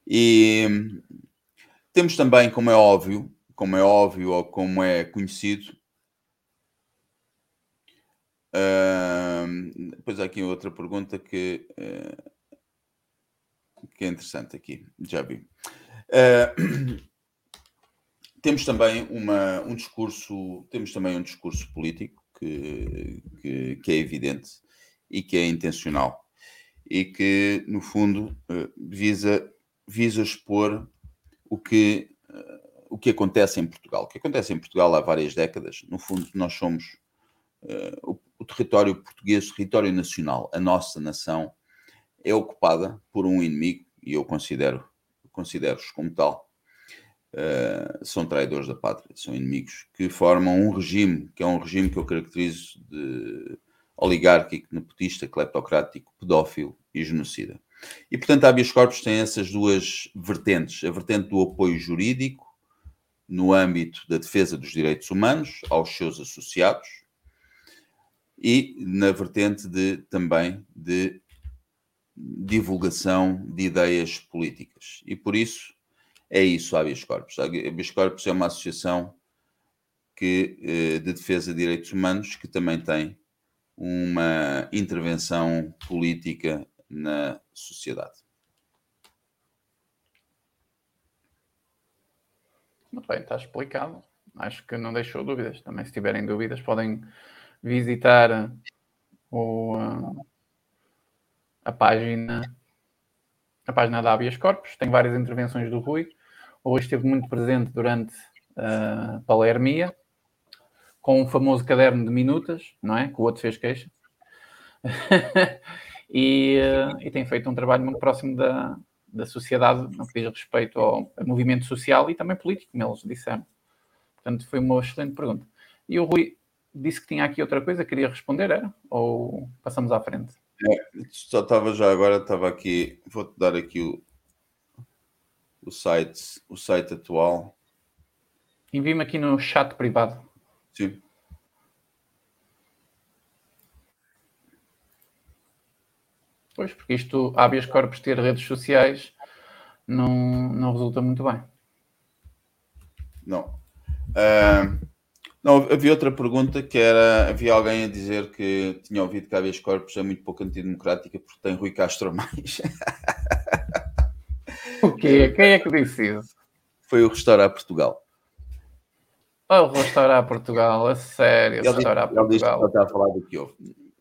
Speaker 2: e temos também, como é óbvio, como é óbvio ou como é conhecido, uh, depois há aqui outra pergunta que, uh, que é interessante aqui, já vi. Uh, temos também uma, um discurso, temos também um discurso político que, que, que é evidente e que é intencional e que, no fundo, visa, visa expor o que, uh, o que acontece em Portugal. O que acontece em Portugal há várias décadas, no fundo, nós somos uh, o, o, território português, o território nacional, a nossa nação, é ocupada por um inimigo, e eu considero, considero-os como tal. Uh, são traidores da pátria, são inimigos que formam um regime, que é um regime que eu caracterizo de oligárquico, nepotista, cleptocrático, pedófilo e genocida. E, portanto, a habeas corpus tem essas duas vertentes: a vertente do apoio jurídico, no âmbito da defesa dos direitos humanos, aos seus associados, e na vertente de, também de divulgação de ideias políticas. E por isso é isso a habeas corpus. A habeas corpus é uma associação que, eh, de defesa de direitos humanos que também tem uma intervenção política na sociedade.
Speaker 1: Muito bem, está explicado. Acho que não deixou dúvidas. Também, se tiverem dúvidas, podem visitar o, a página a página da Habeas Corpus. Tem várias intervenções do Rui. O Rui esteve muito presente durante a Palermia, com o famoso caderno de minutas, não é? Que o outro fez queixa. e, e tem feito um trabalho muito próximo da, da sociedade no que diz respeito ao, ao movimento social e também político, como eles disseram. Portanto, foi uma excelente pergunta. E o Rui disse que tinha aqui outra coisa, queria responder, era? Ou passamos à frente?
Speaker 2: É, só estava já agora, estava aqui, vou-te dar aqui o, o site, o site atual.
Speaker 1: Envie-me aqui no chat privado.
Speaker 2: Sim.
Speaker 1: Pois, porque isto, habeas corpus ter redes sociais, não, não resulta muito bem.
Speaker 2: Não. Uh, não, havia outra pergunta que era: havia alguém a dizer que tinha ouvido que habeas corpus é muito pouco antidemocrática porque tem Rui Castro mais.
Speaker 1: o quê? Quem é que disse isso?
Speaker 2: Foi o Restaurar Portugal.
Speaker 1: Oh, Restaurar Portugal, a sério, ele Restaurar
Speaker 2: diz,
Speaker 1: Portugal.
Speaker 2: Ele está a falar do que houve.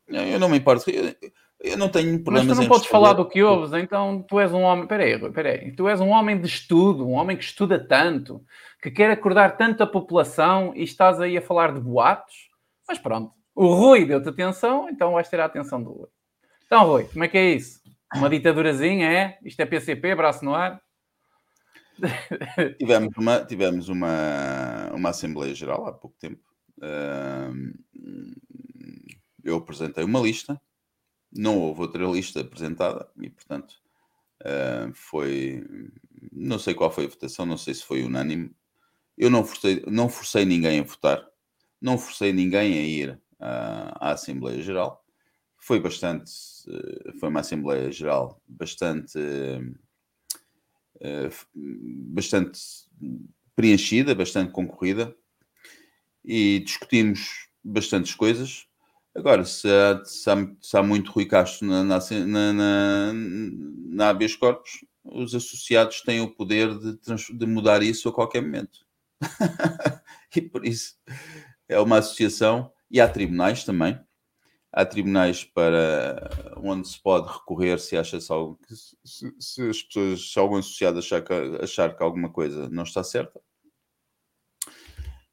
Speaker 2: Eu não me importo. Eu, eu não tenho problemas
Speaker 1: Mas tu não podes falar do que ouves, então tu és um homem. Peraí, peraí. Tu és um homem de estudo, um homem que estuda tanto, que quer acordar tanto a população e estás aí a falar de boatos. Mas pronto, o Rui deu-te atenção, então vais ter a atenção do Rui. Então, Rui, como é que é isso? Uma ditadurazinha, é? Isto é PCP, braço no ar?
Speaker 2: tivemos uma, tivemos uma, uma Assembleia Geral há pouco tempo. Eu apresentei uma lista, não houve outra lista apresentada e, portanto, uh, foi. Não sei qual foi a votação, não sei se foi unânime. Eu não forcei, não forcei ninguém a votar, não forcei ninguém a ir à, à Assembleia Geral. Foi bastante. Uh, foi uma Assembleia Geral bastante. Uh, bastante preenchida, bastante concorrida e discutimos bastantes coisas. Agora, se há, se há, se há muito Rui Castro na, na, na, na habeas corpus, os associados têm o poder de, de mudar isso a qualquer momento. e por isso é uma associação e há tribunais também. Há tribunais para onde se pode recorrer se acha se, algo, se, se as pessoas, se algum associado achar que, achar que alguma coisa não está certa.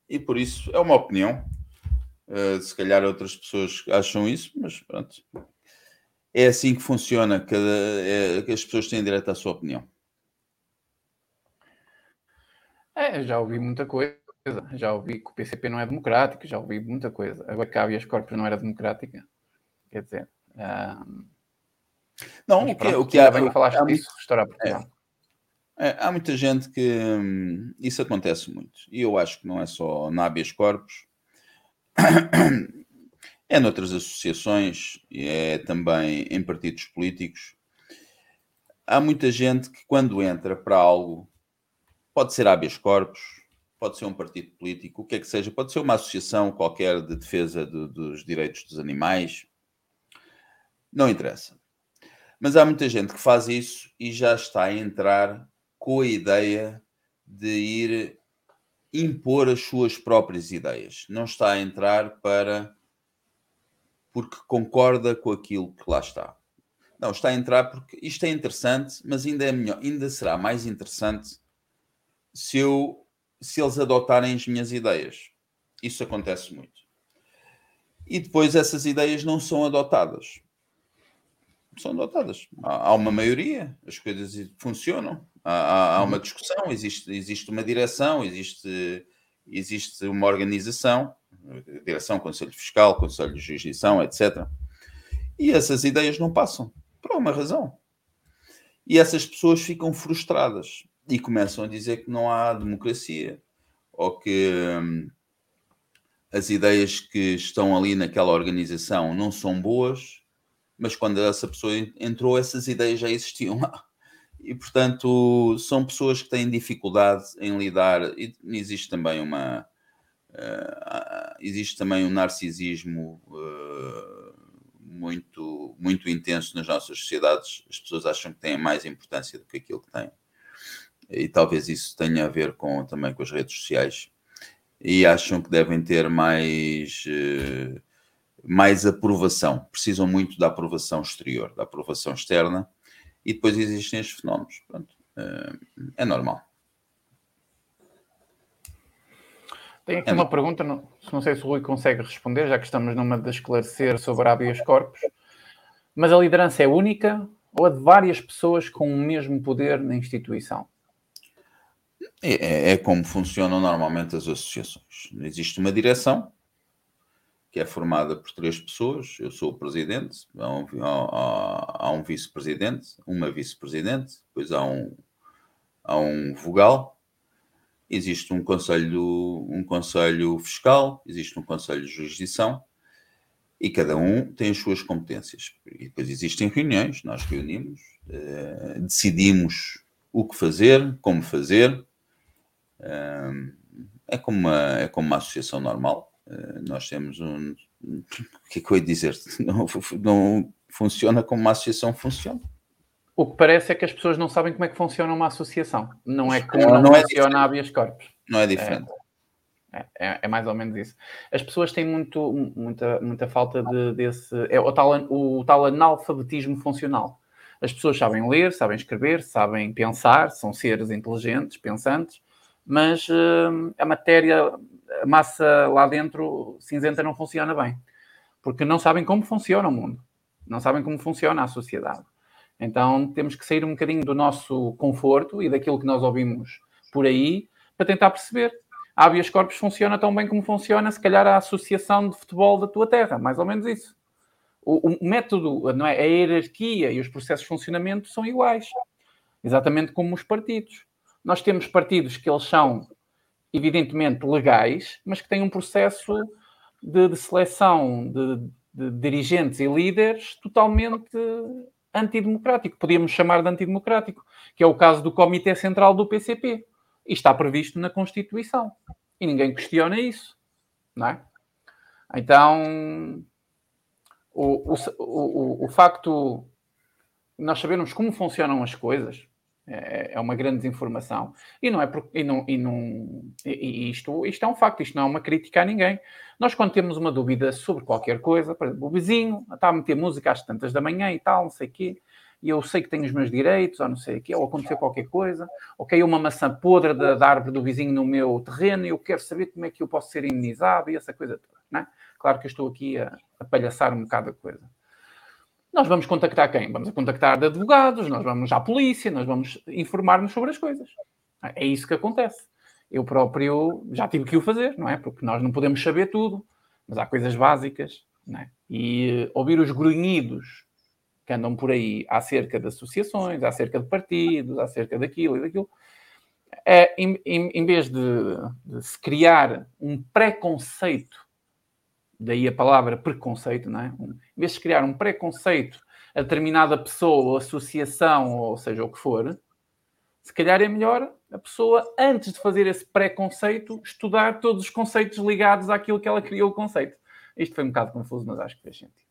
Speaker 2: E por isso é uma opinião Uh, se calhar outras pessoas acham isso, mas pronto. É assim que funciona, cada, é, as pessoas têm direito à sua opinião.
Speaker 1: É, já ouvi muita coisa. Já ouvi que o PCP não é democrático, já ouvi muita coisa. Agora que a habeas corpus não era democrática. Quer dizer. Um...
Speaker 2: Não, o que, o que há. Bem
Speaker 1: falaste há, disso, restaurar Portugal.
Speaker 2: É, é, há muita gente que. Hum, isso acontece muito. E eu acho que não é só na habeas corpus é noutras associações, é também em partidos políticos. Há muita gente que, quando entra para algo, pode ser habeas corpus, pode ser um partido político, o que é que seja, pode ser uma associação qualquer de defesa de, dos direitos dos animais, não interessa. Mas há muita gente que faz isso e já está a entrar com a ideia de ir impor as suas próprias ideias. Não está a entrar para porque concorda com aquilo que lá está. Não, está a entrar porque isto é interessante, mas ainda é melhor, ainda será mais interessante se eu se eles adotarem as minhas ideias. Isso acontece muito. E depois essas ideias não são adotadas. São adotadas. Há, há uma maioria, as coisas funcionam. Há, há, uma uhum. discussão, existe, existe uma direção, existe, existe uma organização, direção, Conselho Fiscal, Conselho de Jurisdição, etc. E essas ideias não passam, por uma razão. E essas pessoas ficam frustradas e começam a dizer que não há democracia ou que hum, as ideias que estão ali naquela organização não são boas, mas quando essa pessoa entrou, essas ideias já existiam lá e portanto são pessoas que têm dificuldade em lidar e existe também uma uh, existe também um narcisismo uh, muito muito intenso nas nossas sociedades. As pessoas acham que têm mais importância do que aquilo que têm. E talvez isso tenha a ver com também com as redes sociais. E acham que devem ter mais uh, mais aprovação. Precisam muito da aprovação exterior da aprovação externa e depois existem estes fenómenos. Pronto, eh, é normal.
Speaker 1: Tenho aqui é uma pergunta, não, não sei se o Rui consegue responder, já que estamos numa de esclarecer sobre habeas corpus. Mas a liderança é única ou a de várias pessoas com o mesmo poder na instituição?
Speaker 2: É, é, é como funcionam normalmente as associações. Existe uma direção, que é formada por três pessoas. Eu sou o presidente, há um, há, há um vice-presidente, uma vice-presidente, depois há um, há um vogal, existe um conselho, um conselho fiscal, existe um conselho de jurisdição e cada um tem as suas competências. E depois existem reuniões, nós reunimos, eh, decidimos o que fazer, como fazer. Eh, é, como uma, é como uma associação normal. Eh, nós temos um. O que é que eu ia dizer? Não, não funciona como uma associação funciona.
Speaker 1: O que parece é que as pessoas não sabem como é que funciona uma associação. Não é como não, não, é funciona a habeas corpus.
Speaker 2: Não é diferente.
Speaker 1: É, é, é, mais ou menos isso. As pessoas têm muito, muita, muita falta de, desse. É o tal, o tal analfabetismo funcional. As pessoas sabem ler, sabem escrever, sabem pensar, são seres inteligentes, pensantes, mas uh, a matéria a massa lá dentro cinzenta não funciona bem. Porque não sabem como funciona o mundo. Não sabem como funciona a sociedade. Então temos que sair um bocadinho do nosso conforto e daquilo que nós ouvimos por aí para tentar perceber. A habeas corpus funciona tão bem como funciona, se calhar, a associação de futebol da tua terra, mais ou menos isso. O, o método, não é? a hierarquia e os processos de funcionamento são iguais, exatamente como os partidos. Nós temos partidos que eles são evidentemente legais, mas que têm um processo de, de seleção de, de, dirigentes e líderes totalmente antidemocrático. Podíamos chamar de antidemocrático, que é o caso do Comitê Central do PCP. E está previsto na Constituição. E ninguém questiona isso. Não é? Então, o, o, o, o facto nós sabermos como funcionam as coisas é, é uma grande desinformação. E não é por, e não, e não e isto, isto é um facto, isto não é uma crítica a ninguém. Nós, quando temos uma dúvida sobre qualquer coisa, por exemplo, o vizinho está a meter música às tantas da manhã e tal, não sei o quê, e eu sei que tenho os meus direitos, ou não sei o quê, ou aconteceu qualquer coisa, ou caiu uma maçã podre da, da, árvore do vizinho no meu terreno e eu quero saber como é que eu posso ser imunizado e essa coisa toda. É? Claro que eu estou aqui a, a palhaçar um bocado a coisa nós vamos contactar quem? Vamos contactar advogados, nós vamos à polícia, nós vamos informar-nos sobre as coisas. É isso que acontece. Eu próprio já tive que o fazer, não é? Porque nós não podemos saber tudo, mas há coisas básicas, não é? E ouvir os grunhidos que andam por aí acerca de associações, acerca de partidos, acerca daquilo e daquilo, é, em, em, em vez de, de se criar um preconceito daí a palavra preconceito, não é? Em vez de criar um preconceito a determinada pessoa ou associação, ou seja, o que for, se calhar é melhor a pessoa, antes de fazer esse preconceito, estudar todos os conceitos ligados àquilo que ela criou o conceito. Isto foi um bocado confuso, mas acho que fez sentido.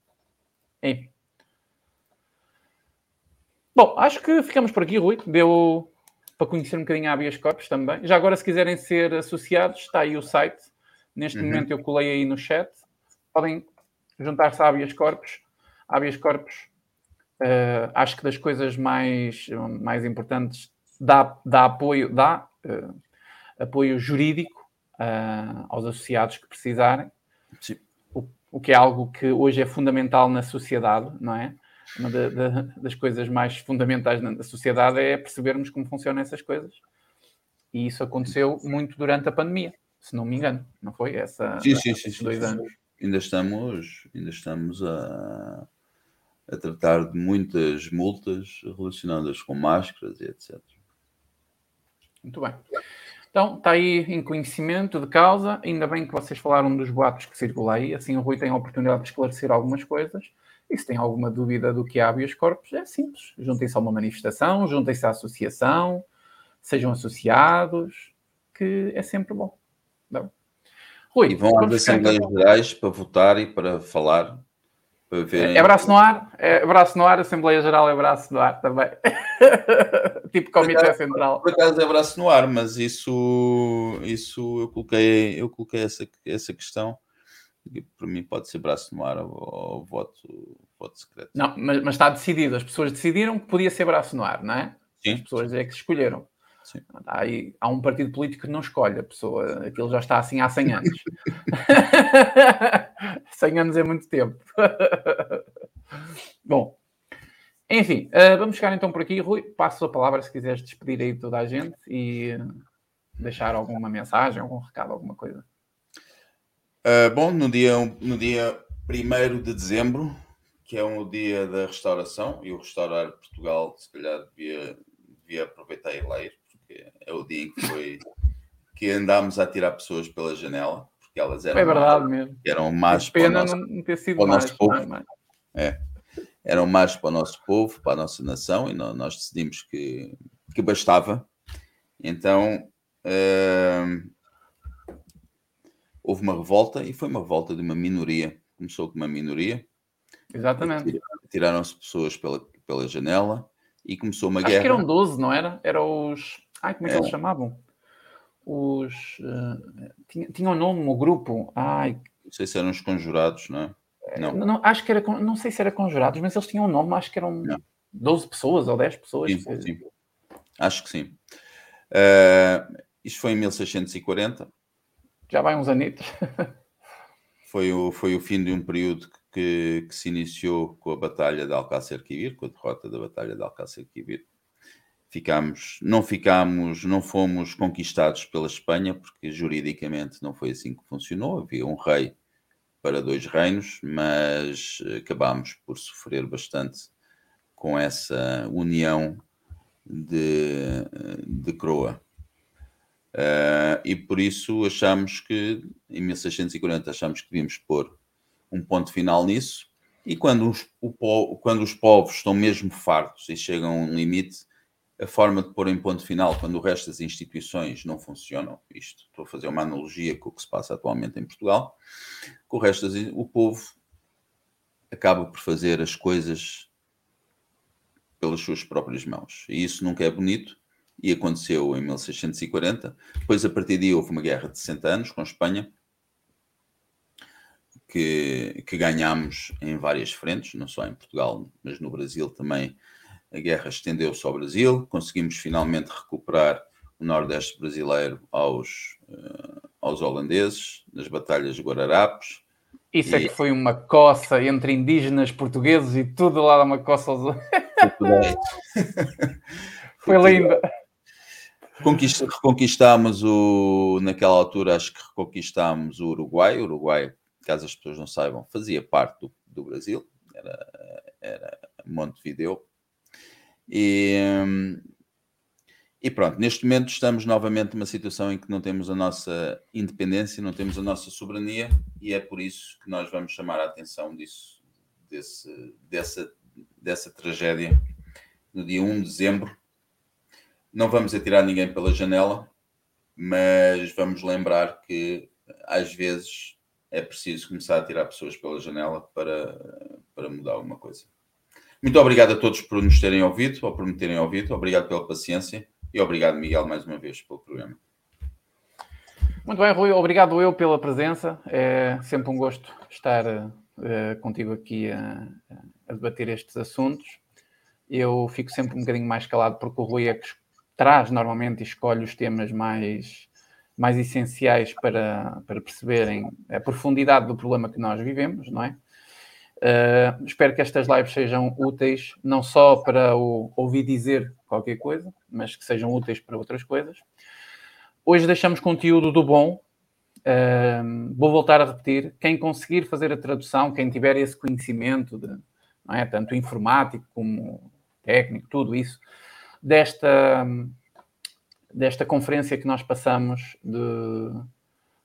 Speaker 1: Enfim. Bom, acho que ficamos por aqui, Rui. Deu para conhecer um bocadinho a habeas corpus também. Já agora, se quiserem ser associados, está aí o site. Neste uhum. momento eu colei aí no chat podem juntar-se a habeas corpus. Habeas corpus, uh, acho que das coisas mais, mais importantes, dá, dá apoio, dá uh, apoio jurídico uh, aos associados que precisarem. O, o, que é algo que hoje é fundamental na sociedade, não é? Uma das coisas mais fundamentais na sociedade é percebermos como funcionam essas coisas. E isso aconteceu muito durante a pandemia, se não me engano, não foi? Essa,
Speaker 2: sim, sim, sim,
Speaker 1: dois
Speaker 2: sim,
Speaker 1: anos
Speaker 2: ainda estamos, ainda estamos a, a tratar de muitas multas relacionadas com máscaras e etc.
Speaker 1: Muito bem. Então, está aí em conhecimento de causa. Ainda bem que vocês falaram dos boatos que circulam aí. Assim, o Rui tem a oportunidade de esclarecer algumas coisas. E se tem alguma dúvida do que há habeas corpus, é simples. Juntem-se a uma manifestação, juntem-se à associação, sejam associados, que é sempre bom. Não?
Speaker 2: Rui, e vão às Assembleias então. Gerais para votar e para falar.
Speaker 1: Para verem... É braço no ar, é braço no ar, Assembleia Geral é braço no ar também. tipo Comitê
Speaker 2: acaso,
Speaker 1: Central.
Speaker 2: Por acaso é braço no ar, mas isso, isso eu coloquei, eu coloquei essa, essa questão. Para mim pode ser braço no ar ou, ou voto, voto secreto.
Speaker 1: Não, mas, mas, está decidido. As pessoas decidiram que podia ser braço no ar, não é?
Speaker 2: Sim.
Speaker 1: As pessoas é que escolheram. Sim. Há, aí, há um partido político que não escolhe a pessoa, aquilo já está assim há 100 anos. 100 anos é muito tempo. Bom, enfim, uh, vamos chegar então por aqui. Rui, passo a palavra se quiseres despedir aí toda a gente e deixar alguma mensagem, algum recado, alguma coisa.
Speaker 2: Uh, bom, no dia, no dia 1 de dezembro, que é o dia da restauração, e o Restaurar Portugal, se calhar, devia, devia aproveitar e ler é o dia em que foi que andámos a tirar pessoas pela janela, porque elas eram,
Speaker 1: é verdade más, mesmo.
Speaker 2: eram más
Speaker 1: para o nosso, não ter sido para o nosso
Speaker 2: povo. É, eram más para o nosso povo, para a nossa nação, e nós decidimos que, que bastava. Então uh, houve uma revolta, e foi uma revolta de uma minoria. Começou com uma minoria.
Speaker 1: Exatamente.
Speaker 2: Tiraram-se pessoas pela, pela janela e começou uma
Speaker 1: Acho
Speaker 2: guerra.
Speaker 1: Acho que eram 12, não era? Eram os Ai, como é que é. eles chamavam? Os. Uh, tinha, tinha um nome, o grupo. Ai.
Speaker 2: Não sei se eram os conjurados, não é?
Speaker 1: Eh, não. não. acho que era. Não sei se era conjurados, mas eles tinham um nome, acho que eram não. 12 pessoas ou 10 pessoas.
Speaker 2: Sim, sim. Acho que sim. Uh, isto foi em 1640.
Speaker 1: Já vai uns anitos.
Speaker 2: foi, o, foi o fim de um período que, que, se iniciou com a Batalha de Alcácer Quibir, com a derrota da Batalha de Alcácer Quibir. Ficámos, não ficámos, não fomos conquistados pela Espanha, porque juridicamente não foi assim que funcionou. Havia um rei para dois reinos, mas acabámos por sofrer bastante com essa união de, de Croa. Uh, e por isso achamos que, em 1640, achamos que devíamos pôr um ponto final nisso. E quando os, o, quando os povos estão mesmo fartos e chegam a um limite, a forma de pôr em ponto final, quando o resto das instituições não funcionam, isto estou a fazer uma analogia com o que se passa atualmente em Portugal, com o resto das, o povo acaba por fazer as coisas pelas suas próprias mãos. E isso nunca é bonito, e aconteceu em 1640. Depois, a partir daí, houve uma guerra de 60 anos com a Espanha, que, que ganhámos em várias frentes, não só em Portugal, mas no Brasil também. A guerra estendeu-se ao Brasil, conseguimos finalmente recuperar o Nordeste brasileiro aos, uh, aos holandeses, nas batalhas de Guararapes.
Speaker 1: Isso é e... é que foi uma coça entre indígenas portugueses e tudo lá dá uma coça aos. foi lindo.
Speaker 2: reconquistámos o. Naquela altura, acho que reconquistámos o Uruguai. O Uruguai caso as pessoas não saibam, fazia parte do, do Brasil, era, era Montevideo. E, e pronto, neste momento estamos novamente numa situação em que não temos a nossa independência, não temos a nossa soberania, e é por isso que nós vamos chamar a atenção disso, desse, dessa, dessa tragédia no dia 1 de dezembro. Não vamos atirar ninguém pela janela, mas vamos lembrar que às vezes é preciso começar a tirar pessoas pela janela para, para mudar alguma coisa. Muito obrigado a todos por nos terem ouvido ou por me terem ouvido. Obrigado pela paciência e obrigado, Miguel, mais uma vez pelo programa.
Speaker 1: Muito bem, Rui. Obrigado eu pela presença. É sempre um gosto estar uh, contigo aqui a, a, debater estes assuntos. Eu fico sempre um bocadinho mais calado porque o Rui é que traz normalmente e escolhe os temas mais mais essenciais para, para perceberem a profundidade do problema que nós vivemos, não é? Uh, espero que estas lives sejam úteis não só para o ouvir dizer qualquer coisa, mas que sejam úteis para outras coisas. Hoje deixamos conteúdo do bom. Uh, vou voltar a repetir: quem conseguir fazer a tradução, quem tiver esse conhecimento, de, é? tanto informático como técnico, tudo isso, desta desta conferência que nós passamos de,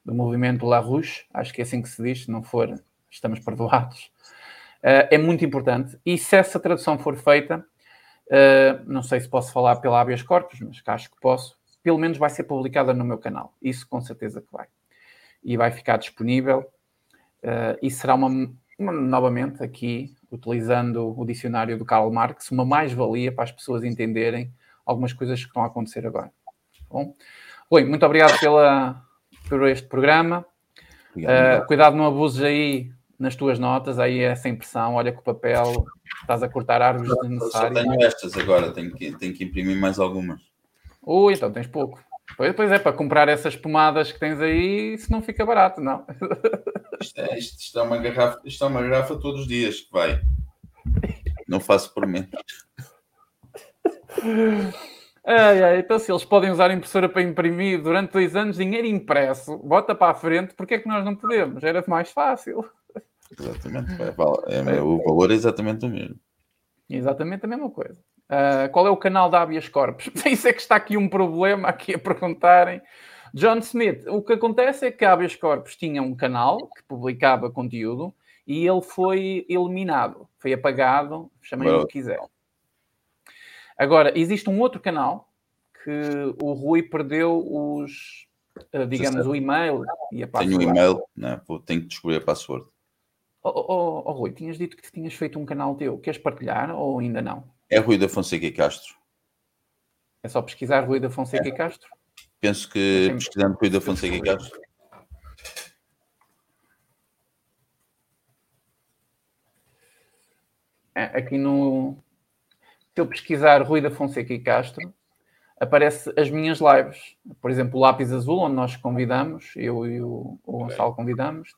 Speaker 1: do movimento La Rouge, acho que é assim que se diz, se não for, estamos perdoados, é muito importante. E se essa tradução for feita, uh, não sei se posso falar pela habeas corpus, mas acho que posso, pelo menos vai ser publicada no meu canal. Isso com certeza que vai. E vai ficar disponível. Uh, e será uma, uma, novamente aqui, utilizando o dicionário do Karl Marx, uma mais-valia para as pessoas entenderem algumas coisas que estão a acontecer agora. Bom, Rui, muito obrigado pela, por este programa. Obrigado, uh, cuidado, não abuses aí nas tuas notas, aí é sem pressão, olha que o papel, estás a cortar árvores desnecessárias.
Speaker 2: Só tenho estas agora, tenho que, tenho que imprimir mais algumas.
Speaker 1: Ui, então tens pouco. Pois, pois é, para comprar essas pomadas que tens aí, isso não fica barato, não.
Speaker 2: Isto é, isto, isto é uma garrafa, isto é uma garrafa todos os dias que vai. Não faço por menos.
Speaker 1: Ai, ai, então, se eles podem usar a impressora para imprimir durante dois anos dinheiro impresso, bota para a frente, porque é que nós não podemos? Era mais fácil.
Speaker 2: Exatamente, é, é, o valor é exatamente o mesmo.
Speaker 1: Exatamente a mesma coisa. Uh, qual é o canal da Habeas Corpus? Isso é que está aqui um problema aqui a perguntarem. John Smith, o que acontece é que a Habeas Corpus tinha um canal que publicava conteúdo e ele foi eliminado, foi apagado, chamem o que quiser. Agora, existe um outro canal que o Rui perdeu os, eh, digamos, o e-mail e a
Speaker 2: password. Tenho o e-mail, né? tenho que descobrir a password.
Speaker 1: Oh, oh, oh, Rui, tinhas dito que tinhas feito um canal teu. Queres partilhar ou ainda não?
Speaker 2: É Rui da Fonseca e Castro.
Speaker 1: É só pesquisar Rui da Fonseca é. e Castro?
Speaker 2: Penso que pesquisando Rui da Fonseca e Castro.
Speaker 1: É, aqui no, se eu pesquisar Rui da Fonseca e Castro, aparece as minhas lives. Por exemplo, o Lápis Azul, onde nós convidamos, eu e o, o Gonçalo convidamos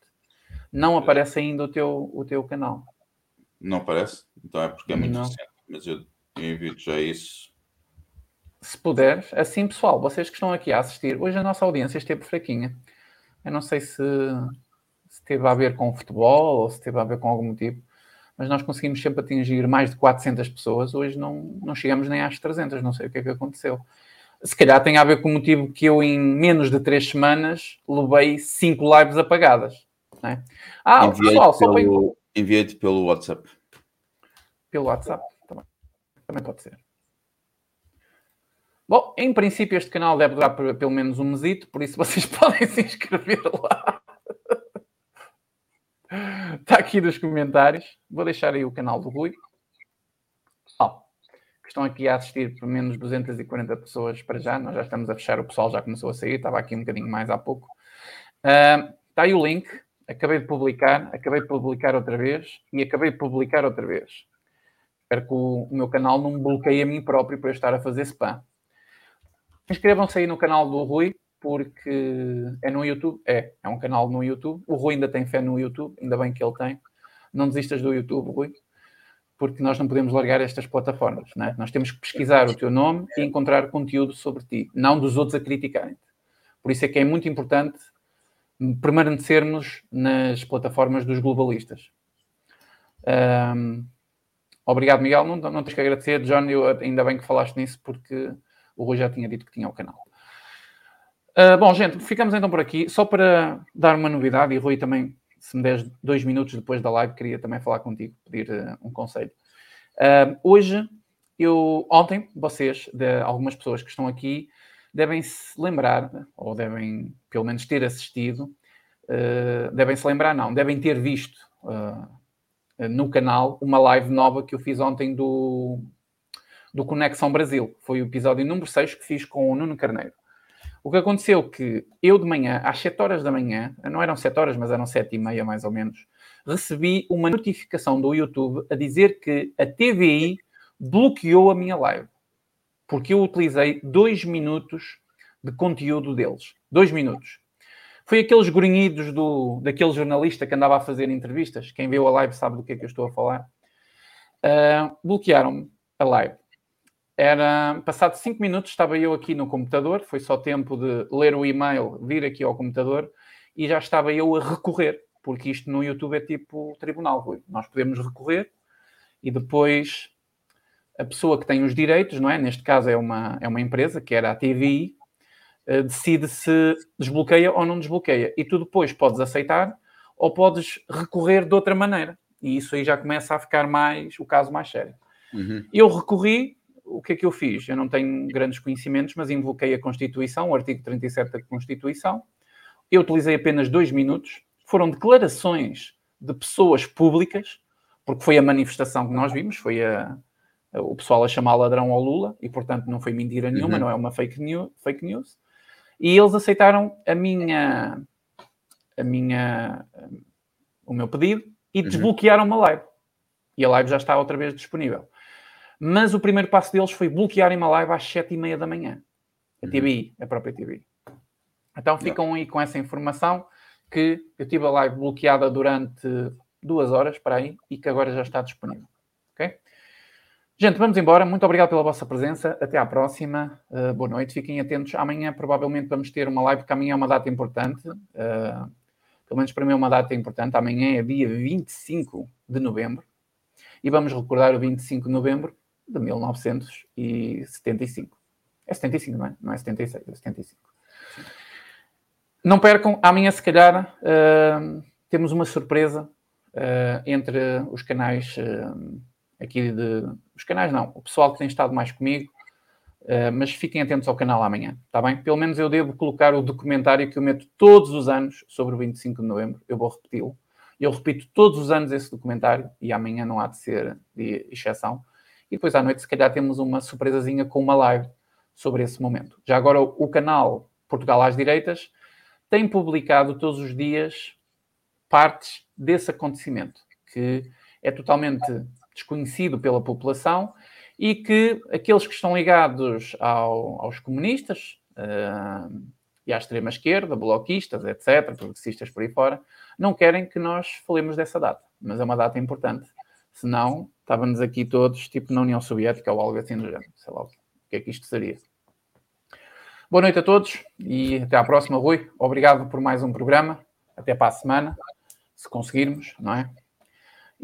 Speaker 1: não aparece ainda o teu, o teu canal.
Speaker 2: Não aparece? Então é porque é muito
Speaker 1: Não.
Speaker 2: recente. Mas eu envio já isso.
Speaker 1: Se puderes, assim pessoal, vocês que estão aqui a assistir, hoje a nossa audiência esteve fraquinha. Eu não sei se, se teve a ver com futebol ou se teve a ver com algum motivo, mas nós conseguimos sempre atingir mais de 400 pessoas. Hoje não, não chegamos nem às 300, não sei o que é que aconteceu. Se calhar tem a ver com o motivo que eu, em menos de 3 semanas, levei 5 lives apagadas. Não é? Ah, pessoal, só
Speaker 2: pelo, enviei-te pelo WhatsApp.
Speaker 1: pelo WhatsApp também. Também pode ser. Bom, em princípio este canal deve durar pelo menos um mesito, por isso vocês podem se inscrever lá. Está aqui nos comentários. Vou deixar aí o canal do Rui. Ó, que estão aqui a assistir por menos 240 pessoas para já. Nós já estamos a fechar, o pessoal já começou a sair, estava aqui um bocadinho mais há pouco. Ah, Está aí o link. Acabei de publicar, acabei de publicar outra vez e acabei de publicar outra vez. Espero que o, meu canal não me bloqueie a mim próprio para estar a fazer spam. Inscrevam-se aí no canal do Rui, porque é no YouTube. É, é um canal no YouTube. O Rui ainda tem fé no YouTube, ainda bem que ele tem. Não desistas do YouTube, Rui, porque nós não podemos largar estas plataformas. Não é? Nós temos que pesquisar o teu nome e encontrar conteúdo sobre ti, não dos outros a criticarem. Por isso é que é muito importante permanecermos nas plataformas dos globalistas. Ahm, obrigado, Miguel. Não, não tens que agradecer, John. Eu, ainda bem que falaste nisso, porque o Rui já tinha dito que tinha o canal. Ah, bom, gente, ficamos então por aqui. Só para dar uma novidade, e Rui também, se me des dois minutos depois da live, queria também falar contigo, pedir ah, um conselho. Ah, hoje, eu, ontem, vocês, de algumas pessoas que estão aqui, devem se lembrar, ou devem pelo menos ter assistido, ah, devem se lembrar, não, devem ter visto ah, no canal uma live nova que eu fiz ontem do, do Conexão Brasil. Foi o episódio número 6 que fiz com o Nuno Carneiro. O que aconteceu que eu de manhã, às 7 horas da manhã, não eram 7 horas, mas eram 7 e meia mais ou menos, recebi uma notificação do YouTube a dizer que a TVI bloqueou a minha live. Porque eu utilizei 2 minutos de conteúdo deles. 2 minutos. Foi aqueles grunhidos do, daquele jornalista que andava a fazer entrevistas. Quem viu a live sabe do que é que eu estou a falar. Uh, bloquearam-me a live. Era passado 5 minutos, estava eu aqui no computador, foi só tempo de ler o e-mail, vir aqui ao computador e já estava eu a recorrer, porque isto no YouTube é tipo tribunal, Rui. Nós podemos recorrer e depois a pessoa que tem os direitos, não é? Neste caso é uma, é uma empresa, que era a TVI, uh, decide se desbloqueia ou não desbloqueia. E tu depois podes aceitar ou podes recorrer de outra maneira. E isso aí já começa a ficar mais o caso mais sério.
Speaker 2: Uhum.
Speaker 1: Eu recorri, o que é que eu fiz? Eu não tenho grandes conhecimentos, mas invoquei a Constituição, o artigo 37 da Constituição. Eu utilizei apenas dois minutos. Foram declarações de pessoas públicas, porque foi a manifestação que nós vimos, foi a, a- o pessoal a chamar ladrão ao Lula, e portanto não foi mentira nenhuma,
Speaker 2: Uhum.
Speaker 1: não é uma fake news, fake news. E eles aceitaram a minha, a minha, o meu pedido e
Speaker 2: Uhum.
Speaker 1: desbloquearam uma live. E a live já está outra vez disponível. Mas o primeiro passo deles foi bloquearem uma live às sete e meia da manhã. A
Speaker 2: Uhum.
Speaker 1: TBI, a própria TBI. Então ficam aí com essa informação que eu tive a live bloqueada durante duas horas para aí e que agora já está disponível. Ok? Gente, vamos embora. Muito obrigado pela vossa presença. Até à próxima. Uh, boa noite. Fiquem atentos. Amanhã provavelmente vamos ter uma live, porque amanhã é uma data importante. Uh, pelo menos para mim é uma data importante. Amanhã é dia 25 de novembro. E vamos recordar o 25 de novembro de 1975. É 75, não é? Não é 76, é 75. Não percam, amanhã se calhar uh, temos uma surpresa entre os canais aqui de... Os canais não, o pessoal que tem estado mais comigo, uh, mas fiquem atentos ao canal amanhã, está bem? Pelo menos eu devo colocar o documentário que eu meto todos os anos sobre o 25 de novembro, eu vou repeti-lo. Eu repito todos os anos esse documentário e amanhã não há de ser de exceção. E depois à noite, se calhar, temos uma surpresazinha com uma live sobre esse momento. Já agora, o canal Portugal às Direitas tem publicado todos os dias partes desse acontecimento, que é totalmente desconhecido pela população e que aqueles que estão ligados ao, aos comunistas, uh, e à extrema-esquerda, bloquistas, etc., progressistas por aí fora, não querem que nós falemos dessa data. Mas é uma data importante. Senão, estávamos aqui todos, tipo na União Soviética ou algo assim do género. Sei lá o que é que isto seria. Boa noite a todos e até à próxima, Rui. Obrigado por mais um programa. Até para a semana, se conseguirmos, não é?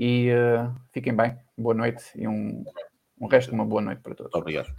Speaker 1: E uh, fiquem bem. Boa noite e um, um resto de uma boa noite para todos.
Speaker 2: Obrigado.